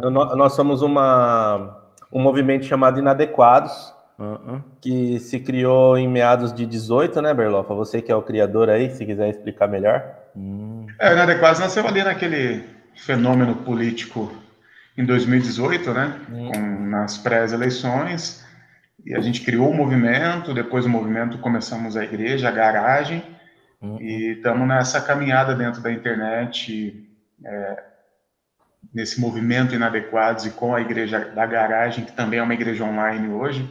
nós somos uma, um movimento chamado Inadequados, Uh-uh. que se criou em meados de 18, né, Berlofa? Você que é o criador aí, se quiser explicar melhor. Hum. É, o Inadequados nasceu ali naquele fenômeno político em 2018, né, hum. com, nas pré-eleições, e a gente criou o um movimento, depois do movimento começamos a igreja, a garagem, hum. e estamos nessa caminhada dentro da internet, é, nesse movimento Inadequados e com a igreja da garagem, que também é uma igreja online hoje,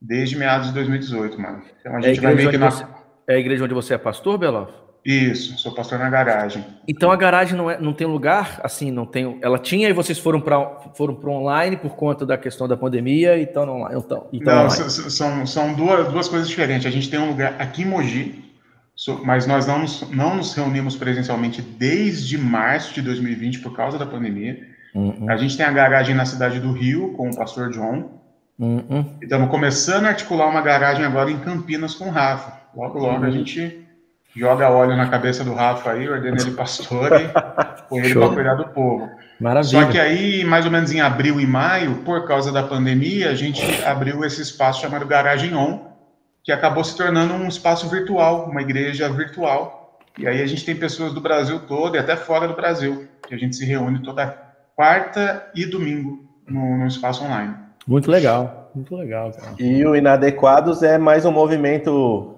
desde meados de 2018, mano. Então a gente é vai meio que na... Você, é a igreja onde você é pastor, Belof? Isso, sou pastor na garagem. Então a garagem não, é, não tem lugar, assim, não tem. Ela tinha e vocês foram para foram para online por conta da questão da pandemia, então não, então, então não, são, são duas, duas coisas diferentes. A gente tem um lugar aqui em Mogi, mas nós não nos, não nos reunimos presencialmente desde março de 2020 por causa da pandemia. Uhum. A gente tem a garagem na cidade do Rio com o pastor John. Uhum. E estamos começando a articular uma garagem agora em Campinas com o Rafa. Logo, logo uhum. a gente joga óleo na cabeça do Rafa aí, ordena ele pastor e põe ele para cuidar do povo. Maravilha. Só que aí, mais ou menos em abril e maio, por causa da pandemia, a gente abriu esse espaço chamado Garagem On, que acabou se tornando um espaço virtual, uma igreja virtual. E aí a gente tem pessoas do Brasil todo e até fora do Brasil, que a gente se reúne toda quarta e domingo no, no espaço online. Muito legal, muito legal. Cara. E o Inadequados é mais um movimento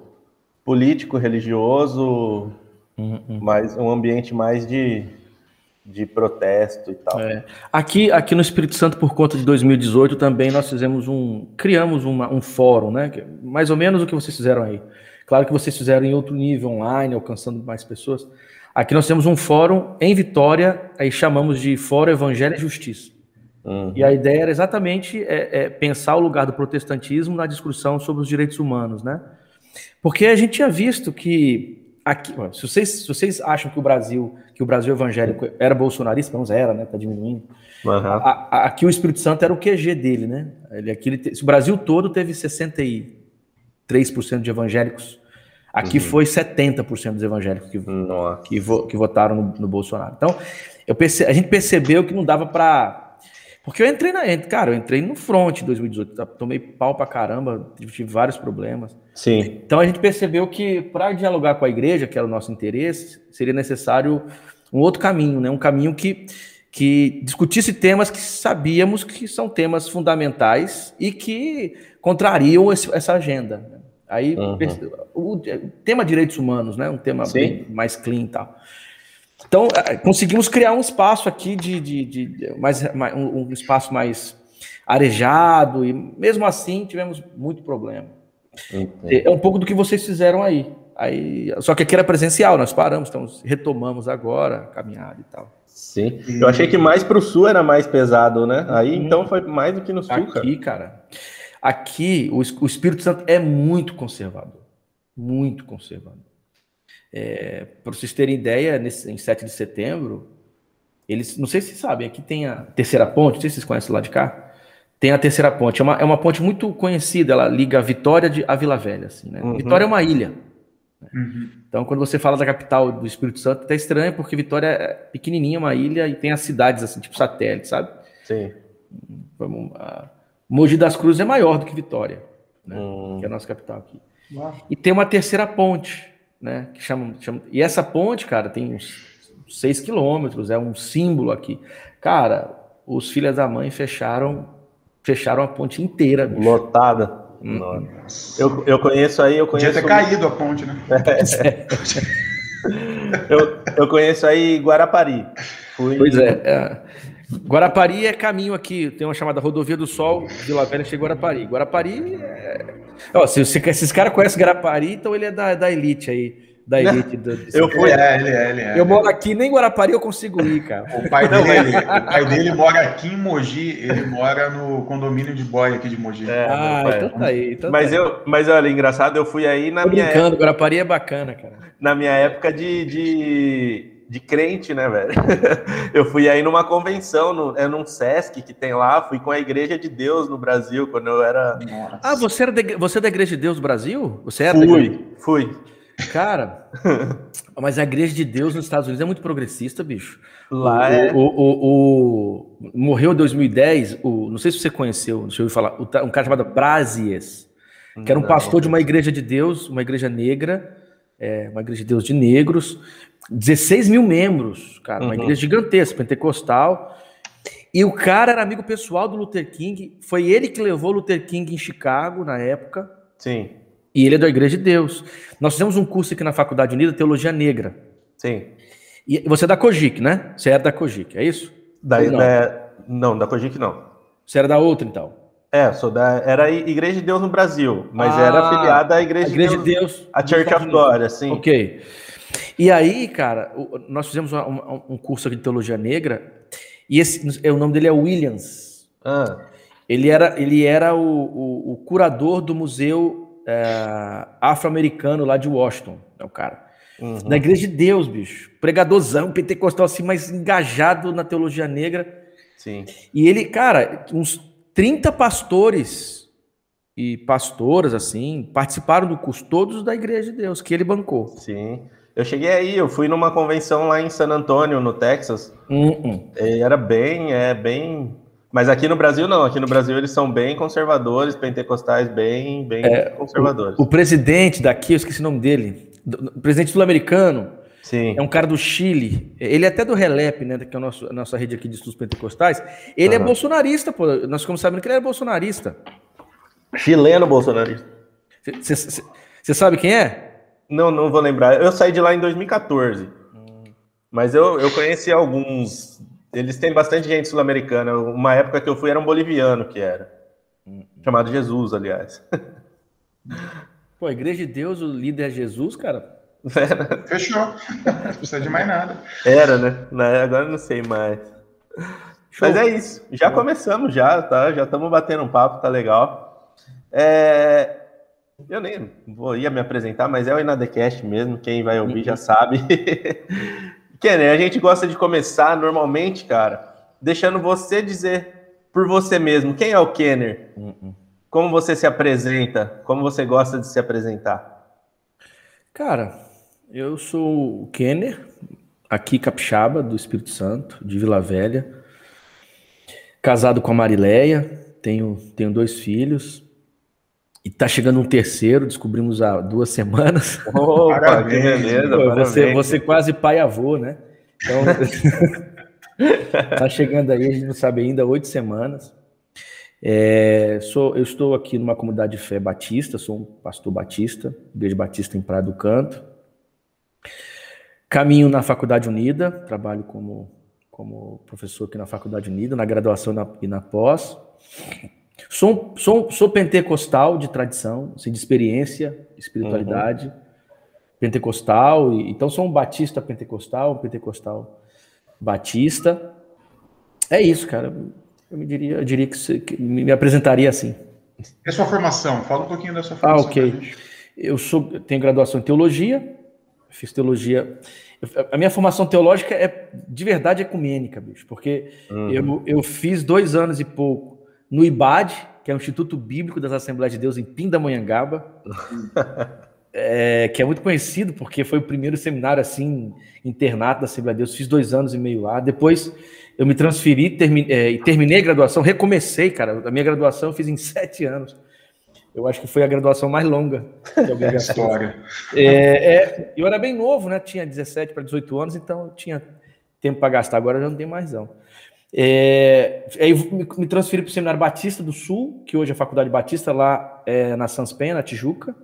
político, religioso, uhum. mais um ambiente mais de, de protesto e tal. É. Aqui, aqui no Espírito Santo, por conta de 2018, também nós fizemos um, criamos uma, um fórum, né? É mais ou menos o que vocês fizeram aí. Claro que vocês fizeram em outro nível online, alcançando mais pessoas. Aqui nós temos um fórum em Vitória, aí chamamos de Fórum Evangelho e Justiça. Uhum. E a ideia era exatamente é, é, pensar o lugar do protestantismo na discussão sobre os direitos humanos, né? Porque a gente tinha visto que aqui, se vocês, se vocês acham que o Brasil, que o Brasil evangélico era bolsonarista, não era, né? Tá diminuindo. Uhum. A, a, aqui o Espírito Santo era o QG dele, né? Ele, aqui, ele, se o Brasil todo teve 63% de evangélicos, aqui uhum. foi 70% dos evangélicos que, que, vo, que votaram no, no Bolsonaro. Então, eu perce, a gente percebeu que não dava para porque eu entrei na. Cara, eu entrei no front em 2018, tá? tomei pau pra caramba, tive vários problemas. Sim. Então a gente percebeu que para dialogar com a igreja, que era o nosso interesse, seria necessário um outro caminho, né? Um caminho que, que discutisse temas que sabíamos que são temas fundamentais e que contrariam esse, essa agenda. Aí uhum. o, o, tema direitos humanos, né? Um tema bem mais clean e tal. Então, é, conseguimos criar um espaço aqui de, de, de mais, um, um, espaço mais arejado, e mesmo assim tivemos muito problema. Entendi. É um pouco do que vocês fizeram aí. Aí. Só que aqui era presencial, nós paramos, então retomamos agora a caminhada e tal. Sim. Eu achei que mais para o sul era mais pesado, né? Aí hum. então foi mais do que no sul. Aqui, cara. cara aqui o, o Espírito Santo é muito conservador. Muito conservador. É, Para vocês terem ideia, nesse, em 7 de setembro, eles, não sei se vocês sabem, aqui tem a terceira ponte, não sei se vocês conhecem lá de cá. Tem a terceira ponte, é uma, é uma ponte muito conhecida, ela liga a Vitória de, a Vila Velha. Assim, né? uhum. Vitória é uma ilha. Uhum. Então, quando você fala da capital do Espírito Santo, até estranho, porque Vitória é pequenininha, uma ilha, e tem as cidades, assim, tipo satélite, sabe? Sim. Vamos, a Mogi das Cruzes é maior do que Vitória, né? Uhum. que é a nossa capital aqui. Uau. E tem uma terceira ponte, né? Que chama, chama, e essa ponte, cara, tem uns 6 quilômetros, é um símbolo aqui. Cara, os filhos da mãe fecharam fecharam a ponte inteira. Bicho. Lotada. Hum. Eu, eu conheço aí, eu conheço. Podia ter caído a ponte, né? É. eu, eu conheço aí Guarapari. Fui... Pois é, é. Guarapari é caminho aqui, tem uma chamada Rodovia do Sol, Vila Velha chega Guarapari. Guarapari é. Ó, se, se, se esse cara conhece Guarapari, então ele é da, da elite aí. Da elite do, Eu fui, é, ele é, ele é. Eu moro aqui, nem Guarapari eu consigo ir, cara. O pai dele, o pai dele mora aqui em Mogi, ele mora no condomínio de boy aqui de Mogi. É, ah, então tá aí. Então mas, tá eu, mas olha, engraçado, eu fui aí na Tô minha. Brincando, época, Guarapari é bacana, cara. Na minha época de, de de crente, né, velho? Eu fui aí numa convenção, no, é num Sesc que tem lá, fui com a Igreja de Deus no Brasil, quando eu era. Nossa. Ah, você, era de, você é da Igreja de Deus do Brasil? Você era? Fui, fui. Cara, mas a Igreja de Deus nos Estados Unidos é muito progressista, bicho. Lá o, é. O, o, o, morreu em 2010, o, não sei se você conheceu, deixa eu falar, um cara chamado Brasies, que era um pastor de uma igreja de Deus, uma igreja negra, é, uma igreja de Deus de negros, 16 mil membros, cara, uma uhum. igreja gigantesca, pentecostal. E o cara era amigo pessoal do Luther King, foi ele que levou Luther King em Chicago na época. Sim. E ele é da Igreja de Deus. Nós fizemos um curso aqui na Faculdade Unida, Teologia Negra. Sim. E você é da Cogic, né? Você era da Cogic, é isso? Da, não? Da, não, da Cogic não. Você era da outra, então? É, sou da, era Igreja de Deus no Brasil, mas ah, era afiliada à Igreja, Igreja de Deus, Deus a Church of God, assim. Ok. E aí, cara, nós fizemos um, um curso aqui de Teologia Negra, e esse, o nome dele é Williams. Ah. Ele era, ele era o, o, o curador do Museu é, Afro-Americano lá de Washington, é o cara. Uhum. Na Igreja de Deus, bicho. Pregadorzão, pentecostal, assim, mas engajado na teologia negra. Sim. E ele, cara, uns 30 pastores e pastoras, assim, participaram do curso, todos da Igreja de Deus, que ele bancou. Sim. Eu cheguei aí, eu fui numa convenção lá em San Antônio, no Texas. Uh Era bem, é bem. Mas aqui no Brasil não, aqui no Brasil eles são bem conservadores, pentecostais bem, bem é, conservadores. O, o, presidente daqui, eu esqueci o nome dele, o presidente sul-americano, Sim. É um cara do Chile. Ele é até do Relep, né? Que é a nossa, nossa rede aqui de estudos pentecostais. Ele uhum. é bolsonarista, pô. Nós ficamos sabendo que ele é bolsonarista. Chileno bolsonarista. Você sabe quem é? Não, não vou lembrar. Eu saí de lá em 2014. Hum. Mas eu, eu conheci alguns. Eles têm bastante gente sul-americana. Uma época que eu fui era um boliviano que era. Hum. Chamado Jesus, aliás. Pô, a Igreja de Deus, o líder é Jesus, cara. Era. Fechou. Não precisa de mais nada. Era, né? Agora não sei mais. Show. Mas é isso. Já começamos, já, tá? Já estamos batendo um papo, tá legal. É... Eu nem vou ia me apresentar, mas é o Inadecast mesmo. Quem vai ouvir já sabe. Kenner, a gente gosta de começar normalmente, cara, deixando você dizer por você mesmo quem é o Kenner. Uhum. Como você se apresenta? Como você gosta de se apresentar? Cara, eu sou o Kenner, aqui capixaba, do Espírito Santo, de Vila Velha. Casado com a Marileia, tenho, tenho dois filhos. E tá chegando um terceiro, descobrimos há duas semanas. Opa, parabéns, que beleza, Pô, você, você quase pai avô, né? Então, tá chegando aí, a gente não sabe ainda, oito semanas. É, sou, eu estou aqui numa comunidade de fé batista, sou um pastor batista, igreja batista em Praia do Canto. Caminho na Faculdade Unida, trabalho como, como professor aqui na Faculdade Unida, na graduação na, e na pós. Sou, sou, sou pentecostal de tradição, assim, de experiência, espiritualidade. Uhum. Pentecostal, e, então sou um batista pentecostal, um pentecostal batista. É isso, cara. Eu, me diria, eu diria que, que me apresentaria assim. E a sua formação? Fala um pouquinho da sua formação. Ah, ok. Eu sou, tenho graduação em teologia, fiz teologia. A minha formação teológica é de verdade ecumênica, bicho, porque uhum. eu, eu fiz dois anos e pouco no IBAD, que é o Instituto Bíblico das Assembleias de Deus em Pindamonhangaba, é, que é muito conhecido porque foi o primeiro seminário assim internato da Assembleia de Deus. Fiz dois anos e meio lá. Depois eu me transferi termi, é, e terminei a graduação. Recomecei, cara. A minha graduação eu fiz em sete anos. Eu acho que foi a graduação mais longa que alguém História. É, é, eu era bem novo, né? Tinha 17 para 18 anos, então eu tinha tempo para gastar. Agora eu já não tenho mais, não. É, aí me, transferi para o Seminário Batista do Sul, que hoje é a Faculdade Batista, lá é, na Sanspen, na Tijuca.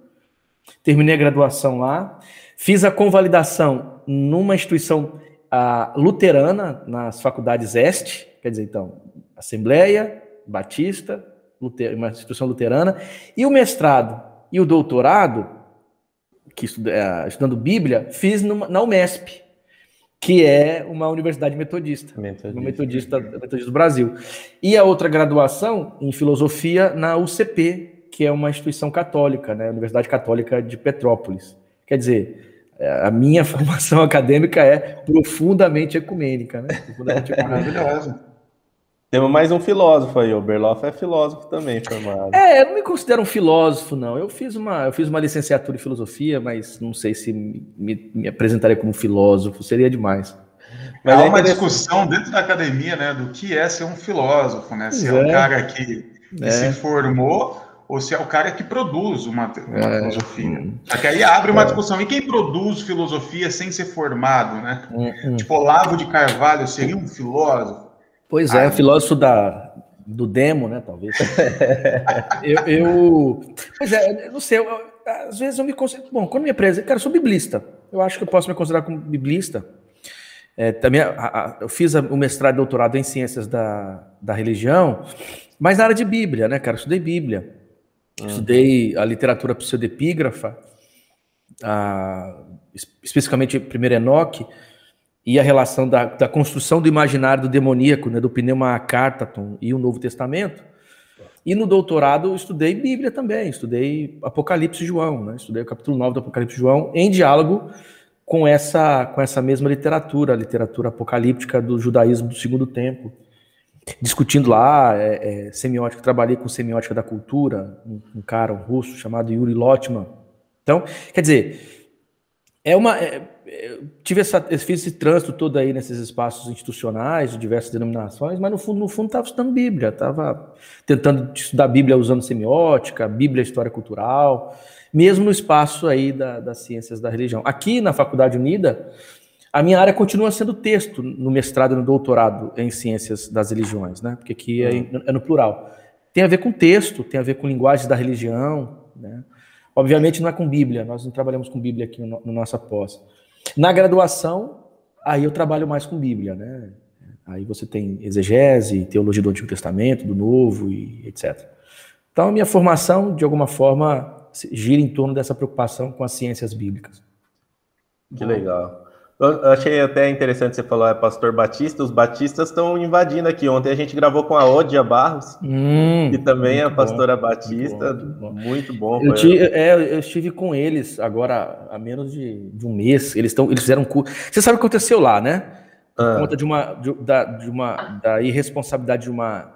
Terminei a graduação lá. Fiz a convalidação numa instituição a, luterana, nas faculdades Este, quer dizer, então, Assembleia, Batista, uma instituição luterana, e o mestrado e o doutorado, que estuda, é, estudando Bíblia, fiz numa, na UMESP, que é uma universidade metodista, metodista. uma metodista, metodista do Brasil. E a outra graduação em filosofia na UCP, que é uma instituição católica, né, Universidade Católica de Petrópolis. Quer dizer, é, a minha formação acadêmica é profundamente ecumênica, né? Profundamente ecumênica. Maravilhosa. Temos mais um filósofo aí, o Berloff é filósofo também, formado. É, eu não me considero um filósofo, não. Eu fiz uma, eu fiz uma licenciatura em filosofia, mas não sei se me, me apresentaria como filósofo, seria demais. Mas Há é uma discussão dentro da academia, né, do que é ser um filósofo, né? Se é, é um cara que, que é. se formou ou se é o cara que produz uma, uma é. filosofia. Só que aí abre uma é. discussão. E quem produz filosofia sem ser formado, né? Hum, hum. Tipo, Olavo de Carvalho seria um filósofo? Pois é, filósofo da, do demo, né? Talvez. eu, eu, Pois é, não sei, eu, às vezes eu me considero. Bom, quando me apresento, cara, eu sou biblista. Eu acho que eu posso me considerar como biblista. É, também a, a, eu fiz o mestrado e doutorado em ciências da, da religião, mas na área de Bíblia, né, cara? Eu estudei Bíblia. Uhum. Estudei a literatura pseudepígrafa, a, especificamente primeiro Enoque, e a relação da, da, construção do imaginário do demoníaco, né, do Pneuma Cartaton e o Novo Testamento. E no doutorado estudei Bíblia também, estudei Apocalipse João, né, estudei o capítulo 9 do Apocalipse João, em diálogo com essa, com essa mesma literatura, a literatura apocalíptica do judaísmo do segundo tempo discutindo lá é, é, semiótica, trabalhei com semiótica da cultura, um, um, cara, um russo chamado Yuri Lotman. Então, quer dizer, é uma. É, é tive essa, fiz esse trânsito todo aí nesses espaços institucionais de diversas denominações, mas no fundo, no fundo, estava estudando Bíblia, estava tentando estudar Bíblia usando semiótica, Bíblia história cultural, mesmo no espaço aí da, das ciências da religião. Aqui na Faculdade Unida, a minha área continua sendo texto no mestrado e no doutorado em ciências das religiões, né? Porque aqui é, hum. é no plural. Tem a ver com texto, tem a ver com linguagem da religião, né? Obviamente não é com Bíblia, nós não trabalhamos com Bíblia aqui no, no nossa pós. Na graduação, aí eu trabalho mais com Bíblia, né? Aí você tem exegese, teologia do Antigo Testamento, do Novo e etc. Então a minha formação, de alguma forma, gira em torno dessa preocupação com as ciências bíblicas. Que legal. Eu achei até interessante você falar, é pastor Batista. Os batistas estão invadindo aqui. Ontem a gente gravou com a Odia Barros, hum, que também é pastora bom, Batista. Muito bom. Muito bom eu, tive, é, eu, estive com eles agora há menos de, de um mês. Eles, estão, eles fizeram um curso. Você sabe o que aconteceu lá, né? Por ah. conta de uma, de, da, de uma da irresponsabilidade de uma,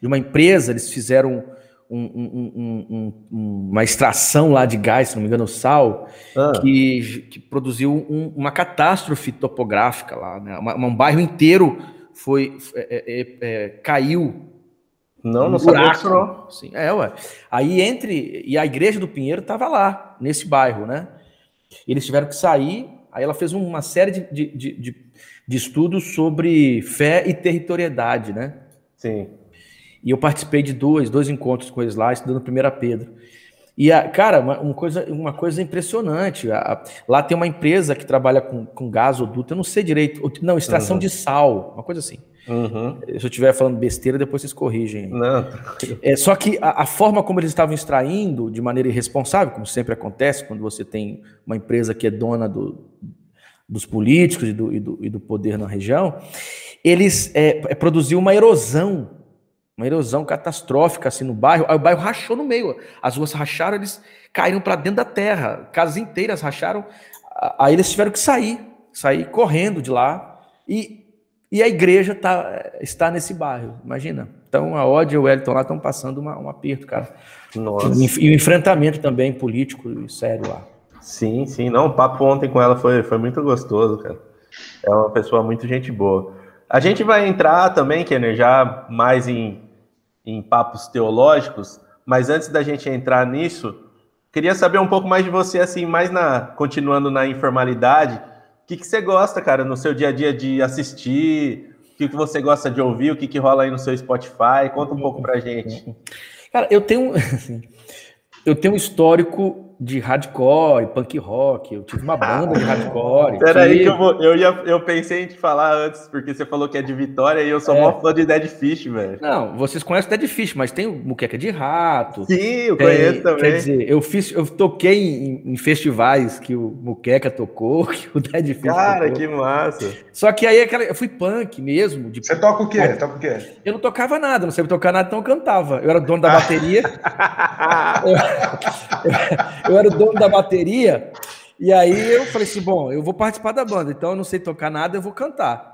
de uma empresa, eles fizeram um, um, um, uma extração lá de gás, se não me engano, sal, ah. que, que, produziu uma catástrofe topográfica lá. Né? Uma, um bairro inteiro foi é, é, é, caiu. Não, não sabia disso não. Sim, é, ué. Aí entre. E a igreja do Pinheiro estava lá, nesse bairro, né? Eles tiveram que sair. Aí ela fez uma série de, de, de, de estudos sobre fé e territorialidade, né? Sim. E eu participei de dois, dois encontros com eles lá, estudando 1 Pedro. E, a, cara, uma, uma, coisa, uma coisa impressionante. A, lá tem uma empresa que trabalha com, com gasoduto, eu não sei direito. Não, extração uhum. de sal, uma coisa assim. Uhum. Se eu estiver falando besteira, depois vocês corrigem. Não. É, só que a, a, forma como eles estavam extraindo, de maneira irresponsável, como sempre acontece quando você tem uma empresa que é dona do, dos políticos e do, e do, e do poder na região, eles é, é, produziu uma erosão uma erosão catastrófica assim no bairro. Aí o bairro rachou no meio. As ruas racharam, eles caíram para dentro da terra. Casas inteiras racharam. Aí eles tiveram que sair, sair correndo de lá. E, e a igreja tá, está nesse bairro. Imagina. Então a Odd e o Wellington lá estão passando uma, um aperto, cara. Nossa. E o enfrentamento também político e sério lá. Sim, sim. Não, o papo ontem com ela foi, foi muito gostoso, cara. É uma pessoa muito gente boa. A gente vai entrar também, Kenner, já mais em, em papos teológicos, mas antes da gente entrar nisso, queria saber um pouco mais de você, assim, mais na continuando na informalidade. O que, que você gosta, cara, no seu dia a dia de assistir? O que, que você gosta de ouvir? O que, que rola aí no seu Spotify? Conta um pouco pra gente. Cara, eu tenho, assim, eu tenho um histórico de hardcore, punk rock. Eu tive uma banda de hardcore. Peraí, que eu, vou, eu, ia, eu pensei em te falar antes, porque você falou que é de Vitória e eu sou é. maior fã de Dead Fish, velho. Não, vocês conhecem Dead Fish, mas tem o Muqueca de Rato. Sim, eu tem, conheço também. Quer dizer, eu fiz, eu toquei em, em, festivais que o Muqueca tocou, que o Dead Fish Cara, tocou. que massa. Só que aí aquela, eu fui punk mesmo. De... Você toca o quê? Toca o quê? Eu não tocava nada, não sabia tocar nada, então eu cantava. Eu era dono da bateria. eu, eu, eu era o dono da bateria. E aí eu falei assim: bom, eu vou participar da banda, então eu não sei tocar nada, eu vou cantar.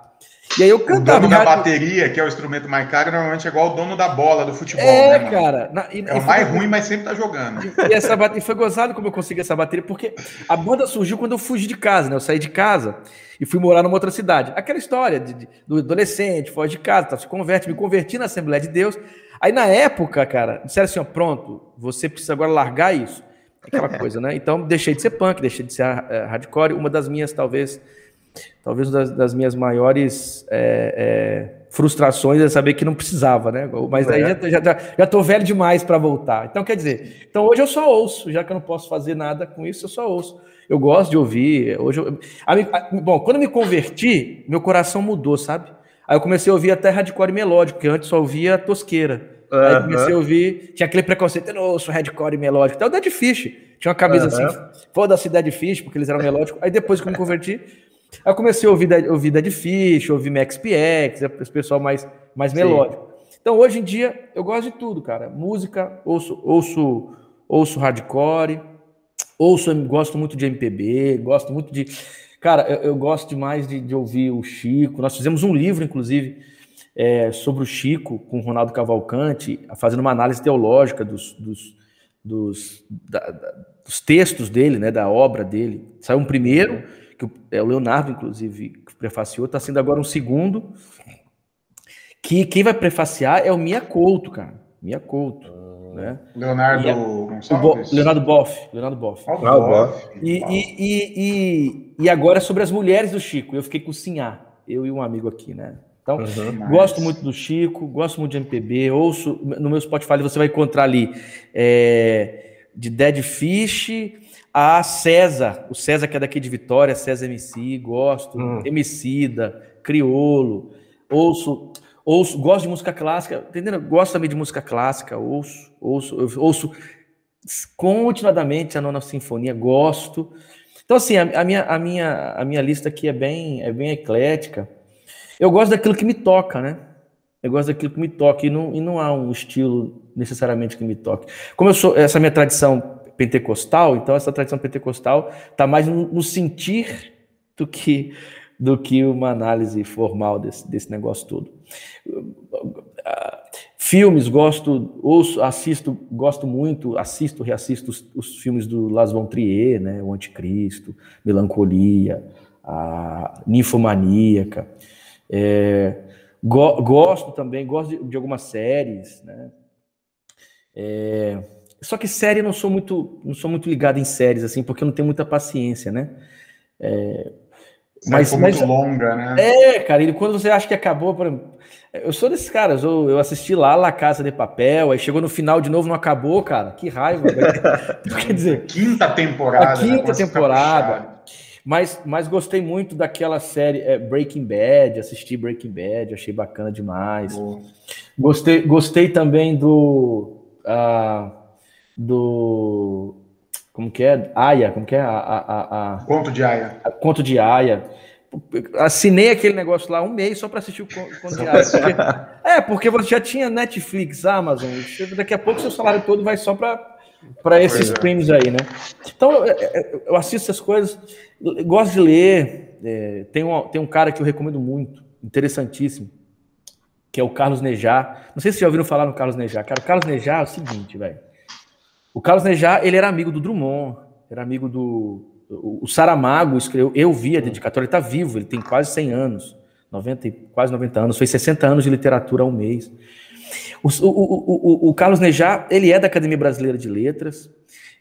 E aí eu cantava. O dono da bateria, que é o instrumento mais caro, normalmente é igual o dono da bola do futebol. É, né, cara. Na, e, é o mais ruim, mas sempre tá jogando. E, essa bateria foi gozado como eu consegui essa bateria, porque a banda surgiu quando eu fugi de casa, né? Eu saí de casa e fui morar numa outra cidade. Aquela história de, de, do adolescente, foge de casa, tá, se converte, me converti na Assembleia de Deus. Aí na época, cara, disseram assim: ó, pronto, você precisa agora largar isso. Aquela coisa, né? Então deixei de ser punk, deixei de ser uh, hardcore. Uma das minhas, talvez, talvez das, das minhas maiores é, é, frustrações é saber que não precisava, né? Mas aí é. já, já, já tô velho demais para voltar. Então, quer dizer, então hoje eu só ouço, já que eu não posso fazer nada com isso, eu só ouço. Eu gosto de ouvir. Hoje eu, a, a, bom, quando eu me converti, meu coração mudou, sabe? Aí eu comecei a ouvir até hardcore melódico, porque antes só ouvia tosqueira. Uhum. Aí comecei a ouvir, tinha aquele preconceito, ouço hardcore melódico. Então, o Dead Fish, tinha uma camisa uhum. assim, foda-se Dead Fish, porque eles eram melódicos. Aí depois que eu me converti, Aí comecei a ouvir, ouvir Dead Fish, ouvir Max PX, esse pessoal mais, mais melódico. Então, hoje em dia, eu gosto de tudo, cara. Música, ouço, ouço, ouço hardcore, ouço, gosto muito de MPB, gosto muito de. Cara, eu, eu gosto demais de, de, ouvir o Chico. Nós fizemos um livro, inclusive, é, sobre o Chico, com o Ronaldo Cavalcante, fazendo uma análise teológica dos, dos, dos, da, da, dos textos dele, né, da obra dele. Saiu um primeiro que o, é o Leonardo, inclusive, que prefaciou, está sendo agora um segundo, que quem vai prefaciar é o Mia Couto, cara. Mia Couto. Ah, né? Leonardo Gonçalves? Leonardo Boff. Leonardo Boff. Oh, Boff. E, e, e, e, agora é sobre as mulheres do Chico. Eu fiquei com o Sinhá, eu e um amigo aqui, né? Então, uhum, gosto muito do Chico, gosto muito de MPB, ouço. No meu Spotify você vai encontrar ali é, de Dead Fish a César, o César que é daqui de Vitória, César MC, gosto, hum. Emicida, Criolo, ouço, ouço, gosto de música clássica, entendendo? Gosto também de música clássica, ouço, ouço, ouço continuadamente a nona sinfonia, gosto. Então assim, a, a, minha, a, minha, a minha lista aqui é bem, é bem eclética. Eu gosto daquilo que me toca, né? Eu gosto daquilo que me toca e não, e não há um estilo necessariamente que me toque. Como eu sou essa minha tradição pentecostal, então essa tradição pentecostal está mais no, no, sentir do que do que uma análise formal desse, desse negócio todo. Filmes, gosto, ouço, assisto, gosto muito, assisto, reassisto os, os filmes do Las Von Trier, né, O Anticristo, Melancolia, a Ninfomaníaca. É, go, gosto também, gosto de, de algumas séries, né, é, só que série eu não sou muito, não sou muito ligado em séries, assim, porque eu não tenho muita paciência, né? É, mas, mas muito longa, né? É, cara, e quando você acha que acabou, por exemplo, eu sou desses caras, eu, eu assisti lá La Casa de Papel, aí chegou no final de novo, não acabou, cara, que raiva. Quer dizer, quinta temporada. A quinta né? temporada. Mas, mas gostei muito daquela série é, Breaking Bad, assisti Breaking Bad, achei bacana demais. Gostei, gostei também do. Uh, do. Como que é? Aya, como que é? A, a, a, Conto de Aya. Conto de Aya. Assinei aquele negócio lá um mês só para assistir o Conto de Aya. Porque, é, porque você já tinha Netflix, Amazon. Daqui a pouco seu salário todo vai só para para esses é. aí, né? Então eu, eu, assisto essas coisas, gosto de ler. É, tem, um, tem um cara que eu recomendo muito, interessantíssimo, que é o Carlos Nejar. Não sei se vocês já ouviram falar no Carlos Nejar. Cara, o Carlos Nejar é o seguinte, velho. O Carlos Nejar, ele era amigo do Drummond, era amigo do... O Saramago escreveu, eu vi a dedicatória, ele está vivo, ele tem quase 100 anos, 90, quase 90 anos, fez 60 anos de literatura ao mês. O, o, o, o, Carlos Nejar, ele é da Academia Brasileira de Letras,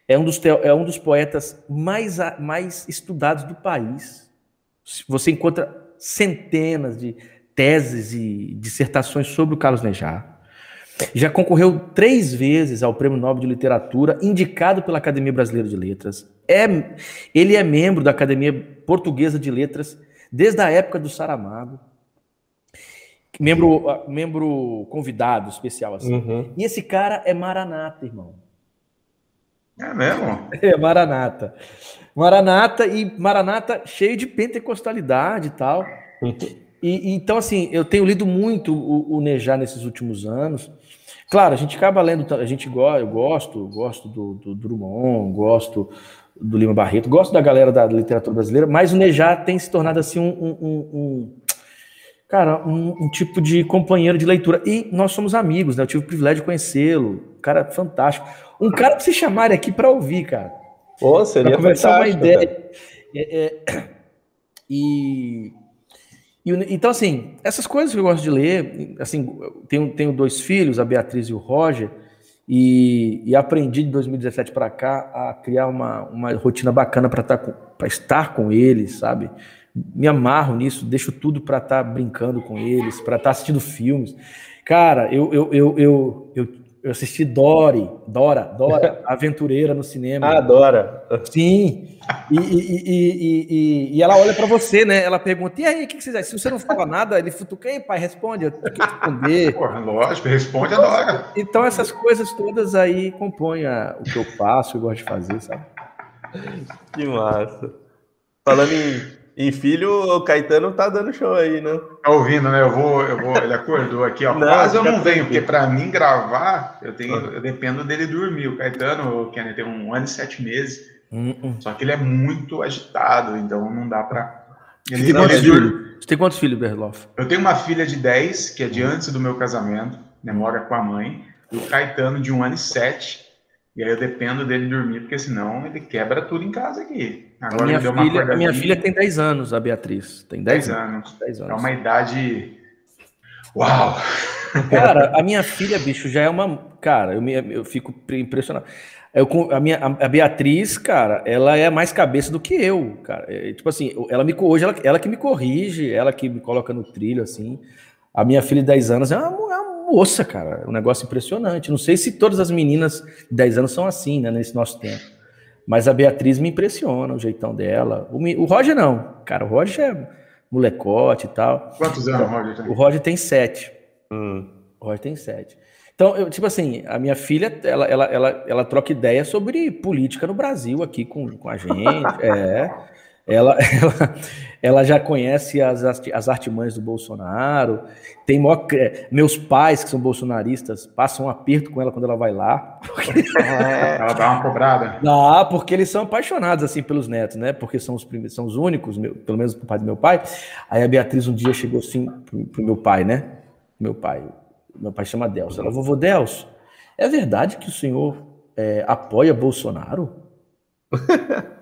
é um dos, é um dos poetas mais, mais estudados do país. Você encontra centenas de teses e dissertações sobre o Carlos Nejar. Já concorreu três vezes ao Prêmio Nobel de Literatura, indicado pela Academia Brasileira de Letras. É, ele é membro da Academia Portuguesa de Letras desde a época do Saramago. Membro, membro convidado especial assim. Uhum. E esse cara é Maranata, irmão. É mesmo? É Maranata. Maranata e Maranata cheio de pentecostalidade e tal. E, então, assim, eu tenho lido muito o, o Nejar nesses últimos anos. Claro, a gente acaba lendo, a gente gosta, eu gosto, gosto do, do Drummond, gosto do Lima Barreto, gosto da galera da literatura brasileira, mas o Nejar tem se tornado assim um, um, um cara, um, um, tipo de companheiro de leitura. E nós somos amigos, né? Eu tive o privilégio de conhecê-lo. Cara fantástico. Um cara pra se chamarem aqui para ouvir, cara. Pô, seria pra conversar uma ideia. É, é, e, e, então, assim, essas coisas que eu gosto de ler, assim, tenho, tenho dois filhos, a Beatriz e o Roger, e, e aprendi de 2017 para cá a criar uma, uma rotina bacana para estar, tá estar com eles, sabe? Me amarro nisso, deixo tudo para estar tá brincando com eles, para estar tá assistindo filmes. Cara, eu, eu, eu, eu, eu eu assisti Dory, Dora, Dora, Aventureira no cinema. Ah, Dora. Sim. E, e, e, e ela olha para você, né? Ela pergunta: e aí, o que, você faz? Se você não fala nada, ele futuca, ei, pai, responde, eu tenho que responder. Porra, lógico, responde a Dora. Então, essas coisas todas aí compõem a, o que eu faço, eu gosto de fazer, sabe? Que massa. Falando em em filho, o Caetano tá dando show aí, né? Tá ouvindo, né? Eu vou, eu vou. Ele acordou aqui, ó. Não, Quase eu não venho, porque para mim gravar, eu tenho, eu dependo dele dormir. O Caetano, o Kenny, tem um ano e sete meses. Uh -uh. Só que ele é muito agitado, então não dá para. Ele, tem quantos filhos? Você tem quantos filhos, Berloff? Eu tenho uma filha de 10, que é de antes do meu casamento, né, mora com a mãe, e o Caetano de um ano e sete. E aí eu dependo dele dormir, porque senão ele quebra tudo em casa aqui. Agora a minha, filha, a minha filha tem 10 anos, a Beatriz. Tem 10, 10 anos. 10 anos. É uma idade. Uau! Cara, a minha filha, bicho, já é uma. Cara, eu, me, eu fico impressionado. Eu, a, minha, a Beatriz, cara, ela é mais cabeça do que eu, cara. É, tipo assim, ela me hoje ela, ela que me corrige, ela que me coloca no trilho, assim. A minha filha de 10 anos é uma, é uma moça, cara. É um negócio impressionante. Não sei se todas as meninas de 10 anos são assim, né, nesse nosso tempo. Mas a Beatriz me impressiona, o jeitão dela. O, o Roger não. Cara, o Roger é molecote e tal. Quantos anos o Roger tem? O Roger tem sete. Hum. O Roger tem sete. Então, eu, tipo assim, a minha filha, ela, ela, ela, ela troca ideia sobre política no Brasil aqui com, com a gente. é. Ela, ela, ela já conhece as, as artimanhas do Bolsonaro. Tem maior, meus pais, que são bolsonaristas, passam um aperto com ela quando ela vai lá. Porque... É, ela dá uma cobrada. Dá, porque eles são apaixonados assim pelos netos, né? Porque são os, primeiros, são os únicos, meu, pelo menos o pai do meu pai. Aí a Beatriz um dia chegou assim pro, pro meu pai, né? Meu pai, meu pai chama Delcio. Ela, vovô Delcio, é verdade que o senhor é, apoia Bolsonaro?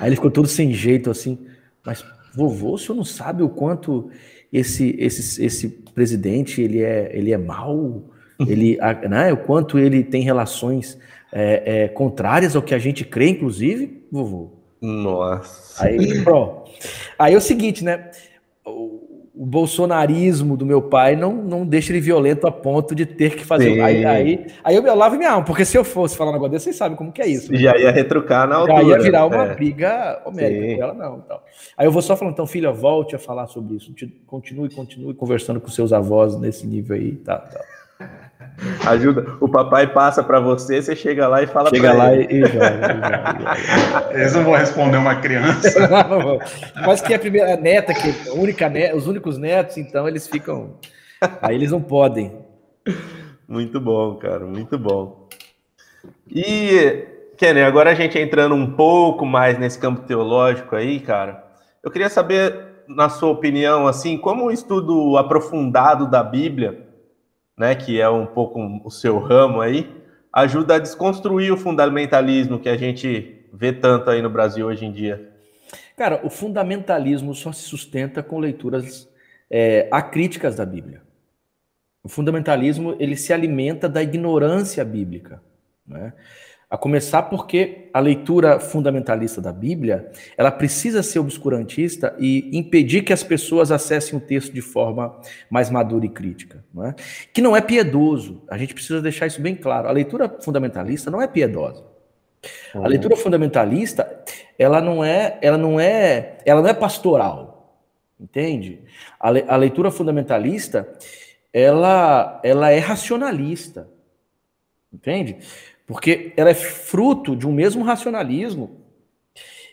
Aí ele ficou todo sem jeito assim, mas vovô, o senhor não sabe o quanto esse esse, esse presidente ele é ele é mau, ele né, o quanto ele tem relações é, é, contrárias ao que a gente crê, inclusive, vovô. Nossa. Aí, bro, aí é o seguinte, né? O bolsonarismo do meu pai não, não deixa ele violento a ponto de ter que fazer. Aí, aí, aí eu lavo minha alma, porque se eu fosse falar um negócio desse, vocês sabem como que é isso. Né? Já ia retrucar na altura. Já ia virar uma é. briga homérica com ela, não. Então. Aí eu vou só falando, então, filha, volte a falar sobre isso. Continue, continue conversando com seus avós nesse nível aí, tá, tá. Ajuda. O papai passa para você, você chega lá e fala Chega lá ele. e, joga, Eles não vão responder uma criança. Mas que a primeira neta, que a única neta, os únicos netos, então eles ficam. Aí eles não podem. Muito bom, cara, muito bom. E, Kenny, agora a gente entrando um pouco mais nesse campo teológico aí, cara, eu queria saber, na sua opinião, assim, como o estudo aprofundado da Bíblia né, que é um pouco o seu ramo aí, ajuda a desconstruir o fundamentalismo que a gente vê tanto aí no Brasil hoje em dia? Cara, o fundamentalismo só se sustenta com leituras é, acríticas da Bíblia. O fundamentalismo ele se alimenta da ignorância bíblica. Né? A começar porque a leitura fundamentalista da Bíblia, ela precisa ser obscurantista e impedir que as pessoas acessem o texto de forma mais madura e crítica, não é? Que não é piedoso. A gente precisa deixar isso bem claro. A leitura fundamentalista não é piedosa. A leitura fundamentalista, ela não é, ela não é, ela não é pastoral. Entende? A, le, a leitura fundamentalista, ela ela é racionalista. Entende? Porque ela é fruto de um mesmo racionalismo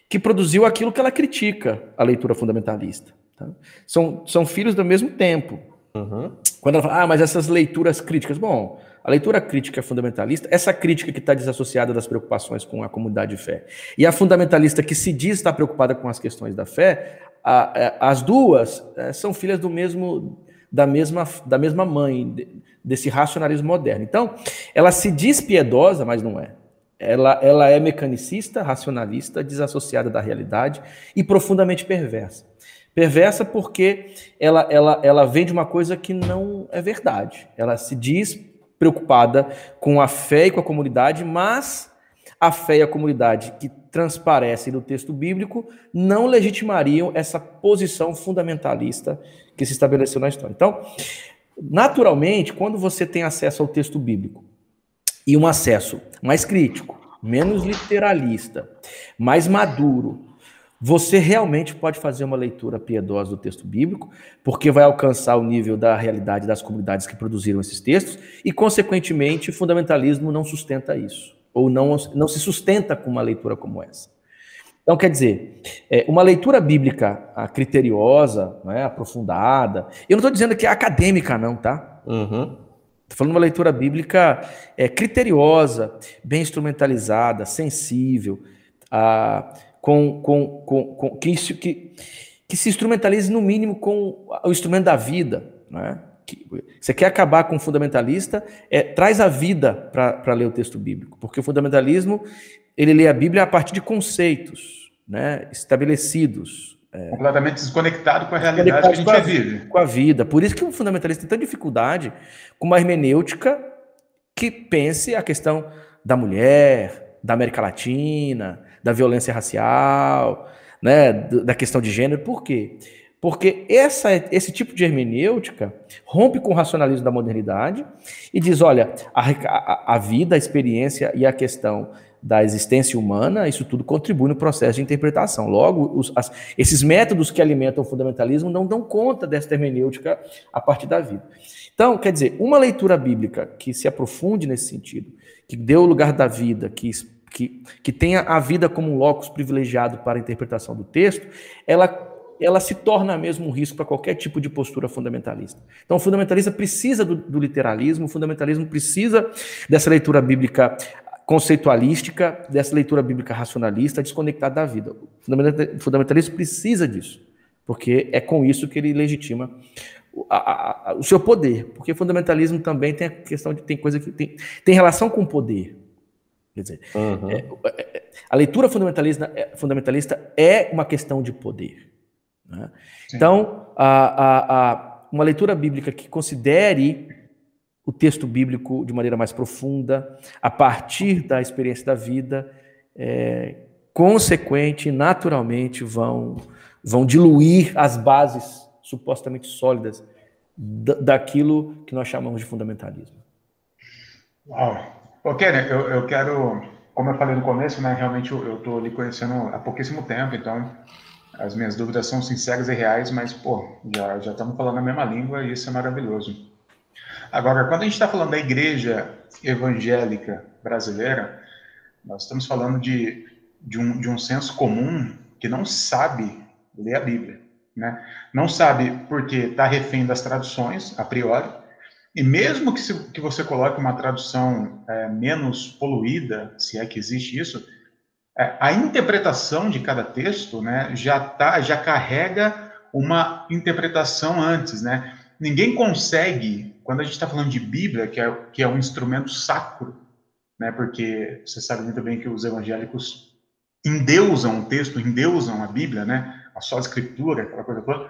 que produziu aquilo que ela critica, a leitura fundamentalista. Tá? São, são filhos do mesmo tempo. Uhum. Quando ela fala, ah, mas essas leituras críticas. Bom, a leitura crítica fundamentalista, essa crítica que está desassociada das preocupações com a comunidade de fé, e a fundamentalista que se diz estar preocupada com as questões da fé, a, a, as duas é, são filhas do mesmo da mesma, da mesma mãe, desse racionalismo moderno. Então, ela se diz piedosa, mas não é. Ela, ela é mecanicista, racionalista, desassociada da realidade e profundamente perversa. Perversa porque ela, ela, ela vem de uma coisa que não é verdade. Ela se diz preocupada com a fé e com a comunidade, mas a fé e a comunidade que transparecem no texto bíblico não legitimariam essa posição fundamentalista que se estabeleceu na história. Então, naturalmente, quando você tem acesso ao texto bíblico e um acesso mais crítico, menos literalista, mais maduro, você realmente pode fazer uma leitura piedosa do texto bíblico, porque vai alcançar o nível da realidade das comunidades que produziram esses textos, e, consequentemente, o fundamentalismo não sustenta isso, ou não, não se sustenta com uma leitura como essa. Então, quer dizer, é, uma leitura bíblica criteriosa, né, aprofundada, eu não estou dizendo que é acadêmica, não, tá? Uhum. Estou falando de uma leitura bíblica é, criteriosa, bem instrumentalizada, sensível, ah, com, com, com, com que, isso, que, que se instrumentalize, no mínimo, com o instrumento da vida. Né? Você quer acabar com o fundamentalista, é, traz a vida para ler o texto bíblico, porque o fundamentalismo ele lê a Bíblia a partir de conceitos né, estabelecidos. É, completamente desconectado com a realidade que a gente com a, vive. Com a vida. Por isso que o fundamentalista tem tanta dificuldade com uma hermenêutica que pense a questão da mulher, da América Latina, da violência racial, né, da questão de gênero. Por quê? Porque essa, esse tipo de hermenêutica rompe com o racionalismo da modernidade e diz: olha, a, a, a vida, a experiência e a questão da existência humana, isso tudo contribui no processo de interpretação. Logo, os, as, esses métodos que alimentam o fundamentalismo não dão conta dessa hermenêutica a partir da vida. Então, quer dizer, uma leitura bíblica que se aprofunde nesse sentido, que dê o lugar da vida, que, que, que tenha a vida como um locus privilegiado para a interpretação do texto, ela ela se torna mesmo um risco para qualquer tipo de postura fundamentalista. Então, o fundamentalista precisa do, do, literalismo, o fundamentalismo precisa dessa leitura bíblica conceitualística, dessa leitura bíblica racionalista, desconectada da vida. O fundamentalista precisa disso, porque é com isso que ele legitima o, a, a, o seu poder. Porque o fundamentalismo também tem a questão de tem coisa que tem, tem relação com o poder. Quer dizer, uhum. é, é, a leitura fundamentalista, é, fundamentalista é uma questão de poder. Né? Então, a, a, uma leitura bíblica que considere o texto bíblico de maneira mais profunda, a partir da experiência da vida, é, consequente, naturalmente, vão, vão diluir as bases supostamente sólidas daquilo que nós chamamos de fundamentalismo. Uau! Ok, eu, eu quero, como eu falei no começo, né, realmente eu estou lhe conhecendo há pouquíssimo tempo, então as minhas dúvidas são sinceras e reais, mas, pô, já, já estamos falando a mesma língua e isso é maravilhoso. Agora, quando a gente está falando da igreja evangélica brasileira, nós estamos falando de, de, um, de um senso comum que não sabe ler a Bíblia. Né? Não sabe porque está refém das traduções, a priori, e mesmo que, se, que você coloque uma tradução é, menos poluída, se é que existe isso, é, a interpretação de cada texto né, já, tá, já carrega uma interpretação antes. Né? Ninguém consegue quando a gente está falando de Bíblia, que é, que é um instrumento sacro, né, porque você sabe muito bem que os evangélicos endeusam o texto, endeusam a Bíblia, né, a só escritura, aquela coisa toda.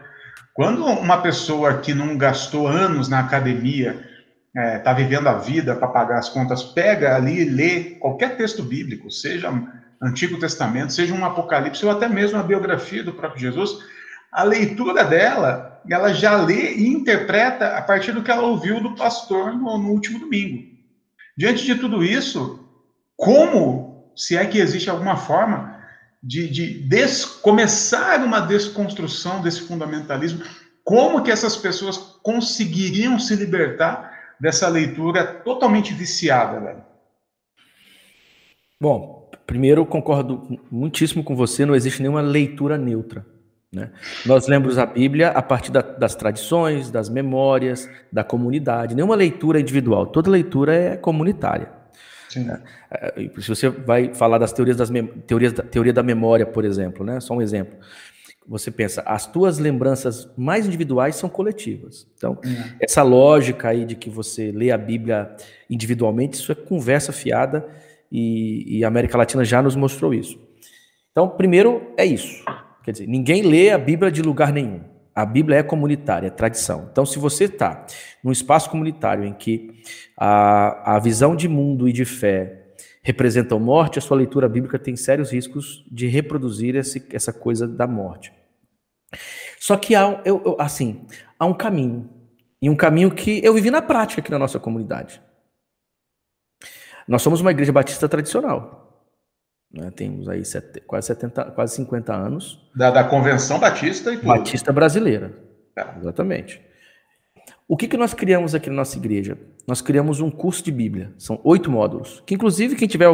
Quando uma pessoa que não gastou anos na academia, está é, tá vivendo a vida para pagar as contas, pega ali e lê qualquer texto bíblico, seja Antigo Testamento, seja um Apocalipse, ou até mesmo a biografia do próprio Jesus, a leitura dela, ela já lê e interpreta a partir do que ela ouviu do pastor no, no último domingo. Diante de tudo isso, como, se é que existe alguma forma, de, de des, começar uma desconstrução desse fundamentalismo, como que essas pessoas conseguiriam se libertar dessa leitura totalmente viciada, velho? Bom, primeiro concordo muitíssimo com você, não existe nenhuma leitura neutra. Né? Nós lemos a Bíblia a partir da, das tradições, das memórias, da comunidade. Nenhuma leitura individual, toda leitura é comunitária. Né? Se você vai falar das teorias das teorias da teoria da memória, por exemplo, né? Só um exemplo. você pensa, as tuas lembranças mais individuais são coletivas. Então, uhum. essa lógica aí de que você lê a Bíblia individualmente, isso é conversa fiada e, e a América Latina já nos mostrou isso. Então, primeiro é isso. Quer dizer, ninguém lê a Bíblia de lugar nenhum. A Bíblia é comunitária, é tradição. Então, se você está num espaço comunitário em que a, a visão de mundo e de fé representam morte, a sua leitura bíblica tem sérios riscos de reproduzir esse, essa coisa da morte. Só que há, eu, eu, assim, há um caminho. E um caminho que eu vivi na prática aqui na nossa comunidade. Nós somos uma igreja batista tradicional. Né? Temos aí sete, quase, 70, quase 50 anos. Da, da Convenção Batista e tudo. Batista Brasileira. É. Exatamente. O que, que nós criamos aqui na nossa igreja? Nós criamos um curso de Bíblia. São oito módulos. Que, inclusive, quem estiver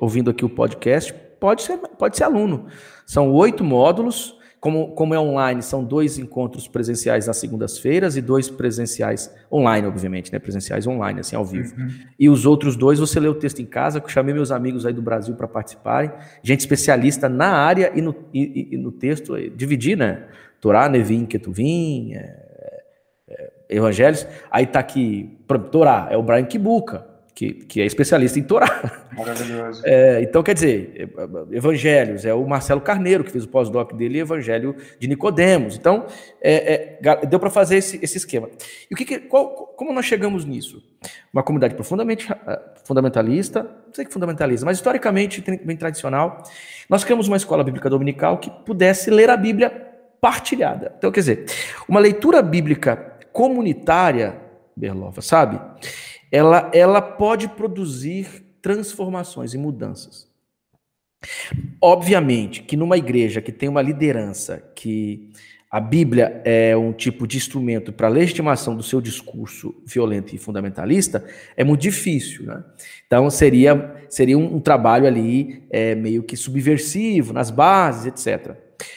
ouvindo aqui o podcast pode ser, pode ser aluno. São oito módulos como, como é online, são dois encontros presenciais nas segundas-feiras e dois presenciais online, obviamente, né? Presenciais online, assim, ao vivo. Uhum. E os outros dois, você lê o texto em casa, que eu chamei meus amigos aí do Brasil para participarem, gente especialista na área e no, e, e no texto, dividir, né? Torá, Nevin, Ketuvim, é, é, Evangelhos. Aí tá aqui, Torá, é o Brian Kibuka que, que é especialista em Torá. Maravilhoso. É, então, quer dizer, Evangelhos, é o Marcelo Carneiro, que fez o pós-doc dele, Evangelho de Nicodemos. Então, é, é, deu para fazer esse, esse, esquema. E o que, que qual, como nós chegamos nisso? Uma comunidade profundamente ah, fundamentalista, não sei que fundamentalista, mas historicamente bem tradicional. Nós criamos uma escola bíblica dominical que pudesse ler a Bíblia partilhada. Então, quer dizer, uma leitura bíblica comunitária, Berlova, sabe? Ela, ela pode produzir transformações e mudanças. Obviamente que numa igreja que tem uma liderança que a Bíblia é um tipo de instrumento para legitimação do seu discurso violento e fundamentalista, é muito difícil. Né? Então, seria, seria um, um trabalho ali é, meio que subversivo, nas bases, etc.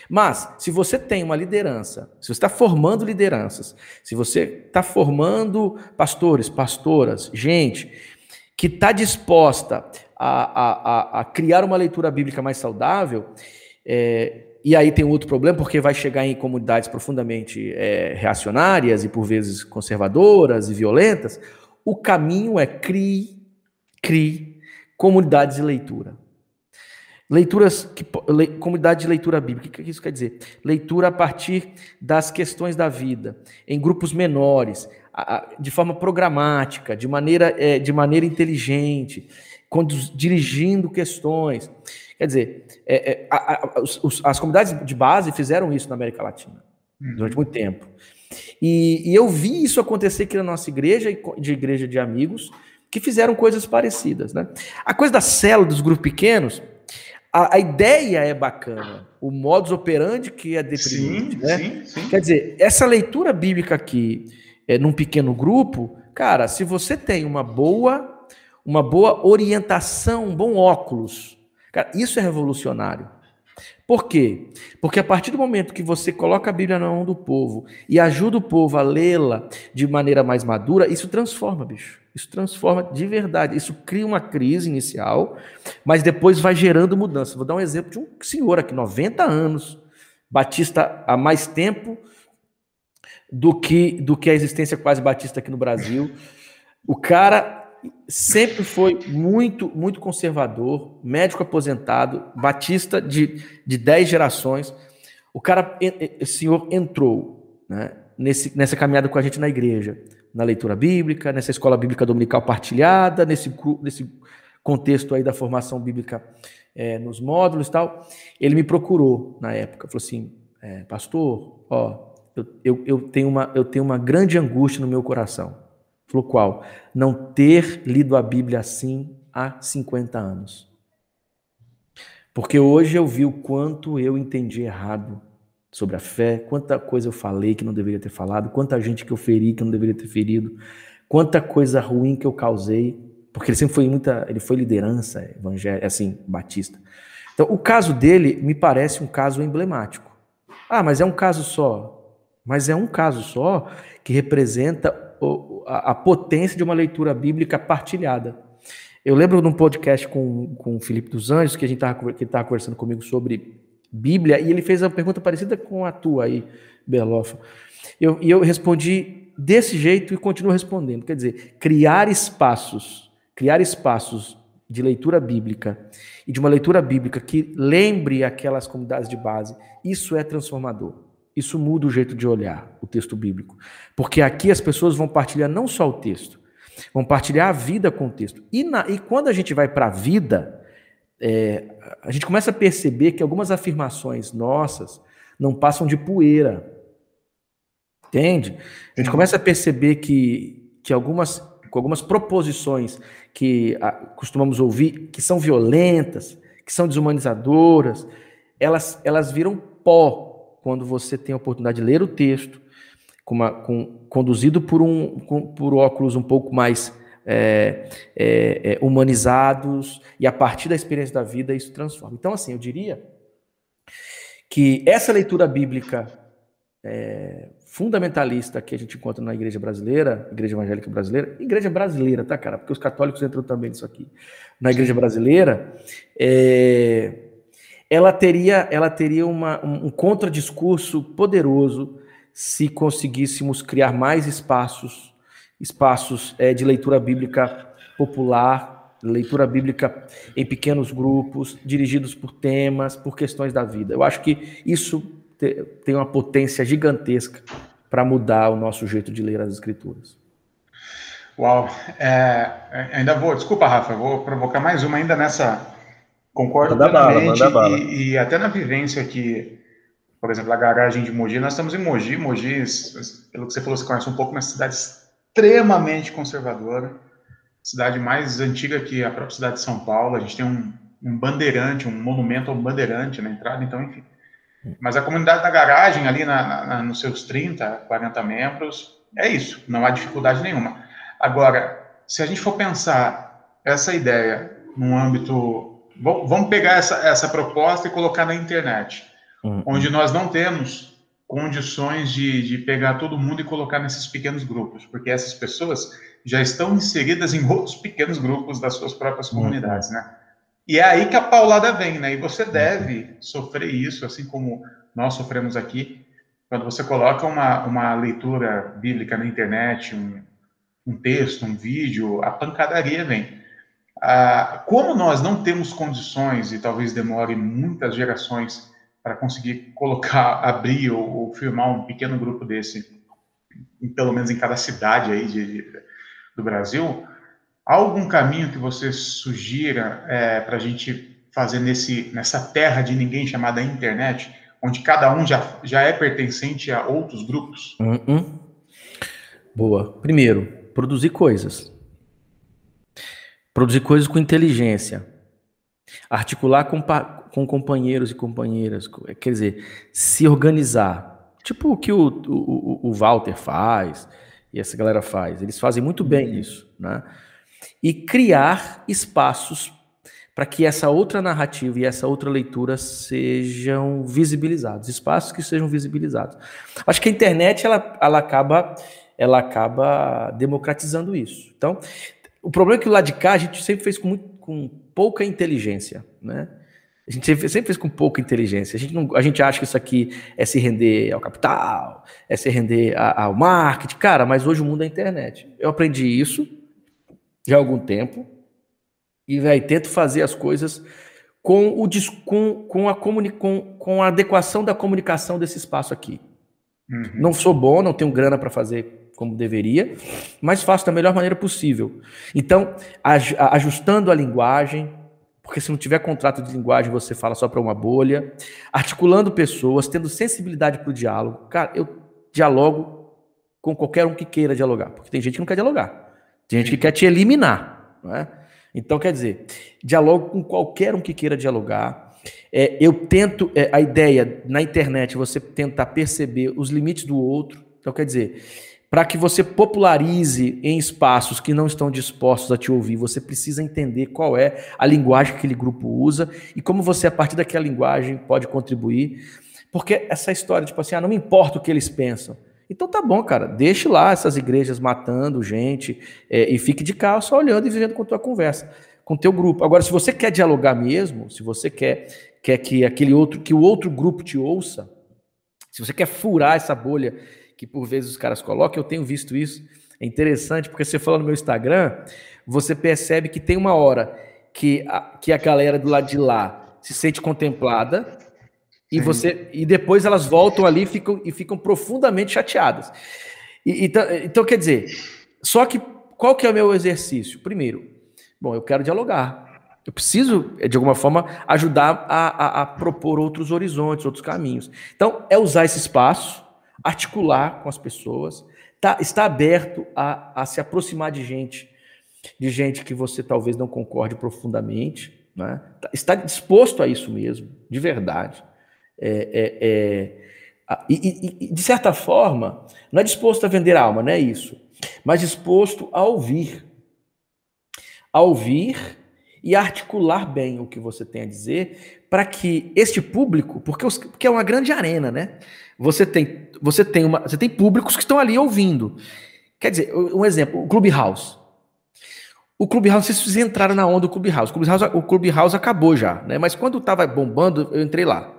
Mas, se você tem uma liderança, se você está formando lideranças, se você está formando pastores, pastoras, gente que está disposta a, a, a, criar uma leitura bíblica mais saudável, é, e aí tem outro problema, porque vai chegar em comunidades profundamente é, reacionárias e por vezes conservadoras e violentas, o caminho é crie, crie comunidades de leitura. Leituras, que, le, comunidade de leitura bíblica, o que isso quer dizer? Leitura a partir das questões da vida, em grupos menores, de forma programática, de maneira, é, de maneira inteligente, conduz, dirigindo questões. Quer dizer, é, é, a, a, os, as comunidades de base fizeram isso na América Latina uhum. durante muito tempo. E, e, eu vi isso acontecer aqui na nossa igreja, de igreja de amigos, que fizeram coisas parecidas. Né? A coisa da célula dos grupos pequenos a, a, ideia é bacana, o modus operandi que é deprimente, sim, né? Sim, sim. Quer dizer, essa leitura bíblica aqui, é, num pequeno grupo, cara, se você tem uma boa, uma boa orientação, um bom óculos, cara, isso é revolucionário. Por quê? Porque a partir do momento que você coloca a Bíblia na mão do povo e ajuda o povo a lê-la de maneira mais madura, isso transforma, bicho. Isso transforma de verdade. Isso cria uma crise inicial, mas depois vai gerando mudança. Vou dar um exemplo de um senhor aqui, 90 anos, batista há mais tempo do que, do que a existência quase batista aqui no Brasil. O cara sempre foi muito, muito conservador, médico aposentado, batista de, de 10 gerações. O cara, esse senhor entrou né, nesse, nessa caminhada com a gente na igreja na leitura bíblica, nessa escola bíblica dominical partilhada, nesse, nesse contexto aí da formação bíblica é, nos módulos e tal. Ele me procurou na época, falou assim, é, pastor, ó, eu, eu, eu, tenho uma, eu tenho uma grande angústia no meu coração. Falou qual? Não ter lido a Bíblia assim há 50 anos. Porque hoje eu vi o quanto eu entendi errado sobre a fé, quanta coisa eu falei que não deveria ter falado, quanta gente que eu feri que não deveria ter ferido, quanta coisa ruim que eu causei, porque ele sempre foi muita, ele foi liderança evangélica, assim, batista. Então, o caso dele me parece um caso emblemático. Ah, mas é um caso só. Mas é um caso só que representa a, potência de uma leitura bíblica partilhada. Eu lembro de um podcast com, com o Felipe dos Anjos, que a gente estava conversando comigo sobre Bíblia, e ele fez uma pergunta parecida com a tua aí, Berlofa. Eu, e eu respondi desse jeito e continuo respondendo. Quer dizer, criar espaços, criar espaços de leitura bíblica e de uma leitura bíblica que lembre aquelas comunidades de base, isso é transformador. Isso muda o jeito de olhar o texto bíblico. Porque aqui as pessoas vão partilhar não só o texto, vão partilhar a vida com o texto. E, na, e quando a gente vai para a vida, é, a gente começa a perceber que algumas afirmações nossas não passam de poeira. Entende? A gente começa a perceber que, que algumas, com algumas proposições que a, costumamos ouvir, que são violentas, que são desumanizadoras, elas, elas viram pó quando você tem a oportunidade de ler o texto, com uma, com, conduzido por, um, com, por óculos um pouco mais é, é, é, humanizados, e a partir da experiência da vida isso transforma. Então, assim, eu diria que essa leitura bíblica é, fundamentalista que a gente encontra na igreja brasileira, igreja evangélica brasileira, igreja brasileira, tá, cara? Porque os católicos entram também nisso aqui. Na igreja brasileira, é, ela teria, ela teria uma, um, um contradiscurso poderoso se conseguíssemos criar mais espaços, espaços é, de leitura bíblica popular, leitura bíblica em pequenos grupos, dirigidos por temas, por questões da vida. Eu acho que isso tem uma potência gigantesca para mudar o nosso jeito de ler as escrituras. Uau, é, é, ainda vou, desculpa, Rafa, vou provocar mais uma ainda nessa. Concordo manda plenamente bala, bala. E, e, até na vivência que, por exemplo, a garagem de Mogi, nós estamos em Mogi, Mogi, pelo que você falou, você conhece um pouco, uma cidade extremamente conservadora, cidade mais antiga que a própria cidade de São Paulo, a gente tem um, um bandeirante, um monumento ao bandeirante na entrada, então, enfim, mas a comunidade da garagem, ali na, na, nos seus 30, 40 membros, é isso, não há dificuldade nenhuma. Agora, se a gente for pensar essa ideia num âmbito. Vamos pegar essa, essa proposta e colocar na internet, uhum. onde nós não temos condições de, de pegar todo mundo e colocar nesses pequenos grupos, porque essas pessoas já estão inseridas em outros pequenos grupos das suas próprias comunidades, né? E é aí que a paulada vem, né? E você deve sofrer isso, assim como nós sofremos aqui, quando você coloca uma, uma leitura bíblica na internet, um, um texto, um vídeo, a pancadaria vem. Ah, como nós não temos condições, e talvez demore muitas gerações para conseguir colocar, abrir ou, ou, firmar um pequeno grupo desse, pelo menos em cada cidade aí de, de, do Brasil, Há algum caminho que você sugira é, para a gente fazer nesse, nessa terra de ninguém chamada internet, onde cada um já, já é pertencente a outros grupos? Uh Boa. Primeiro, produzir coisas. Produzir coisas com inteligência. Articular com, com companheiros e companheiras. Quer dizer, se organizar. Tipo o que o, o, o Walter faz e essa galera faz. Eles fazem muito bem uhum. isso, né? e criar espaços para que essa outra narrativa e essa outra leitura sejam visibilizados, espaços que sejam visibilizados. Acho que a internet ela, ela acaba ela acaba democratizando isso. Então, o problema é que o lado de cá a gente sempre fez com, muito, com pouca inteligência, né? A gente sempre, fez com pouca inteligência. A gente, não, a gente acha que isso aqui é se render ao capital, é se render ao marketing. Cara, mas hoje o mundo é a internet. Eu aprendi isso já há algum tempo e vai tento fazer as coisas com, o, com, com, a, comuni, com, com a adequação da comunicação desse espaço aqui. Uhum. Não sou bom, não tenho grana para fazer como deveria, mas faço da melhor maneira possível. Então, ajustando a linguagem, porque se não tiver contrato de linguagem, você fala só para uma bolha, articulando pessoas, tendo sensibilidade para o diálogo. Cara, eu dialogo com qualquer um que queira dialogar, porque tem gente que não quer dialogar. Tem gente que quer te eliminar. Não é? Então, quer dizer, dialogo com qualquer um que queira dialogar. É, eu tento, é, a ideia na internet, você tentar perceber os limites do outro. Então, quer dizer, para que você popularize em espaços que não estão dispostos a te ouvir, você precisa entender qual é a linguagem que aquele grupo usa e como você, a partir daquela linguagem, pode contribuir. Porque essa história, tipo assim, ah, não me importa o que eles pensam. Então tá bom, cara, deixe lá essas igrejas matando gente é, e fique de carro só olhando e vivendo com a tua conversa, com o teu grupo. Agora, se você quer dialogar mesmo, se você quer quer que aquele outro, que o outro grupo te ouça, se você quer furar essa bolha que por vezes os caras colocam, eu tenho visto isso. É interessante porque você fala no meu Instagram, você percebe que tem uma hora que a, que a galera do lado de lá se sente contemplada e você e depois elas voltam ali e ficam, e ficam profundamente chateadas. E, então, então, quer dizer, só que qual que é o meu exercício? Primeiro, bom, eu quero dialogar. Eu preciso, de alguma forma, ajudar a, a, a propor outros horizontes, outros caminhos. Então, é usar esse espaço, articular com as pessoas, tá, está aberto a, a se aproximar de gente, de gente que você talvez não concorde profundamente, né? Tá, está disposto a isso mesmo, de verdade. É, é, é, e, e, de certa forma, não é disposto a vender alma, não é isso, mas disposto a ouvir. A ouvir e articular bem o que você tem a dizer para que este público, porque, os, porque é uma grande arena, né? Você tem, você tem uma, você tem públicos que estão ali ouvindo. Quer dizer, um exemplo, o Clubhouse. O Clubhouse, vocês entraram na onda do Clubhouse. O Clubhouse, o Clubhouse acabou já, né? Mas quando estava bombando, eu entrei lá.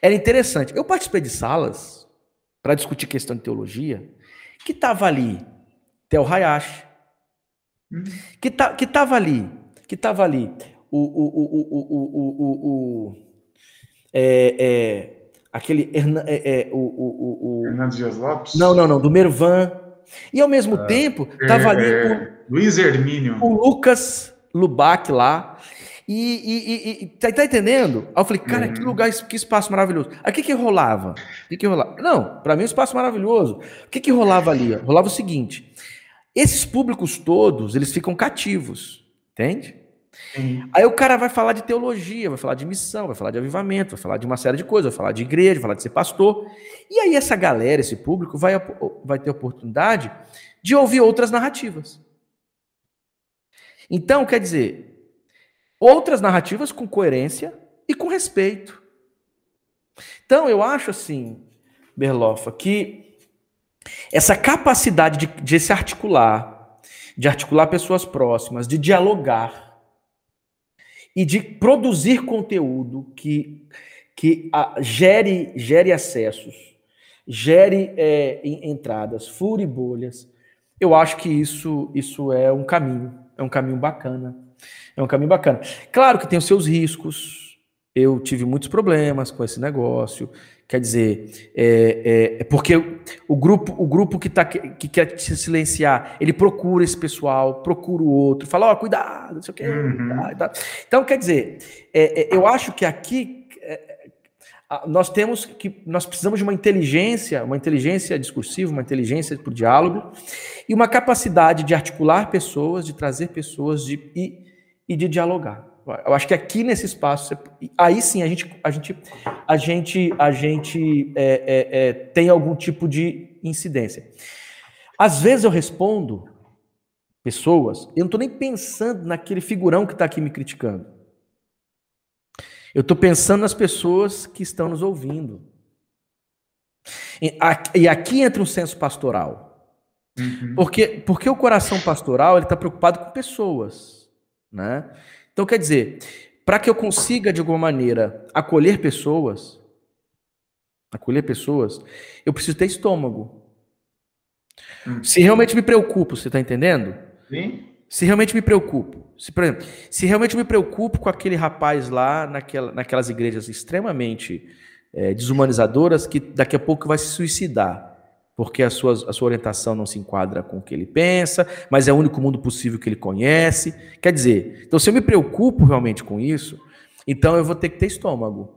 Era interessante. Eu participei de salas para discutir questão de teologia, que estava ali Theo Hayashi, hum. que, tá, que tava ali, que tava ali o, o, o, o, o, o, o é, é, aquele é, é, o, o, o, Hernando Dias Lopes? Não, não, não, do Mervan. E ao mesmo ah, tempo, tava ali é, o, Luiz Hermínio. O Lucas Lubac lá. E, e, e, tá, tá, entendendo? Aí eu falei, cara, uhum. que lugar, que espaço maravilhoso. Aí o que que rolava? O que que rolava? Não, para mim é um espaço maravilhoso. O que que rolava ali? Rolava o seguinte, esses públicos todos, eles ficam cativos, entende? Uhum. Aí o cara vai falar de teologia, vai falar de missão, vai falar de avivamento, vai falar de uma série de coisas, vai falar de igreja, vai falar de ser pastor. E aí essa galera, esse público, vai, vai ter oportunidade de ouvir outras narrativas. Então, quer dizer, outras narrativas com coerência e com respeito. Então, eu acho assim, Berlofa, que essa capacidade de, de se articular, de articular pessoas próximas, de dialogar e de produzir conteúdo que, que a, gere, gere acessos, gere é, entradas, fure bolhas, eu acho que isso, isso é um caminho, é um caminho bacana é um caminho bacana. Claro que tem os seus riscos. Eu tive muitos problemas com esse negócio. Quer dizer, é, é, é porque o grupo, o grupo que, tá, que quer se silenciar, ele procura esse pessoal, procura o outro, fala, ó, oh, cuidado, não sei o quê. Uhum. Então, quer dizer, é, é, eu acho que aqui é, nós temos que nós precisamos de uma inteligência, uma inteligência discursiva, uma inteligência para o diálogo e uma capacidade de articular pessoas, de trazer pessoas de, e e de dialogar. Eu acho que aqui nesse espaço, aí sim a gente, a gente, a gente, a gente é, é, é, tem algum tipo de incidência. Às vezes eu respondo pessoas, eu não estou nem pensando naquele figurão que está aqui me criticando. Eu estou pensando nas pessoas que estão nos ouvindo. E aqui entra um senso pastoral. Uhum. Porque, porque o coração pastoral ele está preocupado com pessoas. Né? Então, quer dizer, para que eu consiga, de alguma maneira, acolher pessoas, acolher pessoas, eu preciso ter estômago. Hum. Se realmente me preocupo, você está entendendo? Sim. Se realmente me preocupo, se, por exemplo, se realmente me preocupo com aquele rapaz lá naquela, naquelas igrejas extremamente é, desumanizadoras que daqui a pouco vai se suicidar porque a sua, a sua orientação não se enquadra com o que ele pensa, mas é o único mundo possível que ele conhece. Quer dizer, então se eu me preocupo realmente com isso, então eu vou ter que ter estômago.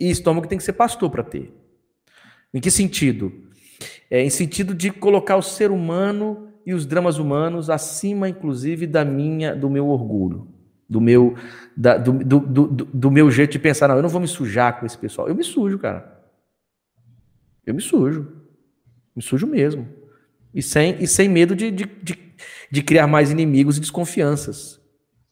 E estômago tem que ser pastor para ter. Em que sentido? É, em sentido de colocar o ser humano e os dramas humanos acima, inclusive, da minha, do meu orgulho, do meu, da, do, do, do, do meu jeito de pensar. Não, eu não vou me sujar com esse pessoal. Eu me sujo, cara. Eu me sujo. Me sujo mesmo. E sem, e sem medo de, de, de, de criar mais inimigos e desconfianças.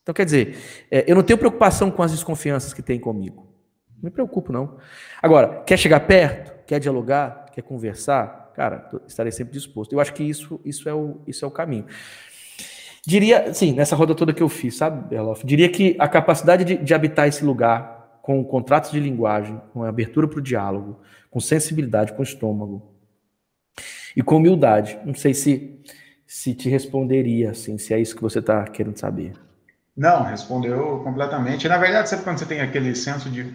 Então, quer dizer, é, eu não tenho preocupação com as desconfianças que tem comigo. Não me preocupo, não. Agora, quer chegar perto? Quer dialogar? Quer conversar? Cara, estarei sempre disposto. Eu acho que isso, isso, é, o, isso é o caminho. Diria, sim, nessa roda toda que eu fiz, sabe, Beloff? Diria que a capacidade de, de habitar esse lugar com contratos de linguagem, com abertura para o diálogo, com sensibilidade, com estômago e com humildade. Não sei se se te responderia assim, se é isso que você está querendo saber. Não, respondeu completamente. Na verdade, sabe quando você tem aquele senso de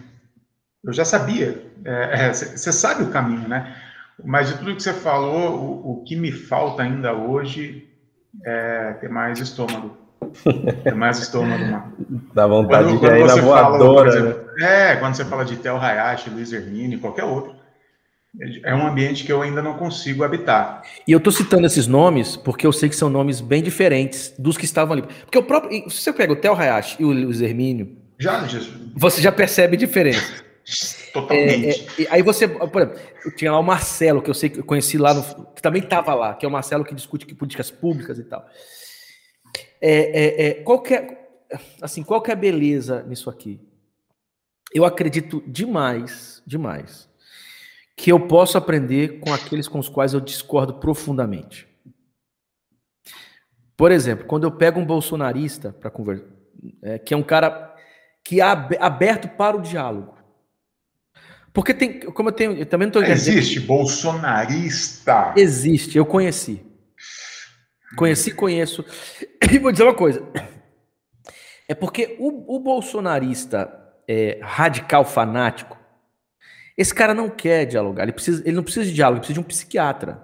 eu já sabia, é, é, você sabe o caminho, né? Mas de tudo que você falou, o, o que me falta ainda hoje é ter mais estômago. ter mais estômago, mano. Dá vontade quando, de ir na voadora. Fala, exemplo, né? É, quando você fala de Tel Hayashi, Luiz Hermine, qualquer outro. É um ambiente que eu ainda não consigo habitar. E eu estou citando esses nomes porque eu sei que são nomes bem diferentes dos que estavam ali. Porque o próprio. Se você pega o Tel Hayashi e o Luiz Hermínio. Já, Você já percebe diferença. Totalmente. É, é, aí você, por exemplo, tinha lá o Marcelo, que eu sei que eu conheci lá, no, que também estava lá, que é o Marcelo que discute políticas públicas e tal. É, é, é, qual que é, assim, qual que é a beleza nisso aqui? Eu acredito demais, demais, que eu posso aprender com aqueles com os quais eu discordo profundamente. Por exemplo, quando eu pego um bolsonarista para conversar, é, que é um cara que é aberto para o diálogo, porque tem, como eu tenho, eu também não estou Existe bolsonarista? Existe, eu conheci. Conheci, conheço. E vou dizer uma coisa. É porque o, o bolsonarista é, radical fanático, esse cara não quer dialogar, ele, precisa, ele não precisa de diálogo, ele precisa de um psiquiatra.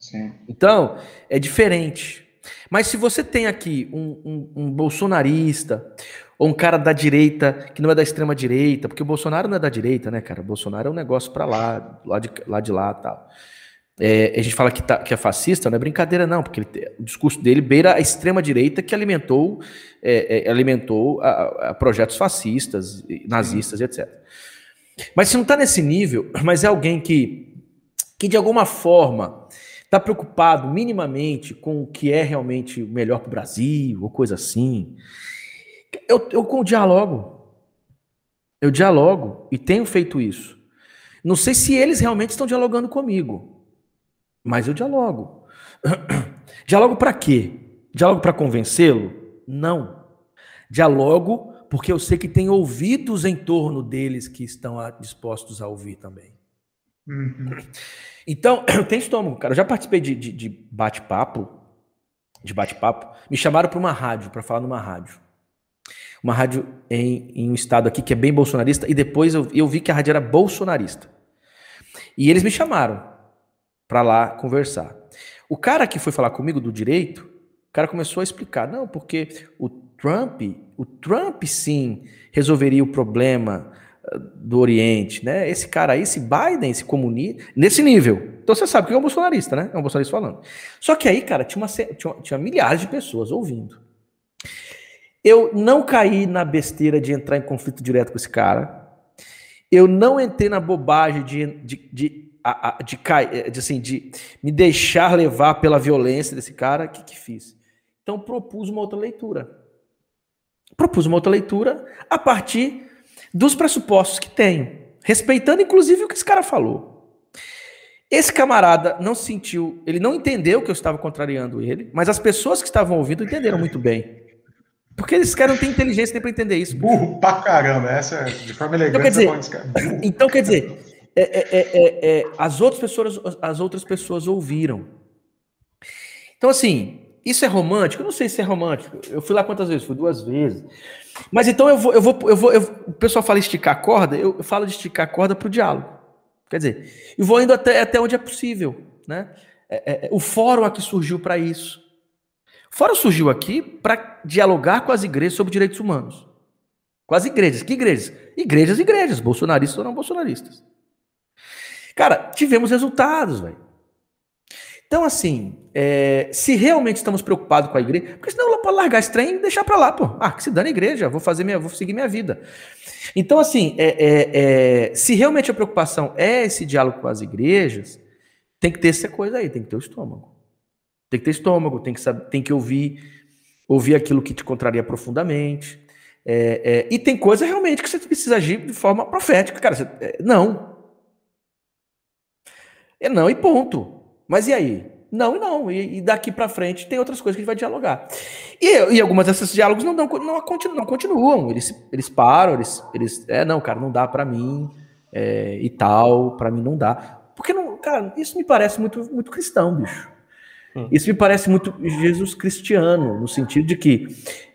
Sim. Então, é diferente. Mas se você tem aqui um, um, um bolsonarista, ou um cara da direita que não é da extrema direita, porque o Bolsonaro não é da direita, né, cara? O Bolsonaro é um negócio para lá, lá de lá, de lá tal. É, a gente fala que, tá, que, é fascista, não é brincadeira, não, porque ele, o discurso dele beira a extrema-direita que alimentou, é, é, alimentou a, a projetos fascistas, nazistas, etc. Mas se não está nesse nível, mas é alguém que, que de alguma forma está preocupado minimamente com o que é realmente melhor para o Brasil, ou coisa assim, eu, eu dialogo. Eu dialogo e tenho feito isso. Não sei se eles realmente estão dialogando comigo, mas eu dialogo. dialogo para quê? Dialogo para convencê-lo? Não. Dialogo porque eu sei que tem ouvidos em torno deles que estão dispostos a ouvir também. Uhum. Então, eu tenho estômago, cara. Eu já participei de, de, de bate-papo, de bate-papo. Me chamaram para uma rádio, para falar numa rádio uma rádio em, em, um estado aqui que é bem bolsonarista, e depois eu, eu vi que a rádio era bolsonarista. E eles me chamaram para lá conversar. O cara que foi falar comigo do direito, o cara começou a explicar, não, porque o Trump, o Trump sim resolveria o problema ah, do Oriente, né? Esse cara aí, esse Biden, esse comunista, nesse nível. Então você sabe que é um bolsonarista, né? É um bolsonarista falando. Só que aí, cara, tinha, uma, tinha, tinha milhares de pessoas ouvindo. Eu não caí na besteira de entrar em conflito direto com esse cara. Eu não entrei na bobagem de, de, de, de, de, de assim, de me deixar levar pela violência desse cara. O que, que fiz? Então propus uma outra leitura. Propus uma outra leitura a partir dos pressupostos que tenho, respeitando inclusive o que esse cara falou. Esse camarada não sentiu, ele não entendeu que eu estava contrariando ele, mas as pessoas que estavam ouvindo entenderam muito bem. Porque esses caras não têm inteligência nem para entender isso. Burro pra caramba, essa de forma elegante. Então, quer dizer, então, quer dizer é, é, é, é, as, outras pessoas, as outras pessoas ouviram. Então, assim, isso é romântico? Eu não sei se é romântico. Eu fui lá quantas vezes? Fui duas vezes. Mas então eu vou, eu vou, eu vou. Eu, o pessoal fala esticar a corda, eu, eu falo de esticar a corda para o diálogo. Quer dizer, e vou indo até, até onde é possível. Né? É, é, o fórum aqui surgiu para isso. Fora surgiu aqui para dialogar com as igrejas sobre direitos humanos. Com as igrejas. Que igrejas? Igrejas, igrejas, bolsonaristas ou não bolsonaristas. Cara, tivemos resultados, velho. Então, assim, é, se realmente estamos preocupados com a igreja, porque senão ela pode largar esse trem e deixar para lá, pô. Ah, que se dane a igreja, vou fazer minha, vou seguir minha vida. Então, assim, é, é, é, se realmente a preocupação é esse diálogo com as igrejas, tem que ter essa coisa aí, tem que ter o estômago. Tem que ter estômago, tem que, saber, tem que ouvir, ouvir aquilo que te contraria profundamente. É, é, e tem coisa realmente que você precisa agir de forma profética. Cara, você, não. É não e ponto. Mas e aí? Não e não. E, e daqui para frente tem outras coisas que a gente vai dialogar. E, e algumas desses diálogos não, não, não, continuam, não continuam. Eles, eles param, eles, eles. É, não, cara, não dá para mim é, e tal, para mim não dá. Porque, não, cara, isso me parece muito, muito cristão, bicho. Hum. Isso me parece muito Jesus cristiano, no sentido de que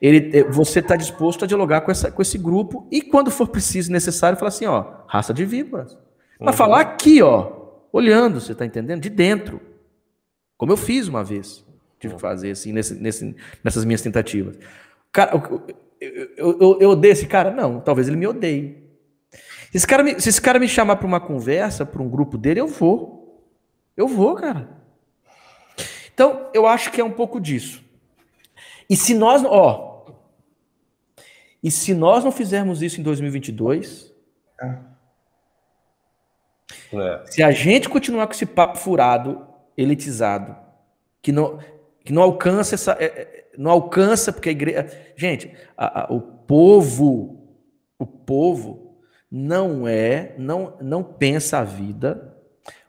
ele, é, você está disposto a dialogar com, essa, com esse grupo e, quando for preciso e necessário, falar assim: ó, raça de víboras. Mas uhum. falar aqui, ó, olhando, você está entendendo? De dentro. Como eu fiz uma vez. Tive que fazer assim nesse, nesse, nessas minhas tentativas. Cara, eu, eu, eu, eu odeio esse cara? Não, talvez ele me odeie. Se esse cara me, se esse cara me chamar para uma conversa, para um grupo dele, eu vou. Eu vou, cara. Então, eu acho que é um pouco disso. E se nós, ó, e se nós não fizermos isso em 2022, é. Se a gente continuar com esse papo furado, elitizado, que não, que não alcança essa, é, é, não alcança porque a igreja, gente, a, a, o povo, o povo não é, não, não pensa a vida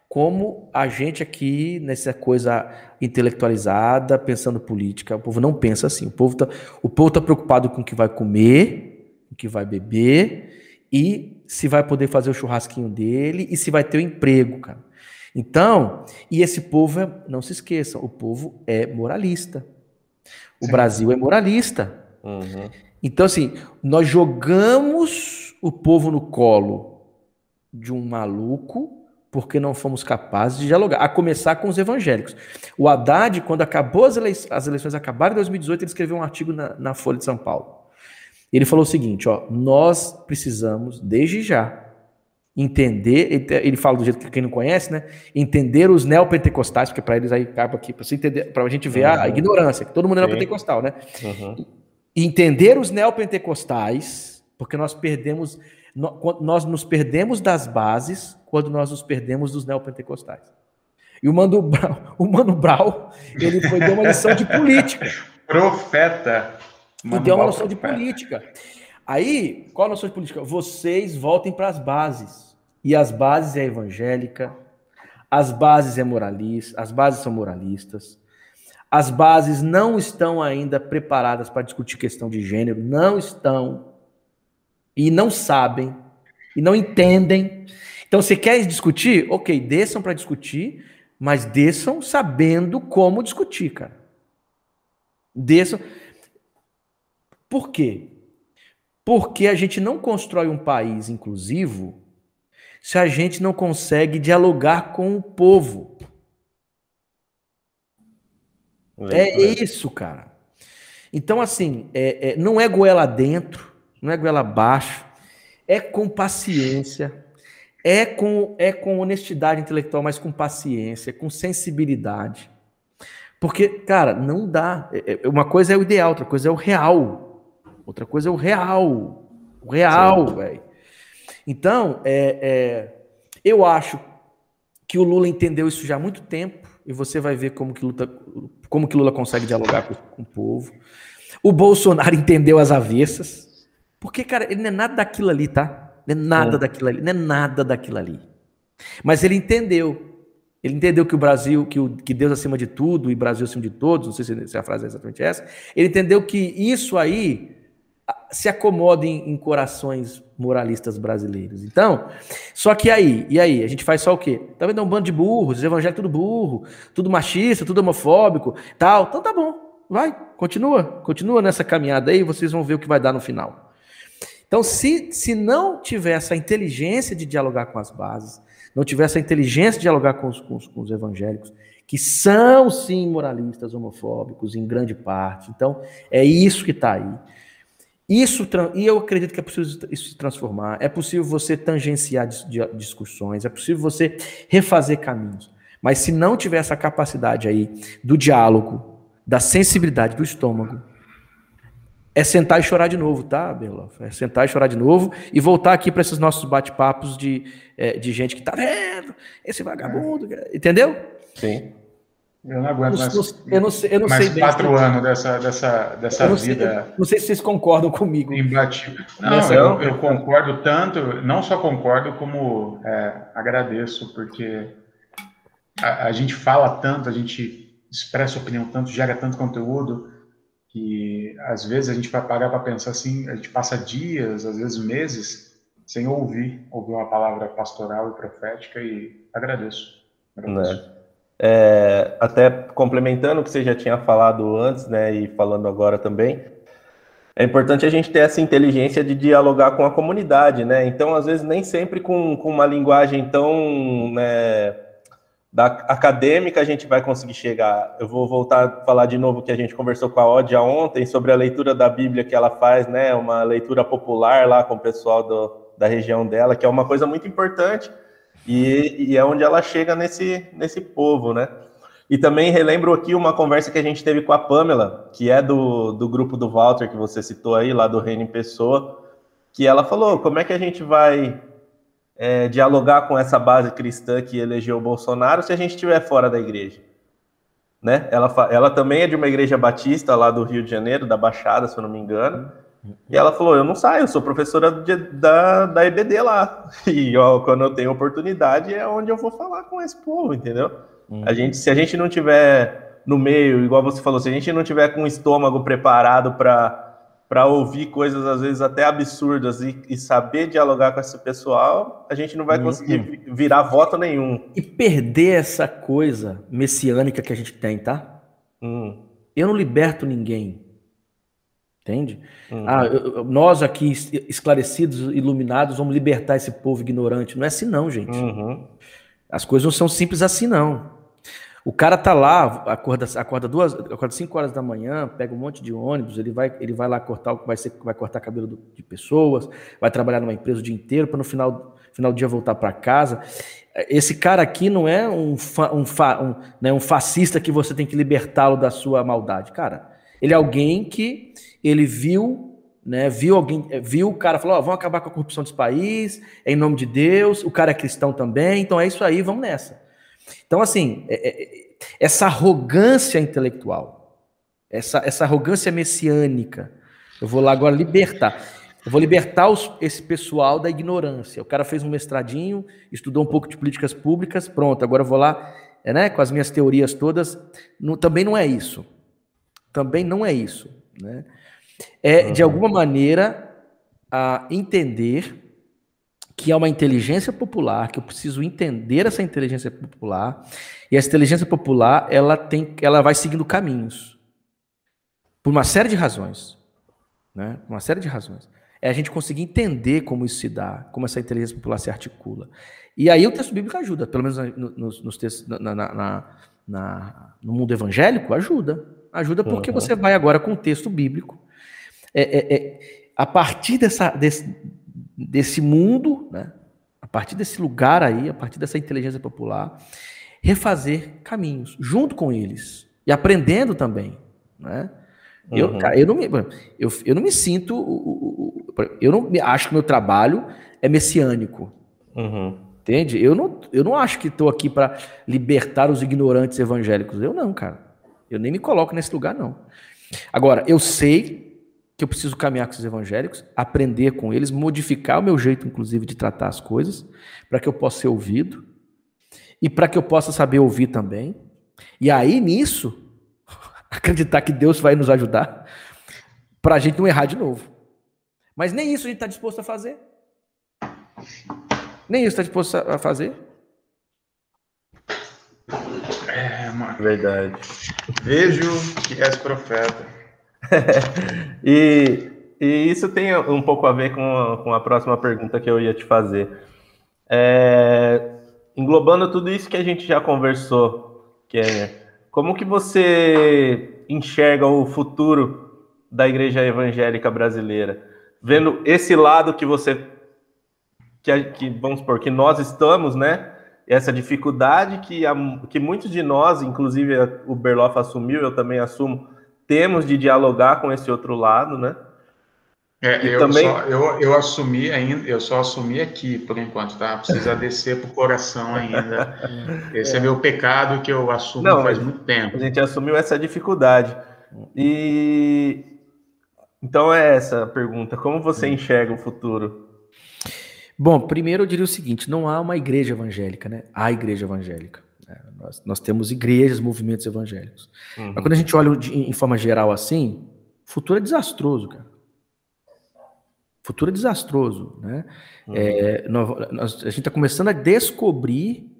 como a gente aqui nessa coisa intelectualizada, pensando política. O povo não pensa assim. O povo está o povo tá preocupado com o que vai comer, o que vai beber e se vai poder fazer o churrasquinho dele e se vai ter o um emprego, cara. Então, e esse povo, é, não se esqueçam, o povo é moralista. O Sim. Brasil é moralista. Uhum. Então, assim, nós jogamos o povo no colo de um maluco porque não fomos capazes de dialogar, a começar com os evangélicos. O Haddad, quando acabou as, eleições, as eleições acabaram em 2018, ele escreveu um artigo na, na Folha de São Paulo. Ele falou o seguinte: ó, nós precisamos, desde já, entender, ele fala do jeito que quem não conhece, né? Entender os neopentecostais, porque para eles aí acaba aqui, para entender, para a gente ver uhum. a, ignorância, que todo mundo é neopentecostal, né? Uhum. Entender os neopentecostais, porque nós perdemos, nós nos perdemos das bases quando nós nos perdemos dos neopentecostais. E o Mano Brau, o Mano Brau, ele foi deu uma lição de política. Profeta. Mano e deu uma lição de política. Aí, qual a noção de política? Vocês voltem para as bases. E as bases é evangélica, as bases é moralista, as bases são moralistas. As bases não estão ainda preparadas para discutir questão de gênero, não estão e não sabem e não entendem. Então, você quer discutir? Ok, desçam para discutir, mas desçam sabendo como discutir, cara. Desçam. Por quê? Porque a gente não constrói um país inclusivo se a gente não consegue dialogar com o povo. É isso, cara. Então, assim, é, é, não é goela dentro, não é goela abaixo, é com paciência, é com, é com honestidade intelectual, mas com paciência, com sensibilidade. Porque, cara, não dá. É, é, uma coisa é o ideal, outra coisa é o real. Outra coisa é o real. O real, velho. Então, é, é, eu acho que o Lula entendeu isso já há muito tempo, e você vai ver como que, luta, como que Lula consegue dialogar com, com o povo. O Bolsonaro entendeu as avessas, porque, cara, ele não é nada daquilo ali, tá? Não é nada é. daquilo ali, não é nada daquilo ali. Mas ele entendeu. Ele entendeu que o Brasil, que, o, que Deus acima de tudo e Brasil acima de todos, não sei se, se a frase é exatamente essa. Ele entendeu que isso aí se acomoda em, em corações moralistas brasileiros. Então, só que aí, e aí? A gente faz só o quê? Tá vendo é um bando de burros, os evangélicos tudo burro, tudo machista, tudo homofóbico, tal. Então tá bom, vai, continua, continua nessa caminhada aí, vocês vão ver o que vai dar no final. Então, se, se não tiver essa inteligência de dialogar com as bases, não tiver essa inteligência de dialogar com os, com os, com os evangélicos, que são sim moralistas homofóbicos em grande parte, então é isso que está aí. Isso, e eu acredito que é possível isso se transformar, é possível você tangenciar discussões, é possível você refazer caminhos. Mas se não tiver essa capacidade aí do diálogo, da sensibilidade do estômago, é sentar e chorar de novo, tá, Belof? É sentar e chorar de novo e voltar aqui para esses nossos bate-papos de, é, de gente que tá vendo esse vagabundo, entendeu? Sim. Eu não aguento mais, eu não sei, eu não mais sei quatro bem, anos dessa, dessa, dessa não vida. Sei, não sei se vocês concordam comigo. Imbatível. Não, eu, eu, concordo tanto, não só concordo, como é, agradeço, porque a, a, gente fala tanto, a gente expressa opinião tanto, gera tanto conteúdo, que às vezes a gente vai parar para pensar assim, a gente passa dias, às vezes meses, sem ouvir, ouvir uma palavra pastoral e profética, e agradeço. agradeço. É, até complementando o que você já tinha falado antes, né, e falando agora também, é importante a gente ter essa inteligência de dialogar com a comunidade, né? Então, às vezes, nem sempre com, com uma linguagem tão né, da acadêmica a gente vai conseguir chegar. Eu vou voltar a falar de novo que a gente conversou com a Odia ontem sobre a leitura da Bíblia que ela faz, né? Uma leitura popular lá com o pessoal do, da região dela, que é uma coisa muito importante e, e é onde ela chega nesse, nesse povo, né? E também relembro aqui uma conversa que a gente teve com a Pamela, que é do, do grupo do Walter, que você citou aí, lá do Reino em Pessoa, que ela falou como é que a gente vai é, dialogar com essa base cristã que elegeu o Bolsonaro se a gente estiver fora da igreja. Né? Ela, ela também é de uma igreja batista lá do Rio de Janeiro, da Baixada, se eu não me engano. E ela falou: Eu não saio, eu sou professora de, da, da EBD lá. E ó, quando eu tenho oportunidade é onde eu vou falar com esse povo, entendeu? Uhum. A gente, se a gente não tiver no meio, igual você falou, se a gente não tiver com o estômago preparado para para ouvir coisas às vezes até absurdas e, e, saber dialogar com esse pessoal, a gente não vai uhum. conseguir virar voto nenhum. E perder essa coisa messiânica que a gente tem, tá? Hum. Eu não liberto ninguém. Entende? Uhum. Ah, nós aqui, esclarecidos, iluminados, vamos libertar esse povo ignorante. Não é assim, não, gente. Uhum. As coisas não são simples assim, não. O cara tá lá, acorda, acorda duas, acorda 5 horas da manhã, pega um monte de ônibus, ele vai, ele vai lá cortar vai ser, vai cortar cabelo de pessoas, vai trabalhar numa empresa o dia inteiro para no final, final do dia voltar para casa. Esse cara aqui não é um, fa, um, fa, um, né, um fascista que você tem que libertá-lo da sua maldade, cara. Ele é alguém que ele viu, né, viu alguém, viu o cara falou, oh, vamos acabar com a corrupção desse país, é em nome de Deus. O cara é cristão também, então é isso aí, vamos nessa. Então, assim, é, é, essa arrogância intelectual, essa, essa arrogância messiânica, eu vou lá agora libertar. Eu vou libertar os, esse pessoal da ignorância. O cara fez um mestradinho, estudou um pouco de políticas públicas, pronto, agora eu vou lá, é, né, com as minhas teorias todas. Também não é isso. Também não é isso. Né? É, de alguma maneira, a entender que é uma inteligência popular, que eu preciso entender essa inteligência popular, e essa inteligência popular, ela tem, ela vai seguindo caminhos. Por uma série de razões, né? Uma série de razões. É a gente conseguir entender como isso se dá, como essa inteligência popular se articula. E aí o texto bíblico ajuda, pelo menos nos, nos textos, na, na, na, no mundo evangélico, ajuda. Ajuda porque uhum. você vai agora com o texto bíblico. É, é, é, a partir dessa, desse, desse mundo, né? a partir desse lugar aí, a partir dessa inteligência popular, refazer caminhos junto com eles e aprendendo também, né? Eu, uhum. cara, eu, não me, eu, eu não me sinto. Eu não acho que meu trabalho é messiânico. Uhum. Entende? Eu não, eu não acho que estou aqui para libertar os ignorantes evangélicos. Eu não, cara. Eu nem me coloco nesse lugar, não. Agora, eu sei que eu preciso caminhar com os evangélicos, aprender com eles, modificar o meu jeito, inclusive, de tratar as coisas, para que eu possa ser ouvido e para que eu possa saber ouvir também. E aí, nisso, acreditar que Deus vai nos ajudar para a gente não errar de novo. Mas nem isso a gente está disposto a fazer. Nem isso está disposto a fazer. É, mano. Verdade. Vejo que és profeta. e, e, isso tem um pouco a ver com a, com a próxima pergunta que eu ia te fazer. É, englobando tudo isso que a gente já conversou, Kenner, como que você enxerga o futuro da igreja evangélica brasileira? Vendo esse lado que você, que, que vamos supor, que nós estamos, né? Essa dificuldade que, a, que muitos de nós, inclusive o Berloff assumiu, eu também assumo, temos de dialogar com esse outro lado, né? É, eu, também... só, eu, eu assumi ainda, eu só assumi aqui por enquanto, tá? Precisa descer pro coração ainda. Esse é. é meu pecado que eu assumo Não, faz muito tempo. A gente assumiu essa dificuldade. E então é essa a pergunta: como você hum. enxerga o futuro? Bom, primeiro eu diria o seguinte: não há uma igreja evangélica, né? Há igreja evangélica. É, nós, nós, temos igrejas, movimentos evangélicos. Uhum. Mas quando a gente olha de, em forma geral assim, futuro é desastroso, cara. Futuro é desastroso, né? Uhum. É, nós, nós, a gente está começando a descobrir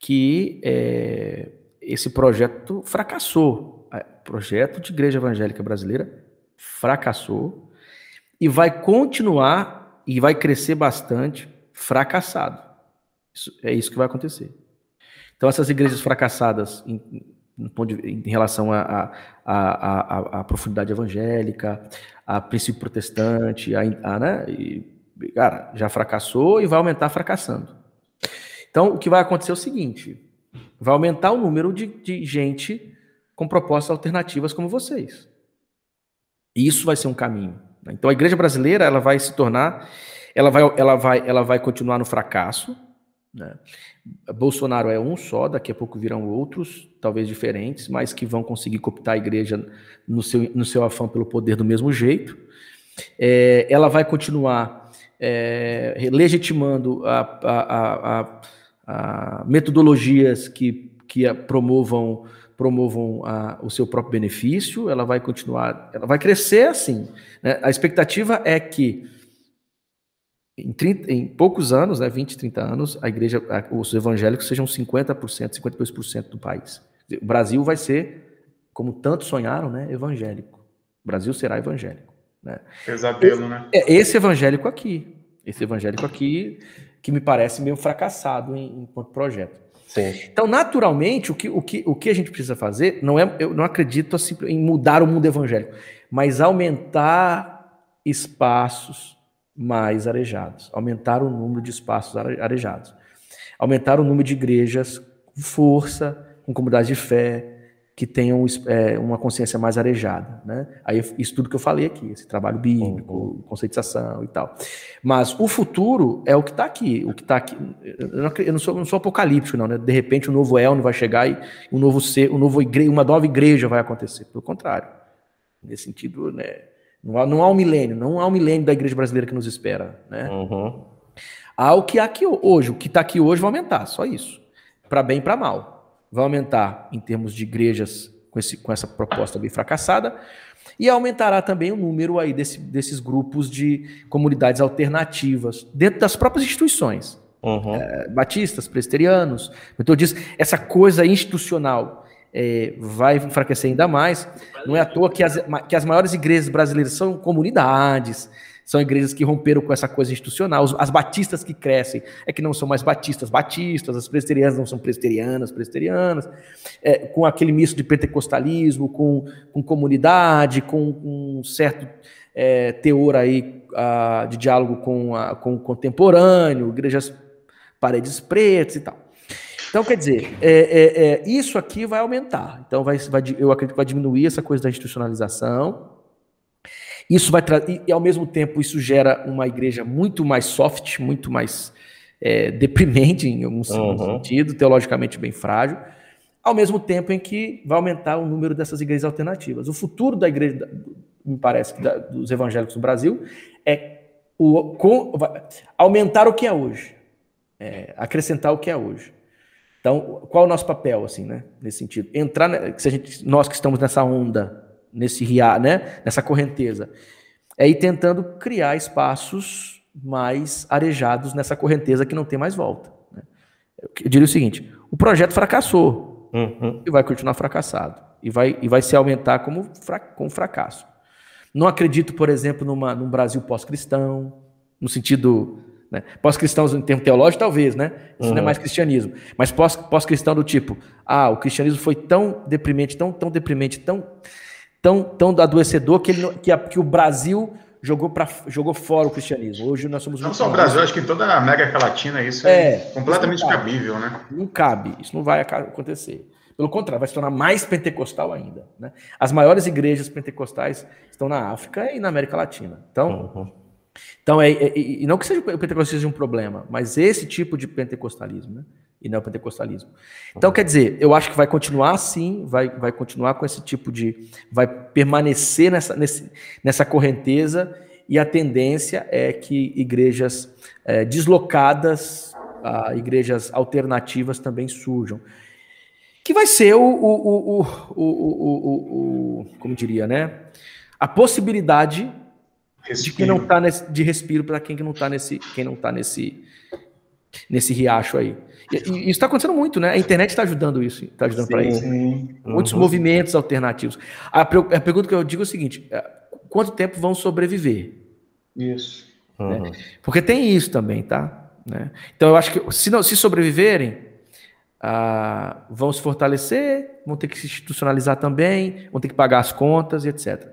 que é, esse projeto fracassou. O projeto de igreja evangélica brasileira fracassou e vai continuar e vai crescer bastante fracassado. Isso, é isso que vai acontecer. Então, essas igrejas fracassadas em, em, em relação à profundidade evangélica, a princípio protestante, a, a, né, e, cara, já fracassou e vai aumentar fracassando. Então, o que vai acontecer é o seguinte: vai aumentar o número de, de gente com propostas alternativas como vocês. E isso vai ser um caminho. Né? Então, a igreja brasileira ela vai se tornar, ela vai, ela vai, ela vai continuar no fracasso, né? Bolsonaro é um só, daqui a pouco virão outros, talvez diferentes, mas que vão conseguir cooptar a igreja no seu, no seu afã pelo poder do mesmo jeito. É, ela vai continuar é, legitimando a, a, a, metodologias que, que promovam, promovam o seu próprio benefício, ela vai continuar, ela vai crescer assim. Né? A expectativa é que em, 30, em, poucos anos, né, 20, 30 anos, a igreja, os evangélicos sejam 50%, 52% do país. O Brasil vai ser, como tantos sonharam, né, evangélico. O Brasil será evangélico. Né? Pesadelo, esse, né? É, esse evangélico aqui, esse evangélico aqui, que me parece meio fracassado em, enquanto projeto. Sim. Então, naturalmente, o que, o, que, o que a gente precisa fazer, não é, eu não acredito assim, em mudar o mundo evangélico, mas aumentar espaços mais arejados, aumentar o número de espaços arejados, aumentar o número de igrejas com força, com comunidades de fé, que tenham é, uma consciência mais arejada. Né? Aí, isso tudo que eu falei aqui, esse trabalho bíblico, uhum. conceituação e tal. Mas o futuro é o que está aqui. O que está aqui. Eu não, sou, não sou apocalíptico, não. Né? De repente, o novo Elno vai chegar e um novo ser, um novo igre, uma nova igreja vai acontecer. Pelo contrário. Nesse sentido, né? Não há, não há um milênio, não há um milênio da igreja brasileira que nos espera. Né? Uhum. Há o que há aqui hoje. O que está aqui hoje vai aumentar, só isso. Para bem e para mal. Vai aumentar em termos de igrejas com, esse, com essa proposta bem fracassada. E aumentará também o número aí desse, desses grupos de comunidades alternativas dentro das próprias instituições. Uhum. É, batistas, presbiterianos, metodistas, essa coisa institucional é, vai enfraquecer ainda mais. Não é à toa que as, que as maiores igrejas brasileiras são comunidades, são igrejas que romperam com essa coisa institucional. As batistas que crescem é que não são mais batistas, batistas, as presbiterianas não são presbiterianas, presbiterianas, é, com aquele misto de pentecostalismo, com, com comunidade, com, com um certo é, teor aí a, de diálogo com, a, com o contemporâneo, igrejas paredes pretas e tal. Então, quer dizer, é, é, é, isso aqui vai aumentar. Então, vai, vai, eu acredito que vai diminuir essa coisa da institucionalização. Isso vai trazer, e ao mesmo tempo, isso gera uma igreja muito mais soft, muito mais é, deprimente, em algum uhum. sentido, teologicamente bem frágil, ao mesmo tempo em que vai aumentar o número dessas igrejas alternativas. O futuro da igreja, me parece, da, dos evangélicos no Brasil é o, com, aumentar o que é hoje, é, acrescentar o que é hoje. Então, qual é o nosso papel, assim, né? Nesse sentido? Entrar, se a gente, nós que estamos nessa onda, nesse riar, né? Nessa correnteza, é ir tentando criar espaços mais arejados nessa correnteza que não tem mais volta. Né? Eu diria o seguinte: o projeto fracassou uhum. e vai continuar fracassado e vai, e vai se aumentar como, fra, como fracasso. Não acredito, por exemplo, numa, num Brasil pós-cristão, no sentido né? Pós-cristãos em termo teológico, talvez, né? Isso uhum. não é uhum. mais cristianismo. Mas pós-cristão do tipo, ah, o cristianismo foi tão deprimente, tão, tão deprimente, tão, tão, tão adoecedor que, ele, que, a, que o Brasil jogou, pra, jogou fora o cristianismo. Hoje nós somos Não só o Brasil, acho que em toda a América Latina isso é, é completamente cabível, né? Não cabe, isso não vai acontecer. Pelo contrário, vai se tornar mais pentecostal ainda. Né? As maiores igrejas pentecostais estão na África e na América Latina. Então, uhum. Então, é, é, e não que seja, o pentecostalismo seja um problema, mas esse tipo de pentecostalismo, né? E não o pentecostalismo. Então, quer dizer, eu acho que vai continuar assim, vai, vai continuar com esse tipo de. vai permanecer nessa, nesse, nessa correnteza, e a tendência é que igrejas é, deslocadas, igrejas alternativas também surjam. que vai ser o, o, o, o, o como diria, né? A possibilidade respiro. de quem não tá nesse, de respiro para quem que não está nesse, quem não tá nesse, nesse riacho aí. E, e isso está acontecendo muito, né? A internet está ajudando isso, está ajudando para isso. Muitos uhum. movimentos alternativos. A, a, pergunta que eu digo é o seguinte: é, quanto tempo vão sobreviver? Isso. Né? Uhum. Porque tem isso também, tá? Né? Então eu acho que se, não, se sobreviverem, ah, vão se fortalecer, vão ter que se institucionalizar também, vão ter que pagar as contas e etc.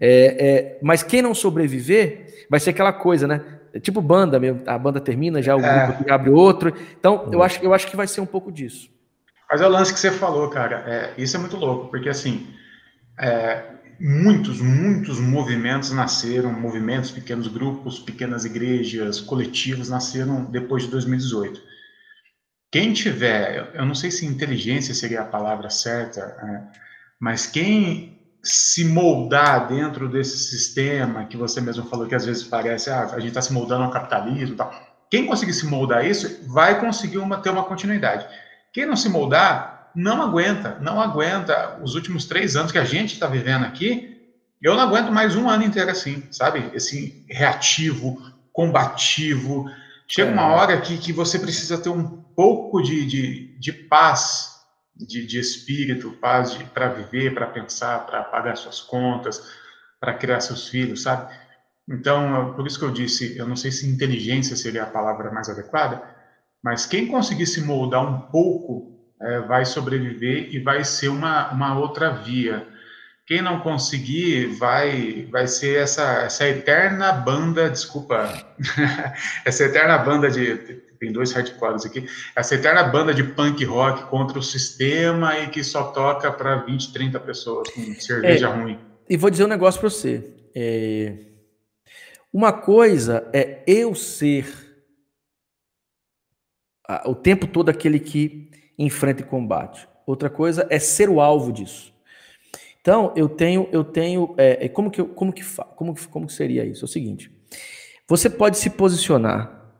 É, é, mas quem não sobreviver, vai ser aquela coisa, né? É tipo banda mesmo, a banda termina, já o é. grupo abre outro. Então, eu, acho, eu acho que vai ser um pouco disso. Mas é o lance que você falou, cara. É, isso é muito louco, porque assim, é, muitos, muitos movimentos nasceram, movimentos, pequenos grupos, pequenas igrejas, coletivos nasceram depois de 2018. Quem tiver, eu não sei se inteligência seria a palavra certa, é, mas quem se moldar dentro desse sistema que você mesmo falou que às vezes parece, ah, a gente está se moldando ao capitalismo tal. Quem conseguir se moldar isso vai conseguir uma, ter uma continuidade. Quem não se moldar, não aguenta, não aguenta os últimos três anos que a gente está vivendo aqui. Eu não aguento mais um ano inteiro assim, sabe? Esse reativo, combativo, Chega uma é. hora que, que você precisa ter um pouco de, de, de paz, de, de espírito, paz para viver, para pensar, para pagar suas contas, para criar seus filhos, sabe? Então, por isso que eu disse, eu não sei se inteligência seria a palavra mais adequada, mas quem conseguir se moldar um pouco é, vai sobreviver e vai ser uma, uma outra via. Quem não conseguir vai vai ser essa essa eterna banda, desculpa, essa eterna banda de tem dois hardcores aqui, essa eterna banda de punk rock contra o sistema e que só toca para 20, 30 pessoas com cerveja é, ruim. E vou dizer um negócio para você. É... Uma coisa é eu ser o tempo todo aquele que enfrenta e combate. Outra coisa é ser o alvo disso. Então, eu tenho, eu tenho, é, é como que, como que, como, como que seria isso? É o seguinte: você pode se posicionar,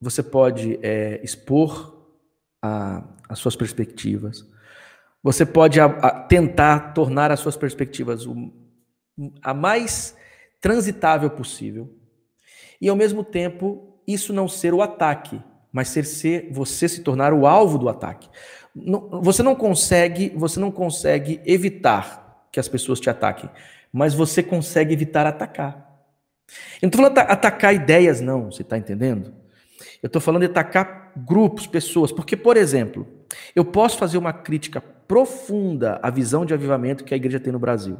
você pode é, expor a, as suas perspectivas, você pode a, a tentar tornar as suas perspectivas o, a mais transitável possível, e ao mesmo tempo isso não ser o ataque, mas ser, ser você se tornar o alvo do ataque. Não, você não consegue, você não consegue evitar que as pessoas te ataquem, mas você consegue evitar atacar. Eu não estou falando atacar ideias, não, você está entendendo? Eu estou falando de atacar grupos, pessoas, porque, por exemplo, eu posso fazer uma crítica profunda à visão de avivamento que a igreja tem no Brasil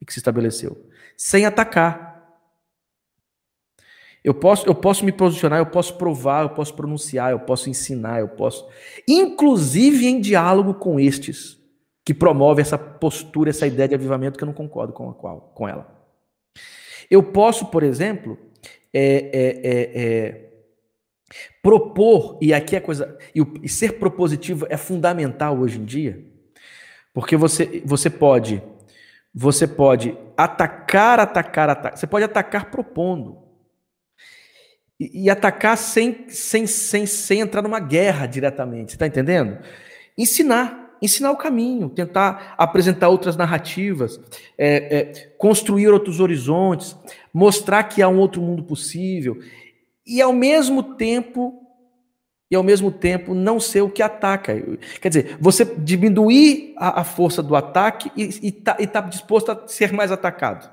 e que se estabeleceu, sem atacar. Eu posso, eu posso me posicionar, eu posso provar, eu posso pronunciar, eu posso ensinar, eu posso, inclusive em diálogo com estes que promove essa postura, essa ideia de avivamento que eu não concordo com, a qual, com ela. Eu posso, por exemplo, é, é, é, é propor, e aqui a coisa, e, o, e, ser propositivo é fundamental hoje em dia, porque você, você pode, você pode atacar, atacar, atacar, você pode atacar propondo, e, e atacar sem, sem, sem, sem entrar numa guerra diretamente, você está entendendo? Ensinar, ensinar o caminho, tentar apresentar outras narrativas, é, é, construir outros horizontes, mostrar que há um outro mundo possível e ao mesmo tempo e ao mesmo tempo não ser o que ataca. Quer dizer, você diminuir a, a força do ataque e está tá disposto a ser mais atacado.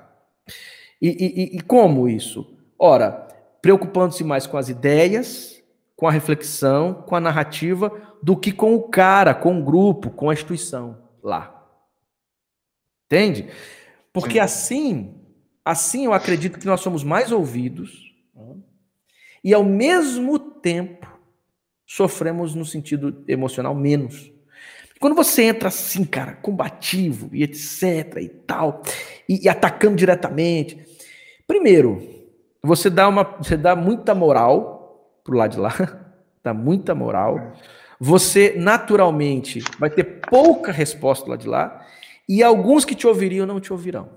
E, e, e como isso? Ora, preocupando-se mais com as ideias, com a reflexão, com a narrativa, do que com o cara, com o grupo, com a instituição lá. Entende? Porque Sim. assim, assim eu acredito que nós somos mais ouvidos e ao mesmo tempo sofremos no sentido emocional menos. Quando você entra assim, cara, combativo e etc e tal, e, e atacando diretamente, primeiro, você dá uma, você dá muita moral pro lado de lá, dá muita moral. Você naturalmente vai ter pouca resposta lá de lá e alguns que te ouviriam não te ouvirão.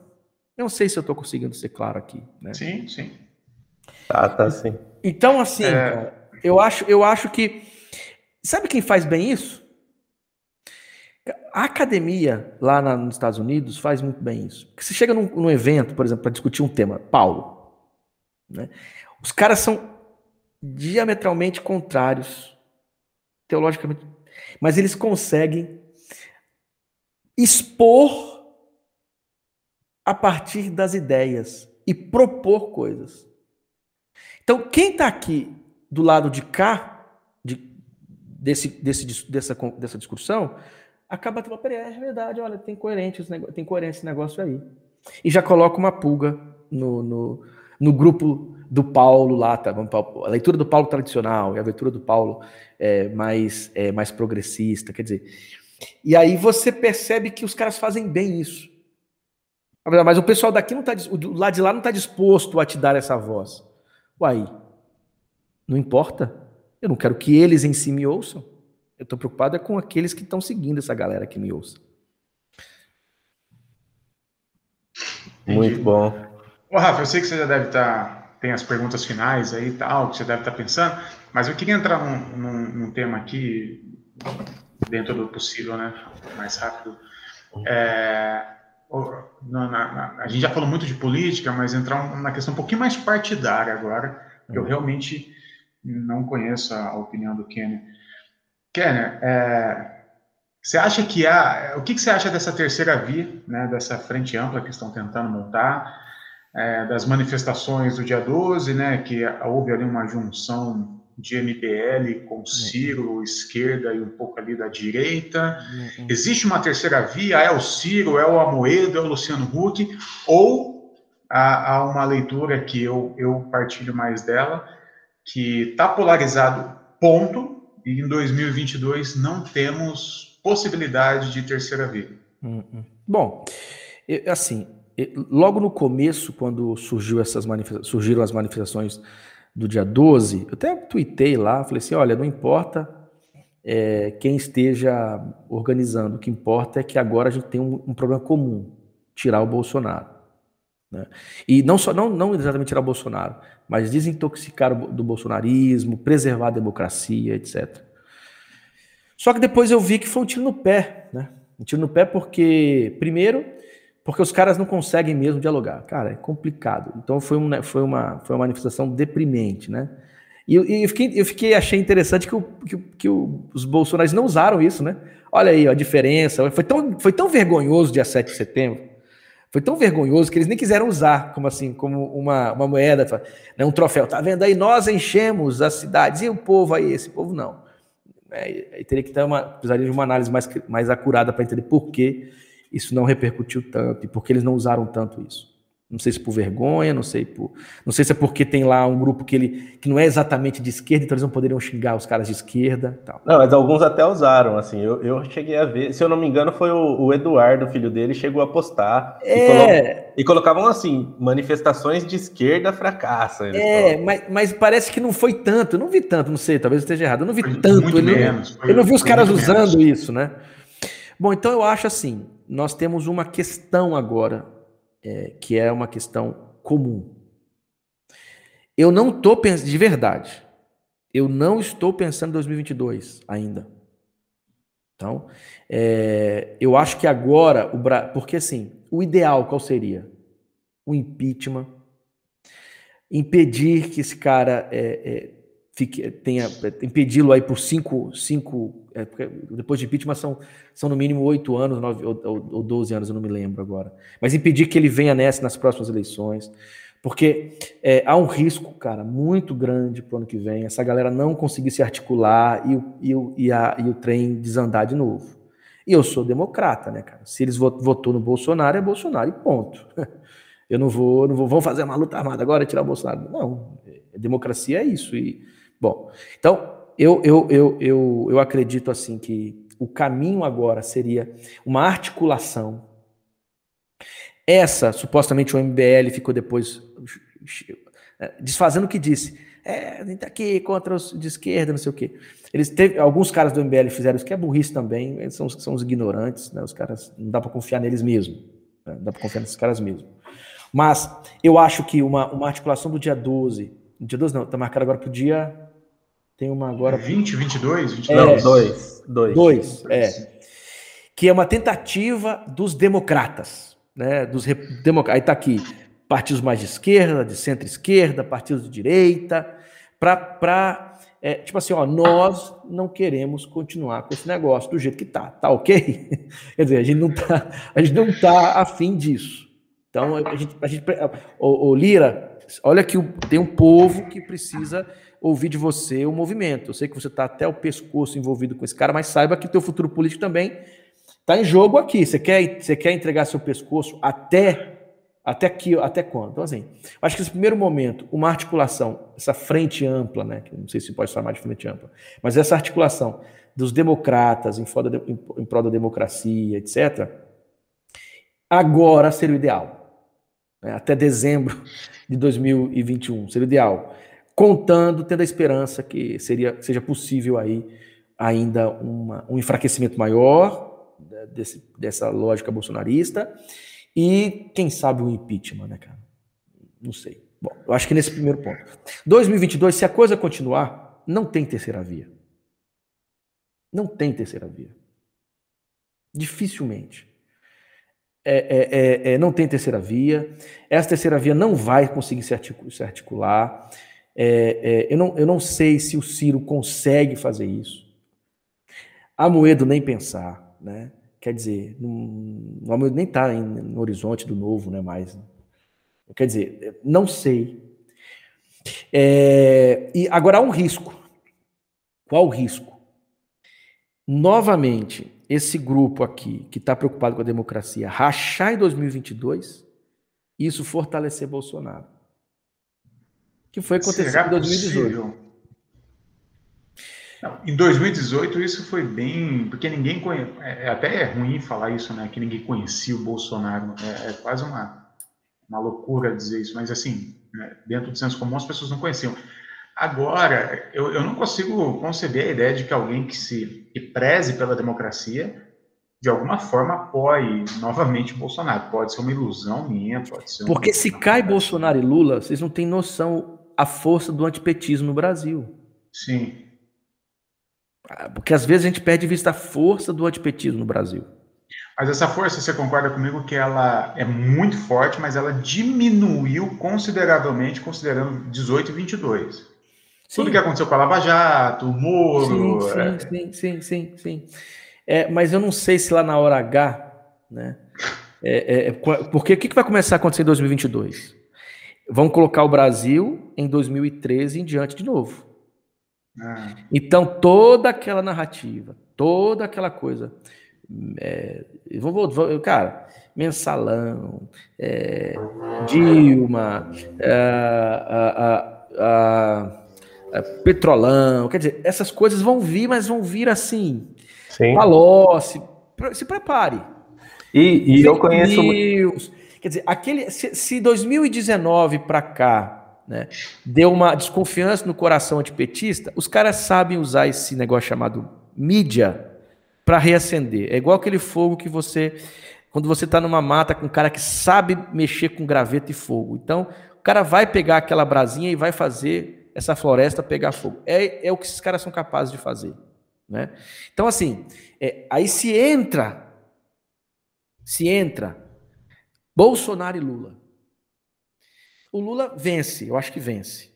Não sei se eu estou conseguindo ser claro aqui. Né? Sim, sim. Tá, tá sim. Então, assim, é... cara, eu acho, eu acho que. Sabe quem faz bem isso? A academia lá na, nos Estados Unidos faz muito bem isso. Porque você chega num, num evento, por exemplo, para discutir um tema, Paulo, né? os caras são diametralmente contrários, teologicamente, mas eles conseguem expor a partir das ideias e propor coisas. Então, quem está aqui do lado de cá, de, desse, desse, dessa, dessa discussão, acaba tendo, peraí, é verdade, olha, tem, coerente, tem coerência esse negócio aí. E já coloca uma pulga no, no, no grupo do Paulo lá, tá? a leitura do Paulo tradicional e a leitura do Paulo é, mais, é, mais progressista, quer dizer. E aí você percebe que os caras fazem bem isso. Mas o pessoal daqui não está, o lado de lá não está disposto a te dar essa voz. Uai, não importa. Eu não quero que eles em si me ouçam. Eu estou preocupado é com aqueles que estão seguindo essa galera que me ouça. Muito bom. Ô, Rafa, eu sei que você já deve estar. Tá, tem as perguntas finais aí e tal, que você deve estar tá pensando, mas eu queria entrar num, num, num tema aqui, dentro do possível, né? Mais rápido. É, na, na, a gente já falou muito de política, mas entrar na questão um pouquinho mais partidária agora, que eu uhum. realmente não conheço a opinião do Kenner. Kenner, é, você acha que há. O que, que, você acha dessa terceira via, né, dessa frente ampla que estão tentando montar, é, das manifestações do dia 12, né, que houve ali uma junção de MBL com Ciro, esquerda e um pouco ali da direita. Uhum. Existe uma terceira via? É o Ciro, é o Amoedo, é o Luciano Huck? Ou há, há uma leitura que eu, eu partilho mais dela, que está polarizado, ponto, e em 2022 não temos possibilidade de terceira via? Uhum. Bom, assim, logo no começo, quando surgiu essas surgiram as manifestações do dia 12, eu até tuitei lá, falei assim, olha, não importa é, quem esteja organizando, o que importa é que agora a gente tem um, um problema comum, tirar o Bolsonaro. Né? E não só não, não exatamente tirar o Bolsonaro, mas desintoxicar o, do bolsonarismo, preservar a democracia, etc. Só que depois eu vi que foi um tiro no pé, né? Um tiro no pé porque, primeiro, porque os caras não conseguem mesmo dialogar. Cara, é complicado. Então foi, um, foi, uma, foi uma manifestação deprimente, né? E, e eu, fiquei, eu fiquei, achei interessante que, o, que, que o, os bolsonaristas não usaram isso, né? Olha aí ó, a diferença. Foi tão, foi tão vergonhoso dia 7 de setembro. Foi tão vergonhoso que eles nem quiseram usar como assim, como uma, uma moeda, né, um troféu. Tá vendo aí? Nós enchemos as cidades. E o povo aí? Esse povo não. É, teria que ter uma, precisaria de uma análise mais, mais acurada para entender por que isso não repercutiu tanto e por que eles não usaram tanto isso. Não sei se por vergonha, não sei por, não sei se é porque tem lá um grupo que ele que não é exatamente de esquerda, então eles não poderiam xingar os caras de esquerda, tal. Não, mas alguns até usaram, assim. Eu, eu cheguei a ver, se eu não me engano, foi o, o Eduardo, filho dele, chegou a postar é... e, colo e, colocavam assim manifestações de esquerda fracassa. É, mas, mas, parece que não foi tanto. Eu não vi tanto, não sei, talvez eu esteja errado. Eu não vi foi tanto. Eu, menos, não, eu não vi os caras usando menos. isso, né? Bom, então eu acho assim nós temos uma questão agora, é, que é uma questão comum. Eu não estou pensando, de verdade, eu não estou pensando em 2022 ainda. Então, é, eu acho que agora, o Bra... porque assim, o ideal qual seria? O impeachment, impedir que esse cara é, é, fique, tenha, impedi-lo aí por cinco, cinco é, depois de impeachment são, são no mínimo oito anos, nove, ou, 12 anos, eu não me lembro agora. Mas impedir que ele venha nessa nas próximas eleições, porque é, há um risco, cara, muito grande para o ano que vem, essa galera não conseguir se articular e, e, e, a, e o trem desandar de novo. E eu sou democrata, né, cara? Se eles votou no Bolsonaro, é Bolsonaro e ponto. Eu não vou, não vou, vamos fazer uma luta armada agora tirar o Bolsonaro. Não, democracia é isso. E Bom, então eu, eu, eu, eu, eu acredito assim que o caminho agora seria uma articulação. Essa, supostamente, o MBL ficou depois é, desfazendo o que disse. É, tá aqui contra os de esquerda, não sei o quê. Eles teve, alguns caras do MBL fizeram isso, que é burrice também, eles são, são os ignorantes, né? Os caras não dá para confiar neles mesmo. Né? Não dá para confiar nesses caras mesmo. Mas eu acho que uma, uma articulação do dia 12, dia 12 não, está marcado agora para o dia tem uma agora. 20, 22? 22? É, não, dois. Dois. Dois, é. que é uma tentativa dos democratas, né? Dos democ... Aí está aqui partidos mais de esquerda, de centro-esquerda, partidos de direita, para é, tipo assim, ó, nós não queremos continuar com esse negócio do jeito que tá, tá ok? Quer dizer, a gente não tá, a gente não tá afim disso. Então, a gente, a gente o, o Lira, olha que tem um povo que precisa ouvir de você o movimento. Eu sei que você está até o pescoço envolvido com esse cara, mas saiba que o teu futuro político também está em jogo aqui. Você quer, você quer entregar seu pescoço até até aqui, até quando? Então, assim, acho que esse primeiro momento, uma articulação, essa frente ampla, né? Que não sei se pode chamar de frente ampla, mas essa articulação dos democratas em, em, em prol da democracia, etc., agora seria o ideal. Né? Até dezembro de 2021 seria o ideal contando, tendo a esperança que seria, seja possível aí ainda uma, um enfraquecimento maior desse, dessa lógica bolsonarista e, quem sabe, um impeachment, né, cara? Não sei. Bom, eu acho que nesse primeiro ponto. 2022, se a coisa continuar, não tem terceira via. Não tem terceira via. Dificilmente. É, é, é, é não tem terceira via. Essa terceira via não vai conseguir se articular. É, é, eu, não, eu não sei se o Ciro consegue fazer isso. A Moedo nem pensar, né? Quer dizer, não, a Moedo nem está no horizonte do novo, né? Mais. Quer dizer, não sei. É, e agora há um risco. Qual o risco? Novamente, esse grupo aqui, que está preocupado com a democracia, rachar em 2022, isso fortalecer Bolsonaro que foi acontecer em 2018. Não, em 2018 isso foi bem, porque ninguém conhece, é, é, até é ruim falar isso, né, que ninguém conhecia o Bolsonaro, é, é quase uma, uma loucura dizer isso, mas assim, né, dentro do senso comum as pessoas não conheciam. Agora, eu, eu não consigo conceber a ideia de que alguém que se que preze pela democracia de alguma forma apoie novamente Bolsonaro. Pode ser uma ilusão minha, pode ser. Porque se cai Bolsonaro e Lula, vocês não têm noção a força do antipetismo no Brasil. Sim. Ah, porque às vezes a gente perde de vista a força do antipetismo no Brasil. Mas essa força, você concorda comigo que ela é muito forte, mas ela diminuiu consideravelmente, considerando 18 e 22. Sim. Tudo que aconteceu com a Lava Jato, o Moro. Sim, é... sim, sim, sim, sim. É, mas eu não sei se lá na hora H, né? É, é, porque o que, que vai começar a acontecer em 2022? Vão colocar o Brasil em 2013 em diante de novo. Ah. Então, toda aquela narrativa, toda aquela coisa. É, vou, vou, cara, mensalão, é, Dilma, é, petrolão, quer dizer, essas coisas vão vir, mas vão vir assim. Sim. Palocci, se prepare. E, e eu conheço. News, Quer dizer, aquele, se, se 2019 para cá né, deu uma desconfiança no coração antipetista, os caras sabem usar esse negócio chamado mídia para reacender. É igual aquele fogo que você. Quando você está numa mata com um cara que sabe mexer com graveto e fogo. Então, o cara vai pegar aquela brasinha e vai fazer essa floresta pegar fogo. É, é o que esses caras são capazes de fazer. Né? Então, assim, é, aí se entra, se entra Bolsonaro e Lula. O Lula vence, eu acho que vence.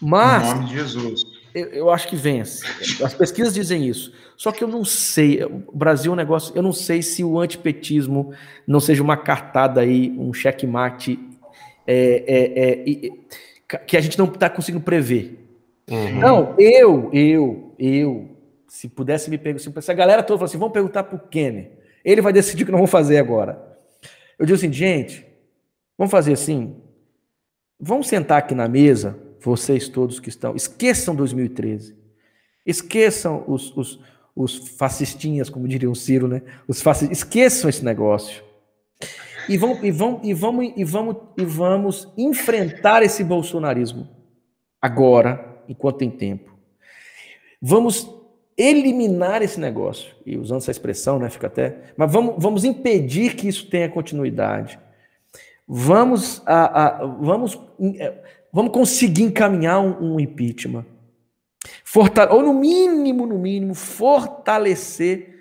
Mas. Em nome de Jesus. Eu, eu, acho que vence. As pesquisas dizem isso. Só que eu não sei. O Brasil é um negócio. Eu não sei se o antipetismo não seja uma cartada aí, um checkmate é, é, é, que a gente não está conseguindo prever. Uhum. Não, eu, eu, eu, se pudesse me perguntar, se a galera toda falasse assim, vamos perguntar para o Kenner. Ele vai decidir o que nós vamos fazer agora. Eu digo assim, gente, vamos fazer assim. Vamos sentar aqui na mesa, vocês todos que estão. Esqueçam 2013. Esqueçam os, os, os fascistinhas, como diriam o Ciro, né? Os fascistas, esqueçam esse negócio. E vamos, e, vamos, e, vamos, e, vamos, e vamos enfrentar esse bolsonarismo agora, enquanto tem tempo. Vamos eliminar esse negócio. E usando essa expressão, né, fica até. Mas vamos, vamos impedir que isso tenha continuidade. Vamos, a, a vamos, é, vamos conseguir encaminhar um, um impeachment. Fortale ou no mínimo, no mínimo, fortalecer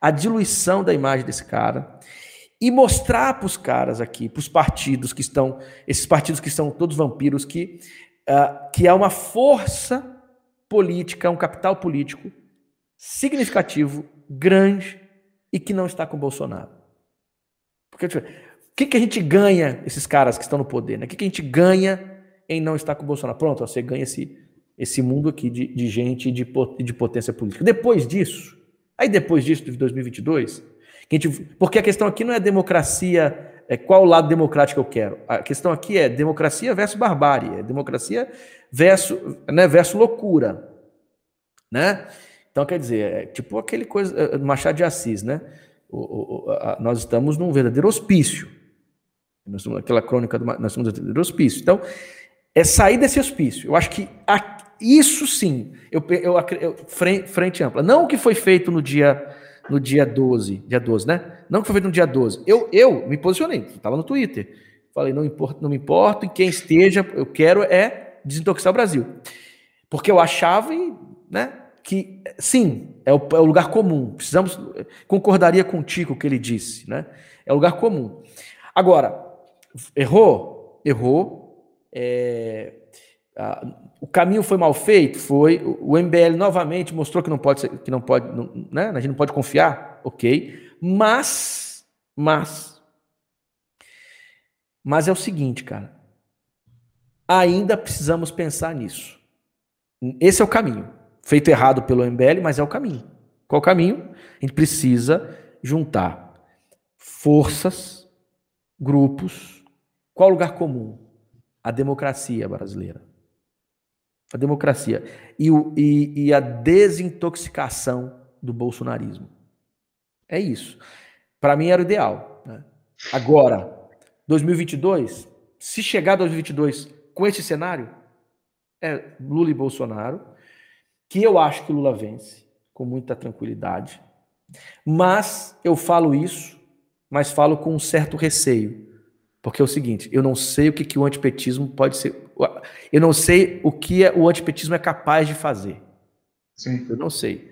a diluição da imagem desse cara e mostrar para os caras aqui, para os partidos que estão, esses partidos que são todos vampiros, que, uh, que há uma força política, um capital político significativo, grande e que não está com o Bolsonaro. Porque o que, que a gente ganha, esses caras que estão no poder? Né? O que, que a gente ganha em não estar com o Bolsonaro? Pronto, você ganha esse, esse mundo aqui de, de gente de, de potência política. Depois disso, aí depois disso, de 2022, a gente, porque a questão aqui não é democracia, é qual lado democrático eu quero. A questão aqui é democracia versus barbárie, é democracia versus, né, versus loucura. Né? Então, quer dizer, é tipo aquele coisa, é, Machado de Assis, né? O, o, a, nós estamos num verdadeiro hospício. Nós estamos, aquela crônica, do, nós estamos num verdadeiro hospício. Então, é sair desse hospício. Eu acho que a, isso sim, eu, eu, eu, frente, frente ampla. Não o que foi feito no dia no dia 12, dia 12, né? Não que foi feito no dia 12. Eu, eu me posicionei, estava no Twitter. Falei, não, importa, não me importo, e quem esteja, eu quero é desintoxicar o Brasil. Porque eu achava, né, que sim, é o, é o lugar comum. Precisamos, concordaria com o que ele disse, né? É o lugar comum. Agora, errou? Errou. É, a, o caminho foi mal feito? Foi. O MBL novamente mostrou que não pode, ser, que não pode, não, né? A gente não pode confiar, ok. Mas, mas, mas é o seguinte, cara. Ainda precisamos pensar nisso. Esse é o caminho. Feito errado pelo MBL, mas é o caminho. Qual o caminho? A gente precisa juntar forças, grupos. Qual o lugar comum? A democracia brasileira a democracia e, o, e, e a desintoxicação do bolsonarismo. É isso. Para mim era o ideal. Né? Agora, 2022, se chegar 2022 com esse cenário, é Lula e Bolsonaro, que eu acho que Lula vence com muita tranquilidade. Mas eu falo isso, mas falo com um certo receio. Porque é o seguinte, eu não sei o que, que o antipetismo pode ser. Eu não sei o que é, o antipetismo é capaz de fazer. Sim. Eu não sei.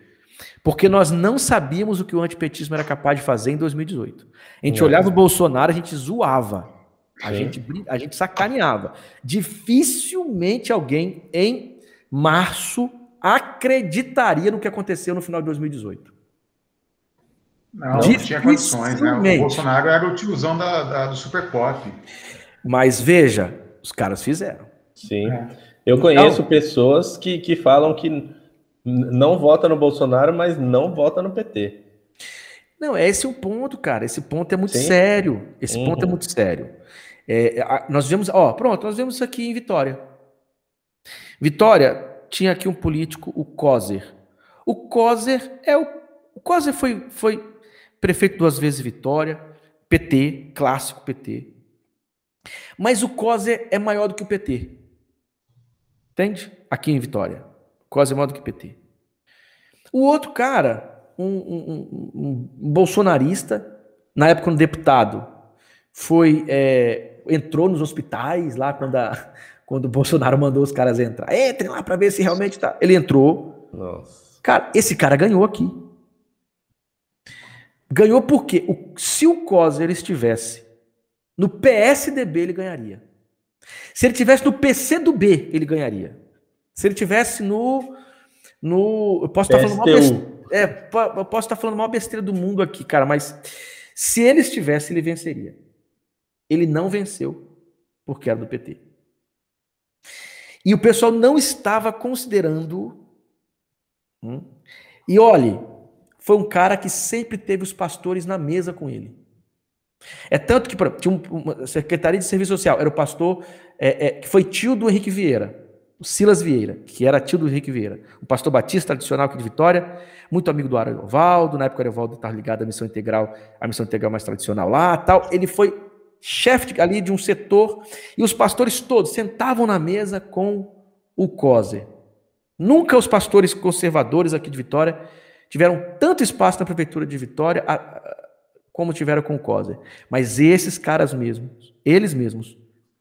Porque nós não sabíamos o que o antipetismo era capaz de fazer em 2018. A gente é. olhava o Bolsonaro, a gente zoava. A gente, a gente sacaneava. Dificilmente alguém em março acreditaria no que aconteceu no final de 2018. Não, não tinha condições, né? O Bolsonaro era o tiozão da, da, do Super Pop. Mas veja, os caras fizeram. Sim. É. Eu conheço então, pessoas que, que falam que não vota no Bolsonaro, mas não vota no PT. Não, é esse o ponto, cara. Esse ponto é muito Sim. sério. Esse uhum. ponto é muito sério. É, nós vemos, ó, pronto, nós vemos isso aqui em Vitória. Vitória tinha aqui um político, o Coser. O Coser é o. O Coser foi, foi prefeito duas vezes Vitória, PT, clássico PT. Mas o COSE é maior do que o PT. Entende? Aqui em Vitória. O COSE é maior do que o PT. O outro cara, um, um, um, um bolsonarista, na época um deputado, foi é, entrou nos hospitais lá quando, a, quando o Bolsonaro mandou os caras entrar. Entrem lá para ver se realmente tá. Ele entrou. Nossa. Cara, esse cara ganhou aqui. Ganhou porque o, se o Coser estivesse no PSDB, ele ganharia. Se ele tivesse no PCdoB, ele ganharia. Se ele tivesse no. no eu posso estar falando mal besteira. É, eu posso estar falando mal besteira do mundo aqui, cara, mas se ele estivesse, ele venceria. Ele não venceu, porque era do PT. E o pessoal não estava considerando. Hum, e olhe, foi um cara que sempre teve os pastores na mesa com ele. É tanto que tinha uma secretaria de serviço social, era o pastor é, é, que foi tio do Henrique Vieira, o Silas Vieira, que era tio do Henrique Vieira, o pastor batista tradicional aqui de Vitória, muito amigo do Ariovaldo, na época o Ariovaldo estava ligado à missão integral, à missão integral mais tradicional lá, tal. Ele foi chefe ali de um setor e os pastores todos sentavam na mesa com o COSE. Nunca os pastores conservadores aqui de Vitória tiveram tanto espaço na prefeitura de Vitória como tiveram com o COSER. Mas esses caras mesmos, eles mesmos,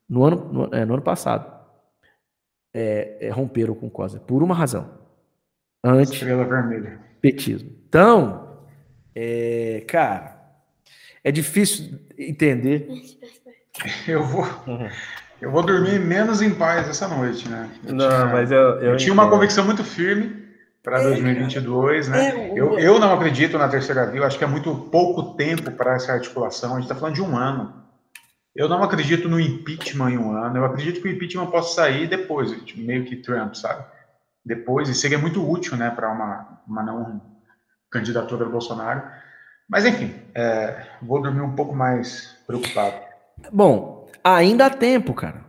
no ano, no, é, no ano passado, é, é, romperam com o COSER, por uma razão. Anti-petismo. Então, É, cara, é difícil entender. Eu vou, eu vou dormir menos em paz essa noite, né? Eu não, tinha, mas eu, eu, eu tinha uma convicção muito firme para 2022, é, né? É, eu, eu não acredito na terceira via, eu acho que é muito pouco tempo para essa articulação. A gente está falando de um ano. Eu não acredito no impeachment em um ano. Eu acredito que o impeachment possa sair depois, meio que Trump, sabe? Depois, e seria muito útil, né, para uma, uma não candidatura do Bolsonaro. Mas, enfim, é, vou dormir um pouco mais preocupado. Bom, ainda há tempo, cara.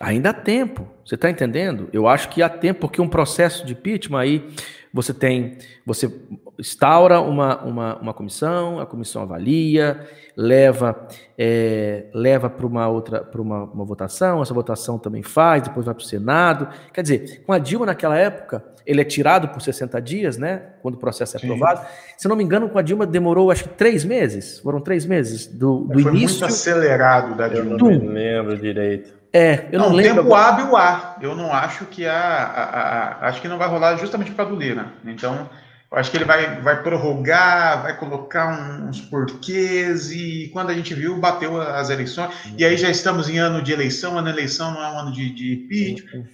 Ainda há tempo. Você está entendendo? Eu acho que há tempo, porque um processo de impeachment aí você tem, você instaura uma, uma, uma comissão, a comissão avalia, leva é, leva para uma outra para uma, uma, votação, essa votação também faz, depois vai para o Senado. Quer dizer, com a Dilma naquela época, ele é tirado por 60 dias, né? Quando o processo é aprovado. Sim. Se não me engano, com a Dilma demorou acho que três meses. Foram três meses do, do Foi início. Muito acelerado da Dilma. Eu não lembro direito. É, eu não, não lembro. Tempo hábil há. Eu não acho que há. A, a, a, acho que não vai rolar justamente para a do Lira. Então, eu acho que ele vai, vai prorrogar, vai colocar uns porquês e quando a gente viu, bateu as eleições. E aí já estamos em ano de eleição, ano de eleição não é um ano de, de impeachment.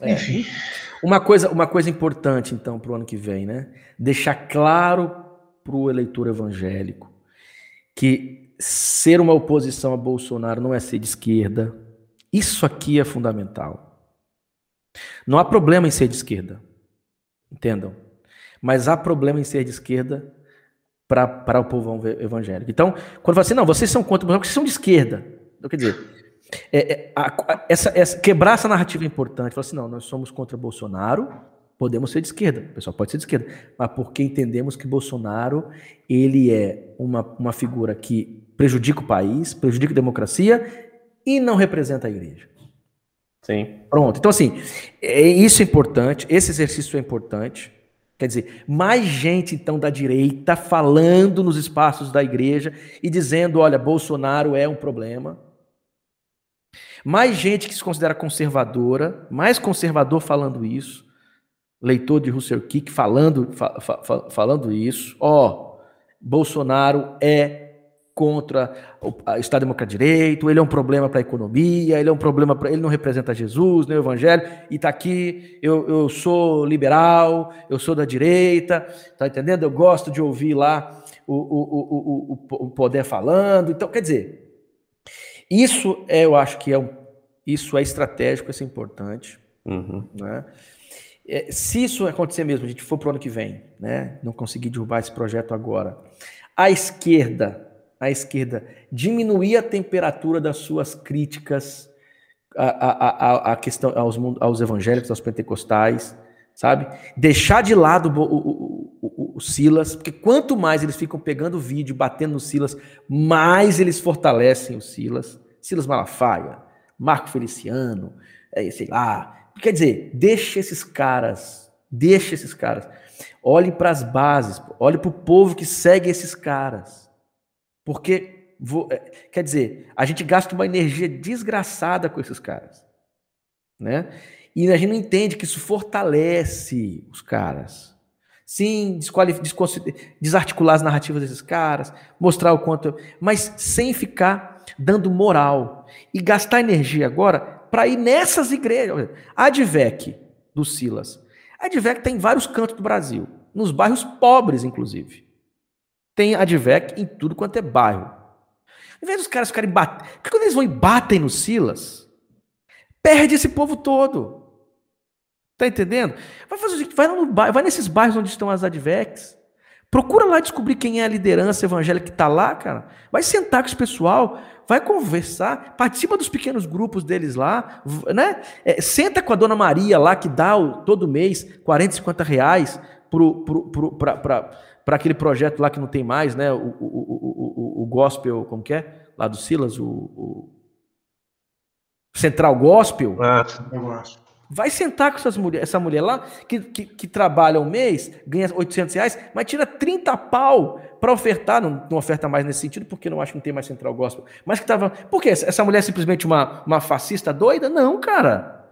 É. Enfim. Uma coisa, uma coisa importante, então, para o ano que vem, né? Deixar claro para o eleitor evangélico que ser uma oposição a Bolsonaro não é ser de esquerda, isso aqui é fundamental. Não há problema em ser de esquerda. Entendam? Mas há problema em ser de esquerda para o povo evangélico. Então, quando fala assim, não, vocês são contra, vocês são de esquerda. Então, quer dizer, é, é, a, essa, essa, quebrar essa narrativa é importante. Falar assim, não, nós somos contra Bolsonaro, podemos ser de esquerda. O pessoal pode ser de esquerda. Mas porque entendemos que Bolsonaro ele é uma, uma figura que prejudica o país, prejudica a democracia e não representa a igreja. Sim. Pronto. Então, assim, é, isso é importante, esse exercício é importante. Quer dizer, mais gente, então, da direita falando nos espaços da igreja e dizendo: olha, Bolsonaro é um problema. Mais gente que se considera conservadora, mais conservador falando isso. Leitor de Russell Kick falando, fa, fa, falando isso. Ó, Bolsonaro é contra o Estado Democrático de Direito, ele é um problema para a economia, ele é um problema para. Ele não representa Jesus, nem o Evangelho, e está aqui, eu, eu sou liberal, eu sou da direita, tá entendendo? Eu gosto de ouvir lá o, o, o, o, o poder falando. Então, quer dizer, isso é, eu acho que é um, isso é estratégico, isso é importante. Uhum. Né? É, se isso acontecer mesmo, a gente for para o ano que vem, né? não conseguir derrubar esse projeto agora, a esquerda a esquerda diminuir a temperatura das suas críticas à, à, questão aos, aos evangélicos, aos pentecostais, sabe? Deixar de lado o, o, o, o, Silas, porque quanto mais eles ficam pegando vídeo, batendo no Silas, mais eles fortalecem o Silas. Silas Malafaia, Marco Feliciano, é, sei lá. Quer dizer, deixa esses caras, deixa esses caras. Olhe para as bases, olhe para o povo que segue esses caras. Porque, vou, é, quer dizer, a gente gasta uma energia desgraçada com esses caras. Né? E a gente não entende que isso fortalece os caras. Sim, desarticular as narrativas desses caras, mostrar o quanto. Mas sem ficar dando moral. E gastar energia agora para ir nessas igrejas. A Advec do Silas. A Advec tem vários cantos do Brasil, nos bairros pobres, inclusive. Tem Advec em tudo quanto é bairro. Em vez dos caras ficarem batendo. Porque quando eles vão e batem no Silas, perde esse povo todo. Tá entendendo? Vai fazer o seguinte, vai, no bairro, vai nesses bairros onde estão as Advecs. Procura lá descobrir quem é a liderança evangélica que está lá, cara. Vai sentar com esse pessoal, vai conversar, participa dos pequenos grupos deles lá, né? É, senta com a dona Maria lá, que dá o, todo mês 40, 50 reais para para aquele projeto lá que não tem mais, né? O, o, o, o, o gospel, como que é? Lá do Silas, o, Central Gospel. Ah, Vai sentar com essas mulher, essa mulher lá, que, que, que, trabalha um mês, ganha 800 reais, mas tira 30 pau para ofertar, não, não, oferta mais nesse sentido, porque não acho que não tem mais Central Gospel. Mas que tava. Por quê? Essa mulher é simplesmente uma, uma fascista doida? Não, cara.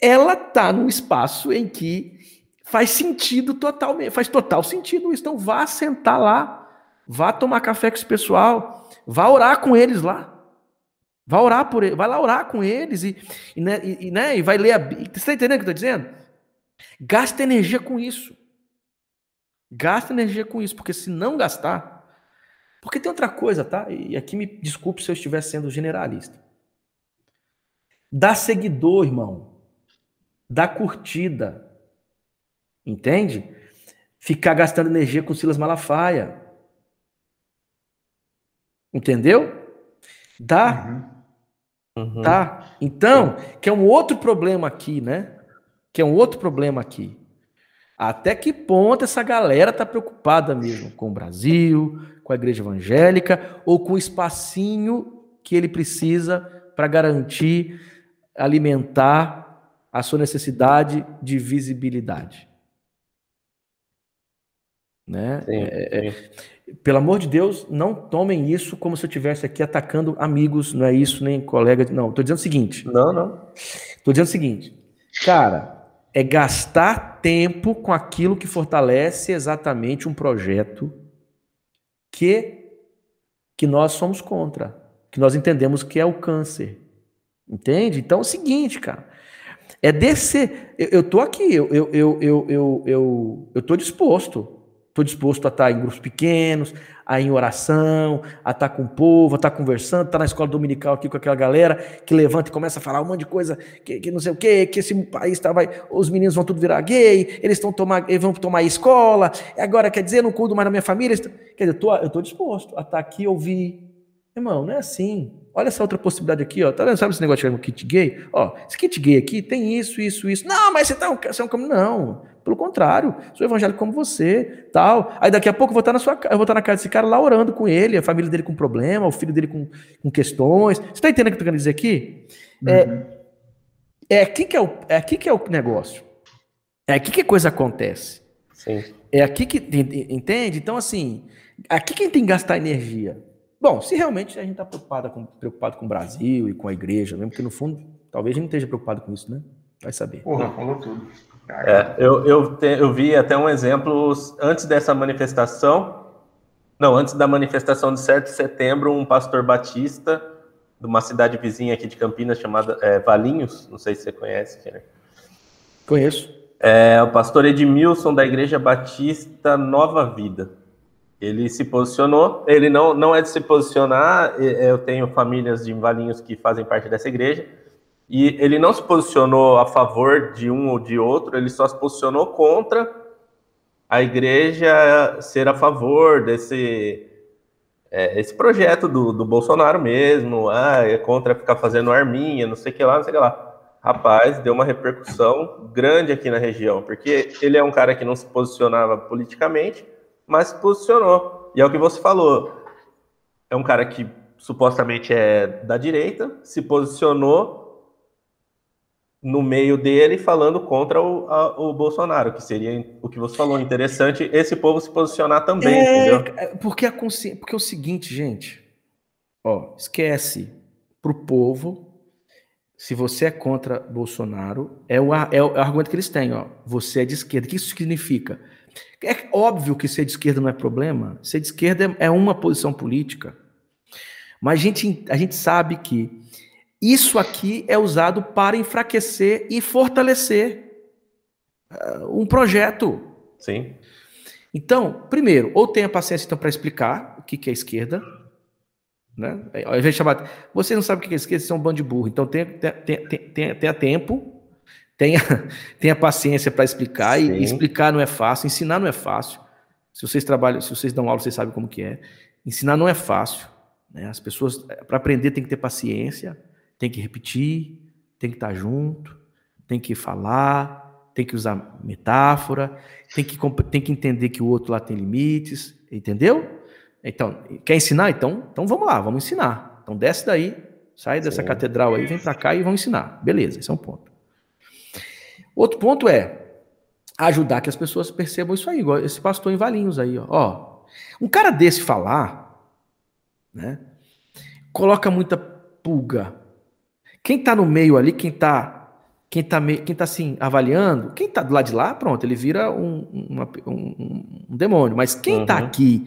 Ela tá num espaço em que Faz sentido totalmente, faz total sentido isso. Então vá sentar lá, vá tomar café com esse pessoal, vá orar com eles lá. Vá orar por eles, vai lá orar com eles e, e, né, e, né, e vai ler a Bíblia. Você está entendendo o que eu estou dizendo? Gasta energia com isso. Gasta energia com isso, porque se não gastar. Porque tem outra coisa, tá? E aqui me desculpe se eu estiver sendo generalista. Dá seguidor, irmão. Dá curtida. Entende? Ficar gastando energia com Silas Malafaia. Entendeu? Dá. Uhum. Tá? Então, que é um outro problema aqui, né? Que é um outro problema aqui. Até que ponto essa galera tá preocupada mesmo com o Brasil, com a igreja evangélica ou com o espacinho que ele precisa para garantir alimentar a sua necessidade de visibilidade? Né? Sim, é, é, pelo amor de Deus, não tomem isso como se eu estivesse aqui atacando amigos, não é isso, nem colegas. Não, estou dizendo o seguinte. Não, não. Estou dizendo o seguinte. Cara, é gastar tempo com aquilo que fortalece exatamente um projeto que, que nós somos contra, que nós entendemos que é o câncer. Entende? Então é o seguinte, cara. É descer. Eu, eu tô aqui, eu, eu, eu, eu, eu, eu, eu tô disposto. Estou disposto a estar em grupos pequenos, a ir em oração, a estar com o povo, a estar conversando, a estar na escola dominical aqui com aquela galera que levanta e começa a falar um monte de coisa, que, que não sei o quê, que esse país tá, vai, os meninos vão tudo virar gay, eles, tomar, eles vão tomar escola, agora quer dizer, eu não cuido mais da minha família. Quer dizer, eu estou disposto a estar aqui e ouvir. Irmão, não é assim. Olha essa outra possibilidade aqui, ó. Tá vendo? Sabe esse negócio de kit gay? Ó, esse kit gay aqui tem isso, isso, isso. Não, mas você tá um, você é um caminho. Não. Pelo contrário, sou evangélico como você, tal. Aí daqui a pouco eu vou estar na sua eu vou estar na casa desse cara lá orando com ele, a família dele com problema, o filho dele com, com questões. Você está entendendo o que eu estou querendo dizer aqui? É, uhum. É, é aqui que é o, é aqui que é o negócio. É aqui que a coisa acontece. Sim. É aqui que entende? Então assim, aqui quem tem que gastar energia Bom, se realmente a gente está preocupado com, preocupado com o Brasil e com a igreja, mesmo que no fundo, talvez a gente não esteja preocupado com isso, né? Vai saber. Porra, falou tudo. É, eu, eu, te, eu vi até um exemplo antes dessa manifestação, não, antes da manifestação de 7 de setembro, um pastor batista de uma cidade vizinha aqui de Campinas chamada é, Valinhos, não sei se você conhece, Conheço. É o pastor Edmilson da Igreja Batista Nova Vida. Ele se posicionou, ele não, não é de se posicionar, eu tenho famílias de valinhos que fazem parte dessa igreja, e ele não se posicionou a favor de um ou de outro, ele só se posicionou contra a igreja ser a favor desse é, esse projeto do, do Bolsonaro mesmo, ah, é contra ficar fazendo arminha, não sei o que lá, não sei o que lá. Rapaz, deu uma repercussão grande aqui na região, porque ele é um cara que não se posicionava politicamente, mas se posicionou. E é o que você falou. É um cara que supostamente é da direita, se posicionou no meio dele falando contra o, a, o Bolsonaro, que seria o que você falou, interessante esse povo se posicionar também, é, entendeu? Porque, a consci... porque é o seguinte, gente, ó, esquece pro povo, se você é contra Bolsonaro, é o, é o argumento que eles têm, ó, você é de esquerda, o que isso significa? É óbvio que ser de esquerda não é problema. Ser de esquerda é uma posição política. Mas a gente, a gente sabe que isso aqui é usado para enfraquecer e fortalecer uh, um projeto. Sim. Então, primeiro, ou tenha paciência então, para explicar o que, que é esquerda. Né? Ao invés de chamar. Você não sabe o que é esquerda, você é um bando de burro. Então tenha, tenha, tenha, tenha tempo Tenha, tenha paciência para explicar, Sim. e explicar não é fácil, ensinar não é fácil. Se vocês trabalham, se vocês dão aula, vocês sabem como que é. Ensinar não é fácil. Né? As pessoas, para aprender, tem que ter paciência, tem que repetir, tem que estar junto, tem que falar, tem que usar metáfora, tem que, tem que entender que o outro lá tem limites, entendeu? Então, quer ensinar? Então, então vamos lá, vamos ensinar. Então desce daí, sai dessa Sim. catedral aí, vem para cá e vamos ensinar. Beleza, esse é um ponto. Outro ponto é ajudar que as pessoas percebam isso aí, igual esse pastor em Valinhos aí, ó. ó um cara desse falar, né, coloca muita pulga. Quem está no meio ali, quem está quem está quem tá assim, avaliando, quem está do lado de lá, pronto, ele vira um, uma, um, um demônio. Mas quem está uhum. aqui,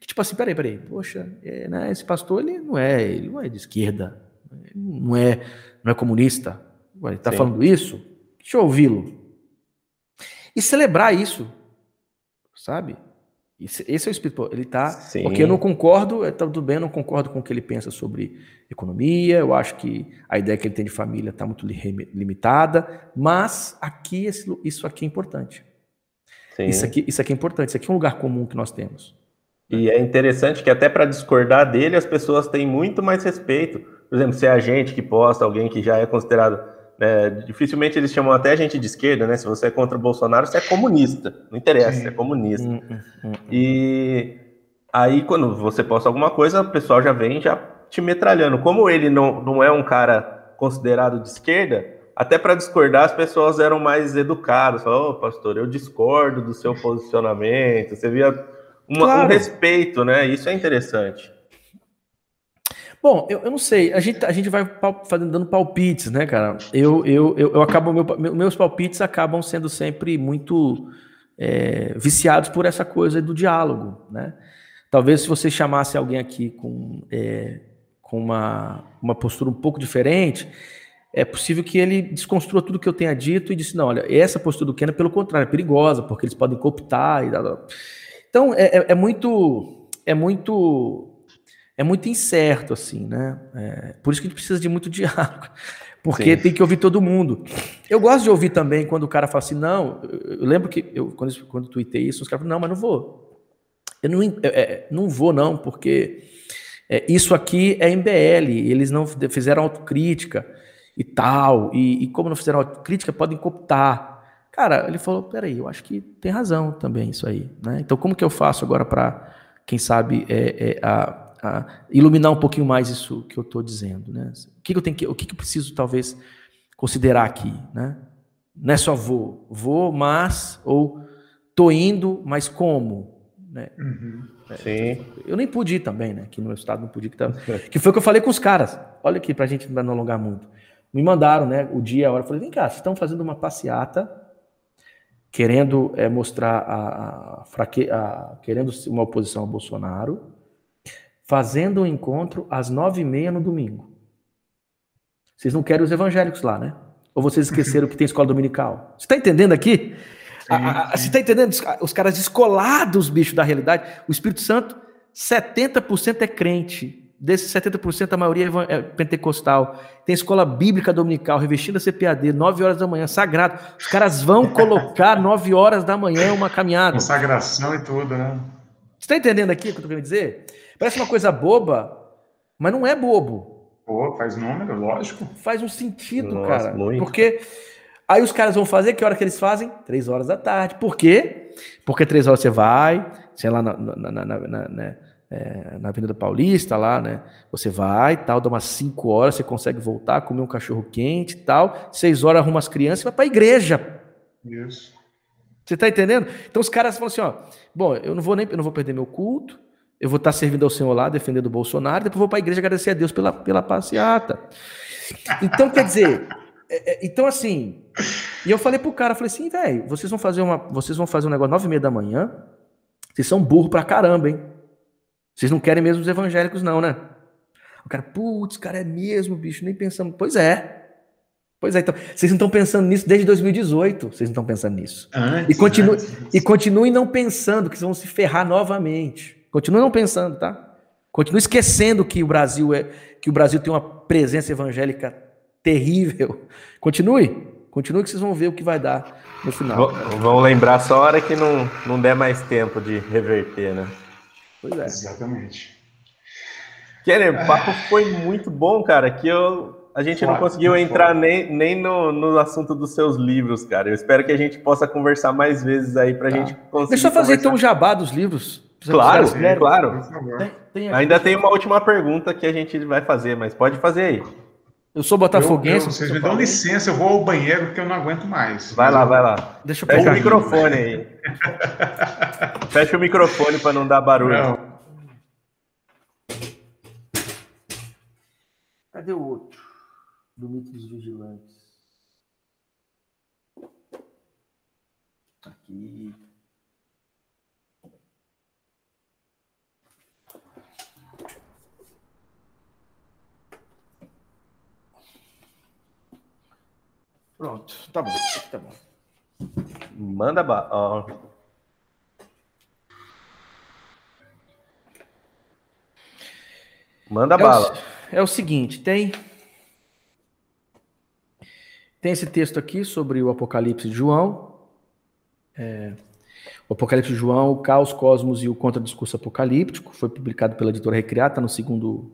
que tipo assim, peraí, peraí, poxa, é, né, esse pastor ele não é, ele não é de esquerda, não é, não é comunista. Ele está falando isso? Deixa eu ouvi-lo. E celebrar isso, sabe? Esse é o espírito. Ele está. Porque eu não concordo, está tudo bem, eu não concordo com o que ele pensa sobre economia. Eu acho que a ideia que ele tem de família está muito limitada. Mas aqui, isso aqui é importante. Isso aqui, isso aqui é importante. Isso aqui é um lugar comum que nós temos. E é interessante que até para discordar dele, as pessoas têm muito mais respeito. Por exemplo, se é a gente que posta, alguém que já é considerado é, dificilmente eles chamam até gente de esquerda, né? Se você é contra o Bolsonaro, você é comunista. Não interessa, Sim. é comunista. Hum, hum, hum, e aí, quando você posta alguma coisa, o pessoal já vem já te metralhando. Como ele não, não é um cara considerado de esquerda, até para discordar, as pessoas eram mais educadas. Falaram, oh, pastor, eu discordo do seu posicionamento. Você via uma, claro. um respeito, né? Isso é interessante. Bom, eu, eu não sei. A gente, a gente vai fazendo, dando palpites, né, cara? Eu, eu, eu, eu acabo. Meu, meus palpites acabam sendo sempre muito é, viciados por essa coisa do diálogo, né? Talvez se você chamasse alguém aqui com, é, com uma, uma postura um pouco diferente, é possível que ele desconstrua tudo que eu tenha dito e disse, não, olha, essa postura do Kena, pelo contrário, é perigosa, porque eles podem cooptar e Então, é, é, é muito... É muito é muito incerto, assim, né? É, por isso que a gente precisa de muito diálogo, porque Sim. tem que ouvir todo mundo. Eu gosto de ouvir também quando o cara fala assim, não, eu lembro que eu, quando, quando eu tuitei isso, os caras falaram, não, mas não vou. Eu não, é, é, não vou, não, porque é, isso aqui é MBL, eles não fizeram autocrítica e tal, e, e como não fizeram autocrítica, podem cooptar. Cara, ele falou, peraí, eu acho que tem razão também isso aí, né? Então, como que eu faço agora para, quem sabe, é, é, a a iluminar um pouquinho mais isso que eu estou dizendo. Né? O que, que eu tenho que, o que, que eu preciso talvez considerar aqui, né? Não é só vou, vou, mas ou tô indo, mas como, né? Uhum. É, Sim. Eu nem pude ir também, né? Aqui no meu estado não pude ir, que, que foi o que eu falei com os caras. Olha aqui para a gente não alongar muito. Me mandaram, né? O dia, a hora. Eu falei, vem cá, vocês estão fazendo uma passeata, querendo é, mostrar a, a, querendo uma oposição ao Bolsonaro fazendo o um encontro às nove e meia no domingo. Vocês não querem os evangélicos lá, né? Ou vocês esqueceram que tem escola dominical? Você está entendendo aqui? A, a, você está entendendo? Os caras descolados, bicho, da realidade. O Espírito Santo, 70% é crente. Desses 70%, a maioria é, é pentecostal. Tem escola bíblica dominical, revestida CPAD, 9 horas da manhã, sagrado. Os caras vão colocar 9 horas da manhã uma caminhada. Consagração e tudo, né? Você está entendendo aqui o que eu estou querendo dizer? Parece uma coisa boba, mas não é bobo. Pô, faz número, lógico. Faz um sentido, Nossa, cara. Muito. Porque aí os caras vão fazer, que hora que eles fazem? Três horas da tarde. Por quê? Porque três horas você vai, sei lá, na, na, na, na, na, né, é, na Avenida Paulista, lá, né? Você vai, tal, dá umas cinco horas, você consegue voltar, comer um cachorro quente e tal. Seis horas arruma as crianças e vai para a igreja. Isso. Você está entendendo? Então os caras falam assim, ó, bom, eu não vou nem, eu não vou perder meu culto, eu vou estar servindo ao Senhor lá, defendendo o Bolsonaro, depois vou para a igreja agradecer a Deus pela, pela passeata. Então, quer dizer, é, é, então assim, e eu falei pro cara, falei assim, velho, vocês vão fazer uma, vocês vão fazer um negócio nove e meia da manhã, vocês são burro pra caramba, hein? Vocês não querem mesmo os evangélicos não, né? O cara, putz, cara, é mesmo, bicho, nem pensamos. Pois é. Pois é, então, vocês não estão pensando nisso desde 2018, vocês não estão pensando nisso. Antes, e, continu antes. e continuem não pensando que vocês vão se ferrar novamente. Continue não pensando, tá? Continue esquecendo que o Brasil é que o Brasil tem uma presença evangélica terrível. Continue, continue que vocês vão ver o que vai dar no final. Vão lembrar só a hora que não, não der mais tempo de reverter, né? Pois é. Exatamente. Kenner, o papo foi muito bom, cara. Que eu a gente não conseguiu entrar nem, nem no, no assunto dos seus livros, cara. Eu espero que a gente possa conversar mais vezes aí para a tá. gente conseguir. Deixa eu fazer conversar. então um jabá dos livros. Claro, é, claro. Tem, tem Ainda tem uma última pergunta que a gente vai fazer, mas pode fazer aí. Eu sou botafoguense. Eu, eu, vocês me dão licença, eu vou ao banheiro porque eu não aguento mais. Vai lá, vai lá. Deixa eu Fecha o microfone aí. Fecha o microfone para não dar barulho. Não. Cadê o outro? Do mito dos vigilantes. Aqui. Pronto, tá bom, tá bom. Manda bala. Manda é bala. O, é o seguinte, tem tem esse texto aqui sobre o Apocalipse de João. É, o Apocalipse de João, o Caos, Cosmos e o Contradiscurso Apocalíptico. Foi publicado pela editora Recriata no segundo,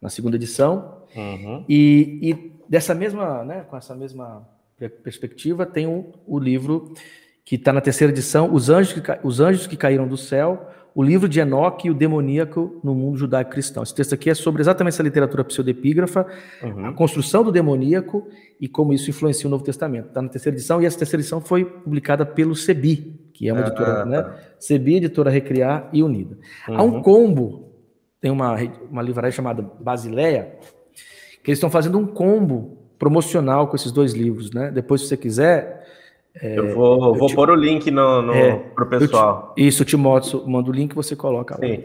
na segunda edição. Uhum. E, e, dessa mesma, né, com essa mesma perspectiva, tem o, o livro que está na terceira edição, Os Anjos, que, Os Anjos que Caíram do Céu, o livro de Enoque e o demoníaco no mundo judaico-cristão. Esse texto aqui é sobre exatamente essa literatura pseudepígrafa, uhum. a construção do demoníaco e como isso influencia o Novo Testamento. Está na terceira edição e essa terceira edição foi publicada pelo Sebi, que é uma ah, editora, né? Tá. Sebi, editora Recriar e Unida. Uhum. Há um uhum. combo, tem uma, uma livraria chamada Basileia, que eles estão fazendo um combo promocional com esses dois livros, né? Depois, se você quiser, é, eu vou, eu vou te, pôr o link no, no, é, pro pessoal. Te, isso, Timóteo, manda o link e você coloca lá. Sim.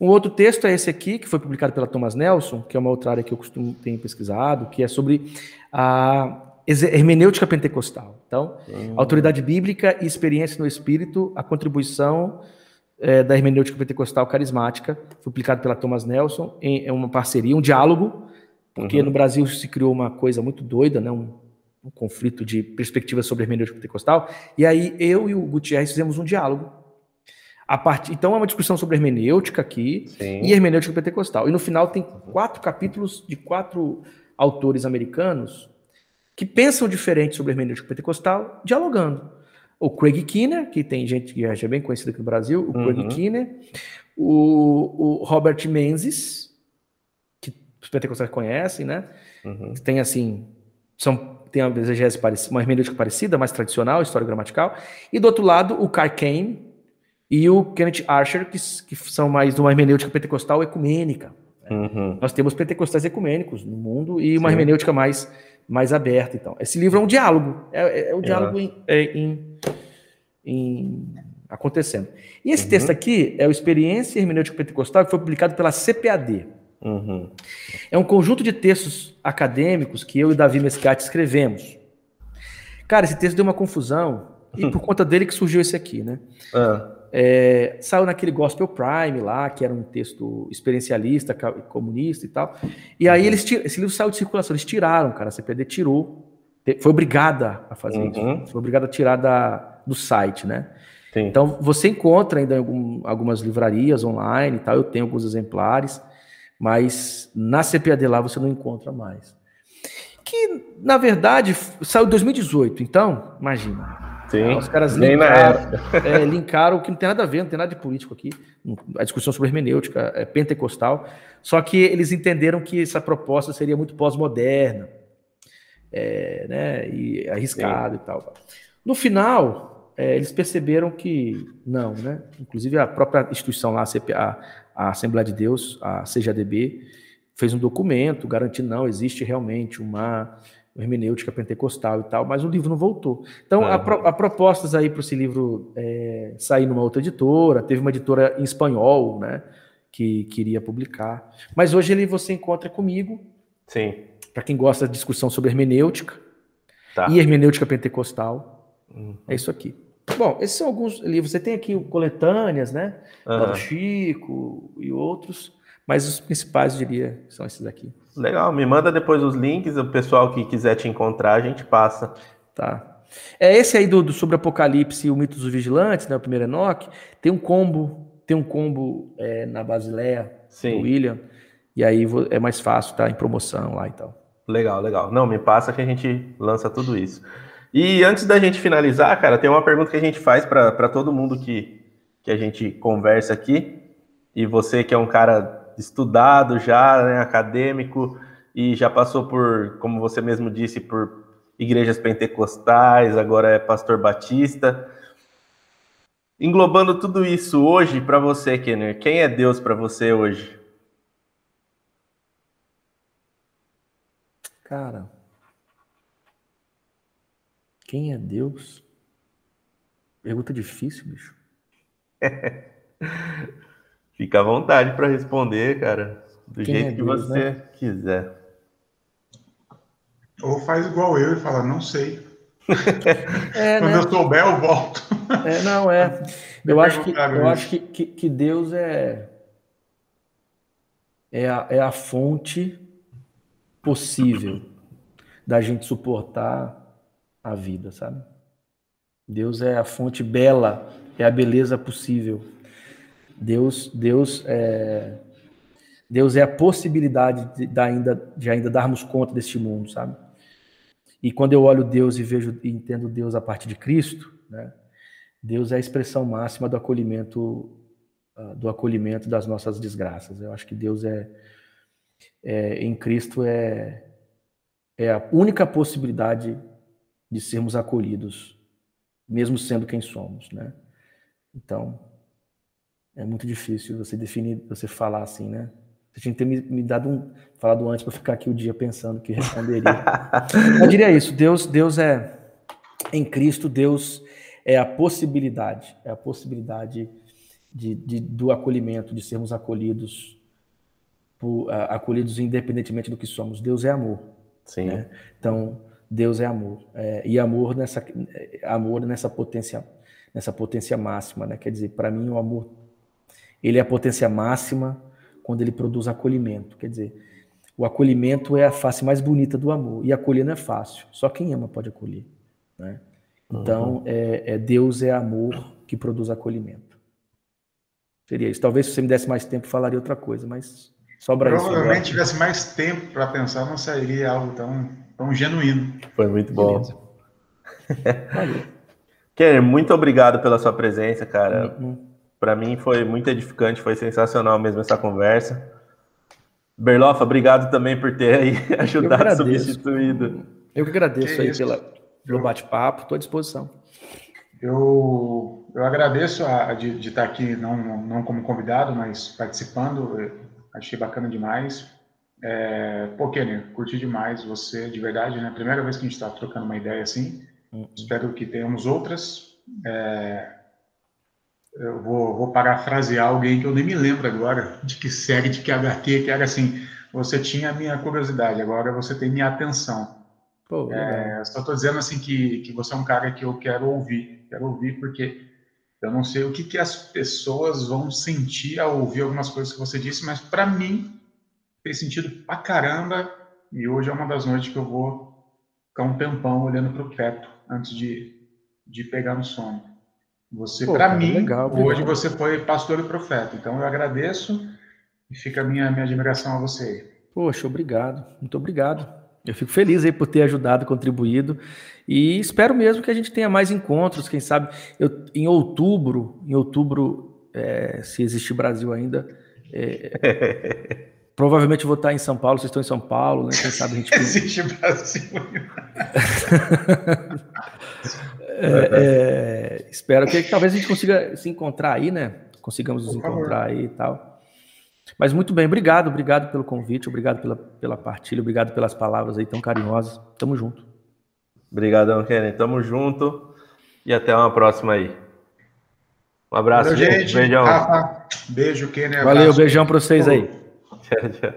Um outro texto é esse aqui, que foi publicado pela Thomas Nelson, que é uma outra área que eu costumo ter pesquisado, que é sobre a hermenêutica pentecostal. Então, hum. autoridade bíblica e experiência no espírito, a contribuição é, da hermenêutica pentecostal carismática, foi publicado pela Thomas Nelson, em, em uma parceria, um diálogo, porque uhum. no Brasil se criou uma coisa muito doida, né, um, um conflito de perspectiva sobre a hermenêutica pentecostal, e aí eu e o Gutierrez fizemos um diálogo. A part... Então é uma discussão sobre hermenêutica aqui Sim. e hermenêutica pentecostal. E no final tem quatro capítulos de quatro autores americanos que pensam diferente sobre hermenêutica pentecostal, dialogando. O Craig Kinner, que tem gente que já é bem conhecida aqui no Brasil, o uhum. Craig Kinner, o, o Robert Menzies, os pentecostais conhecem, né? Uhum. Tem assim, são tem uma exegese parecida, uma hermenêutica parecida, mais tradicional, história gramatical. E do outro lado, o Carl Kane e o Kenneth Archer, que, que são mais uma hermenêutica pentecostal ecumênica. Uhum. Nós temos pentecostais ecumênicos no mundo e uma Sim. hermenêutica mais, mais aberta. Então, esse livro é um diálogo, é, é, é um diálogo em, é, em, em, acontecendo. E esse uhum. texto aqui é o Experiência Hermenêutica Pentecostal, que foi publicado pela CPAD. Uhum. É um conjunto de textos acadêmicos que eu e o Davi Mescati escrevemos. Cara, esse texto deu uma confusão, e por conta dele que surgiu esse aqui, né? Ah. É, saiu naquele Gospel Prime lá, que era um texto experiencialista, comunista e tal. E aí eles esse livro saiu de circulação, eles tiraram, cara, a CPD tirou, foi obrigada a fazer uhum. isso, foi obrigada a tirar da, do site, né? Sim. Então você encontra ainda em algum, algumas livrarias online e tal, eu tenho alguns exemplares mas na CPAD lá você não encontra mais. Que, na verdade, saiu em 2018, então, imagina. Sim, os caras linkaram, é, linkaram que não tem nada a ver, não tem nada de político aqui. A discussão sobre hermenêutica é pentecostal. Só que eles entenderam que essa proposta seria muito pós-moderna é, né, e arriscado Sim. e tal. No final, é, eles perceberam que não, né? Inclusive a própria instituição lá, a, CPA, a Assembleia de Deus, a CJDB, fez um documento garantindo não existe realmente uma hermenêutica pentecostal e tal, mas o livro não voltou. Então, há, pro, há propostas aí para esse livro é, sair numa outra editora, teve uma editora em espanhol, né, que queria publicar. Mas hoje ele você encontra comigo. Sim. Para quem gosta de discussão sobre hermenêutica tá. e hermenêutica pentecostal, uhum. é isso aqui. Bom, esses são alguns livros. Você tem aqui o Coletâneas, né? Uhum. Chico e outros, mas os principais, eu diria, são esses aqui. Legal, me manda depois os links, o pessoal que quiser te encontrar, a gente passa. Tá. É esse aí do, do sobre Apocalipse e o mito dos vigilantes, né? O primeiro Enoch, tem um combo, tem um combo é, na Basileia Sim. do William, e aí é mais fácil, tá em promoção lá e tal. Legal, legal. Não, me passa que a gente lança tudo isso. E antes da gente finalizar, cara, tem uma pergunta que a gente faz para todo mundo que, que a gente conversa aqui. E você que é um cara estudado já, né, acadêmico, e já passou por, como você mesmo disse, por igrejas pentecostais, agora é pastor batista. Englobando tudo isso hoje para você, Kenner, quem é Deus para você hoje? Cara, quem é Deus? Pergunta difícil, bicho. Fica à vontade para responder, cara, do Quem jeito é que Deus, você né? quiser. Ou faz igual eu e fala, não sei. É, Quando né? eu souber, eu volto. É, não, é. Eu acho que, eu acho que, que, que, Deus é, é, a, é a fonte possível da gente suportar a vida, sabe? Deus é a fonte bela, é a beleza possível. Deus, Deus é, Deus é a possibilidade de, ainda, de ainda darmos conta deste mundo, sabe? E quando eu olho Deus e vejo e entendo Deus a partir de Cristo, né? Deus é a expressão máxima do acolhimento uh, do acolhimento das nossas desgraças. Eu acho que Deus é, é em Cristo é é a única possibilidade de sermos acolhidos, mesmo sendo quem somos, né? Então, é muito difícil você definir, você falar assim, né? Você tinha que ter me, me dado um, falado antes para ficar aqui o dia pensando que responderia. Eu diria isso, Deus, Deus é em Cristo, Deus é a possibilidade, é a possibilidade de, de do acolhimento, de sermos acolhidos, por, uh, acolhidos independentemente do que somos. Deus é amor. Sim. Né? Então, Deus é amor. É, e amor nessa, amor nessa potência, nessa potência máxima, né? Quer dizer, para mim o amor, ele é a potência máxima quando ele produz acolhimento. Quer dizer, o acolhimento é a face mais bonita do amor. E acolher não é fácil. Só quem ama pode acolher. Né? Então, uhum. é, é, Deus é amor que produz acolhimento. Seria isso. Talvez se você me desse mais tempo, falaria outra coisa, mas sobra isso. Provavelmente tivesse mais tempo para pensar, não sairia algo tão, tão genuíno. Foi muito bom. Kenner, muito obrigado pela sua presença, cara. Uhum. Para mim foi muito edificante, foi sensacional mesmo essa conversa. Berlofa, obrigado também por ter aí ajudado substituído. Eu que agradeço que aí pela, pelo bate-papo, estou à disposição. Eu, eu agradeço a, de, de, estar aqui, não, não como convidado, mas participando. Achei bacana demais. É, pô, Kenny, curti demais você, de verdade, né? Primeira vez que a gente está trocando uma ideia assim. Uhum. Espero que tenhamos outras. É, eu vou, vou parafrasear alguém que eu nem me lembro agora de que série, de que HT, que era assim, você tinha a minha curiosidade, agora você tem minha atenção. Pô, é, só estou dizendo assim que, que você é um cara que eu quero ouvir, quero ouvir porque eu não sei o que, que as pessoas vão sentir ao ouvir algumas coisas que você disse, mas para mim fez sentido pra caramba e hoje é uma das noites que eu vou ficar um tempão olhando para o teto antes de, de pegar no sono. Você, para mim, legal, hoje você foi pastor e profeta. Então eu agradeço e fica a minha, minha admiração a você. Poxa, obrigado. Muito obrigado. Eu fico feliz aí por ter ajudado, contribuído e espero mesmo que a gente tenha mais encontros. Quem sabe eu, em outubro, em outubro, é, se existe Brasil ainda, é, provavelmente vou estar em São Paulo. Vocês estão em São Paulo, né? Quem sabe a gente existe Brasil. É, é, espero que talvez a gente consiga se encontrar aí, né? Consigamos nos encontrar aí e tal. Mas muito bem, obrigado, obrigado pelo convite, obrigado pela, pela partilha, obrigado pelas palavras aí tão carinhosas. Tamo junto. Obrigadão, Kenny. Tamo junto e até uma próxima aí. Um abraço, Valeu, gente. Beijão. Rafa, beijo, Kenny. Valeu, beijão para vocês aí. ah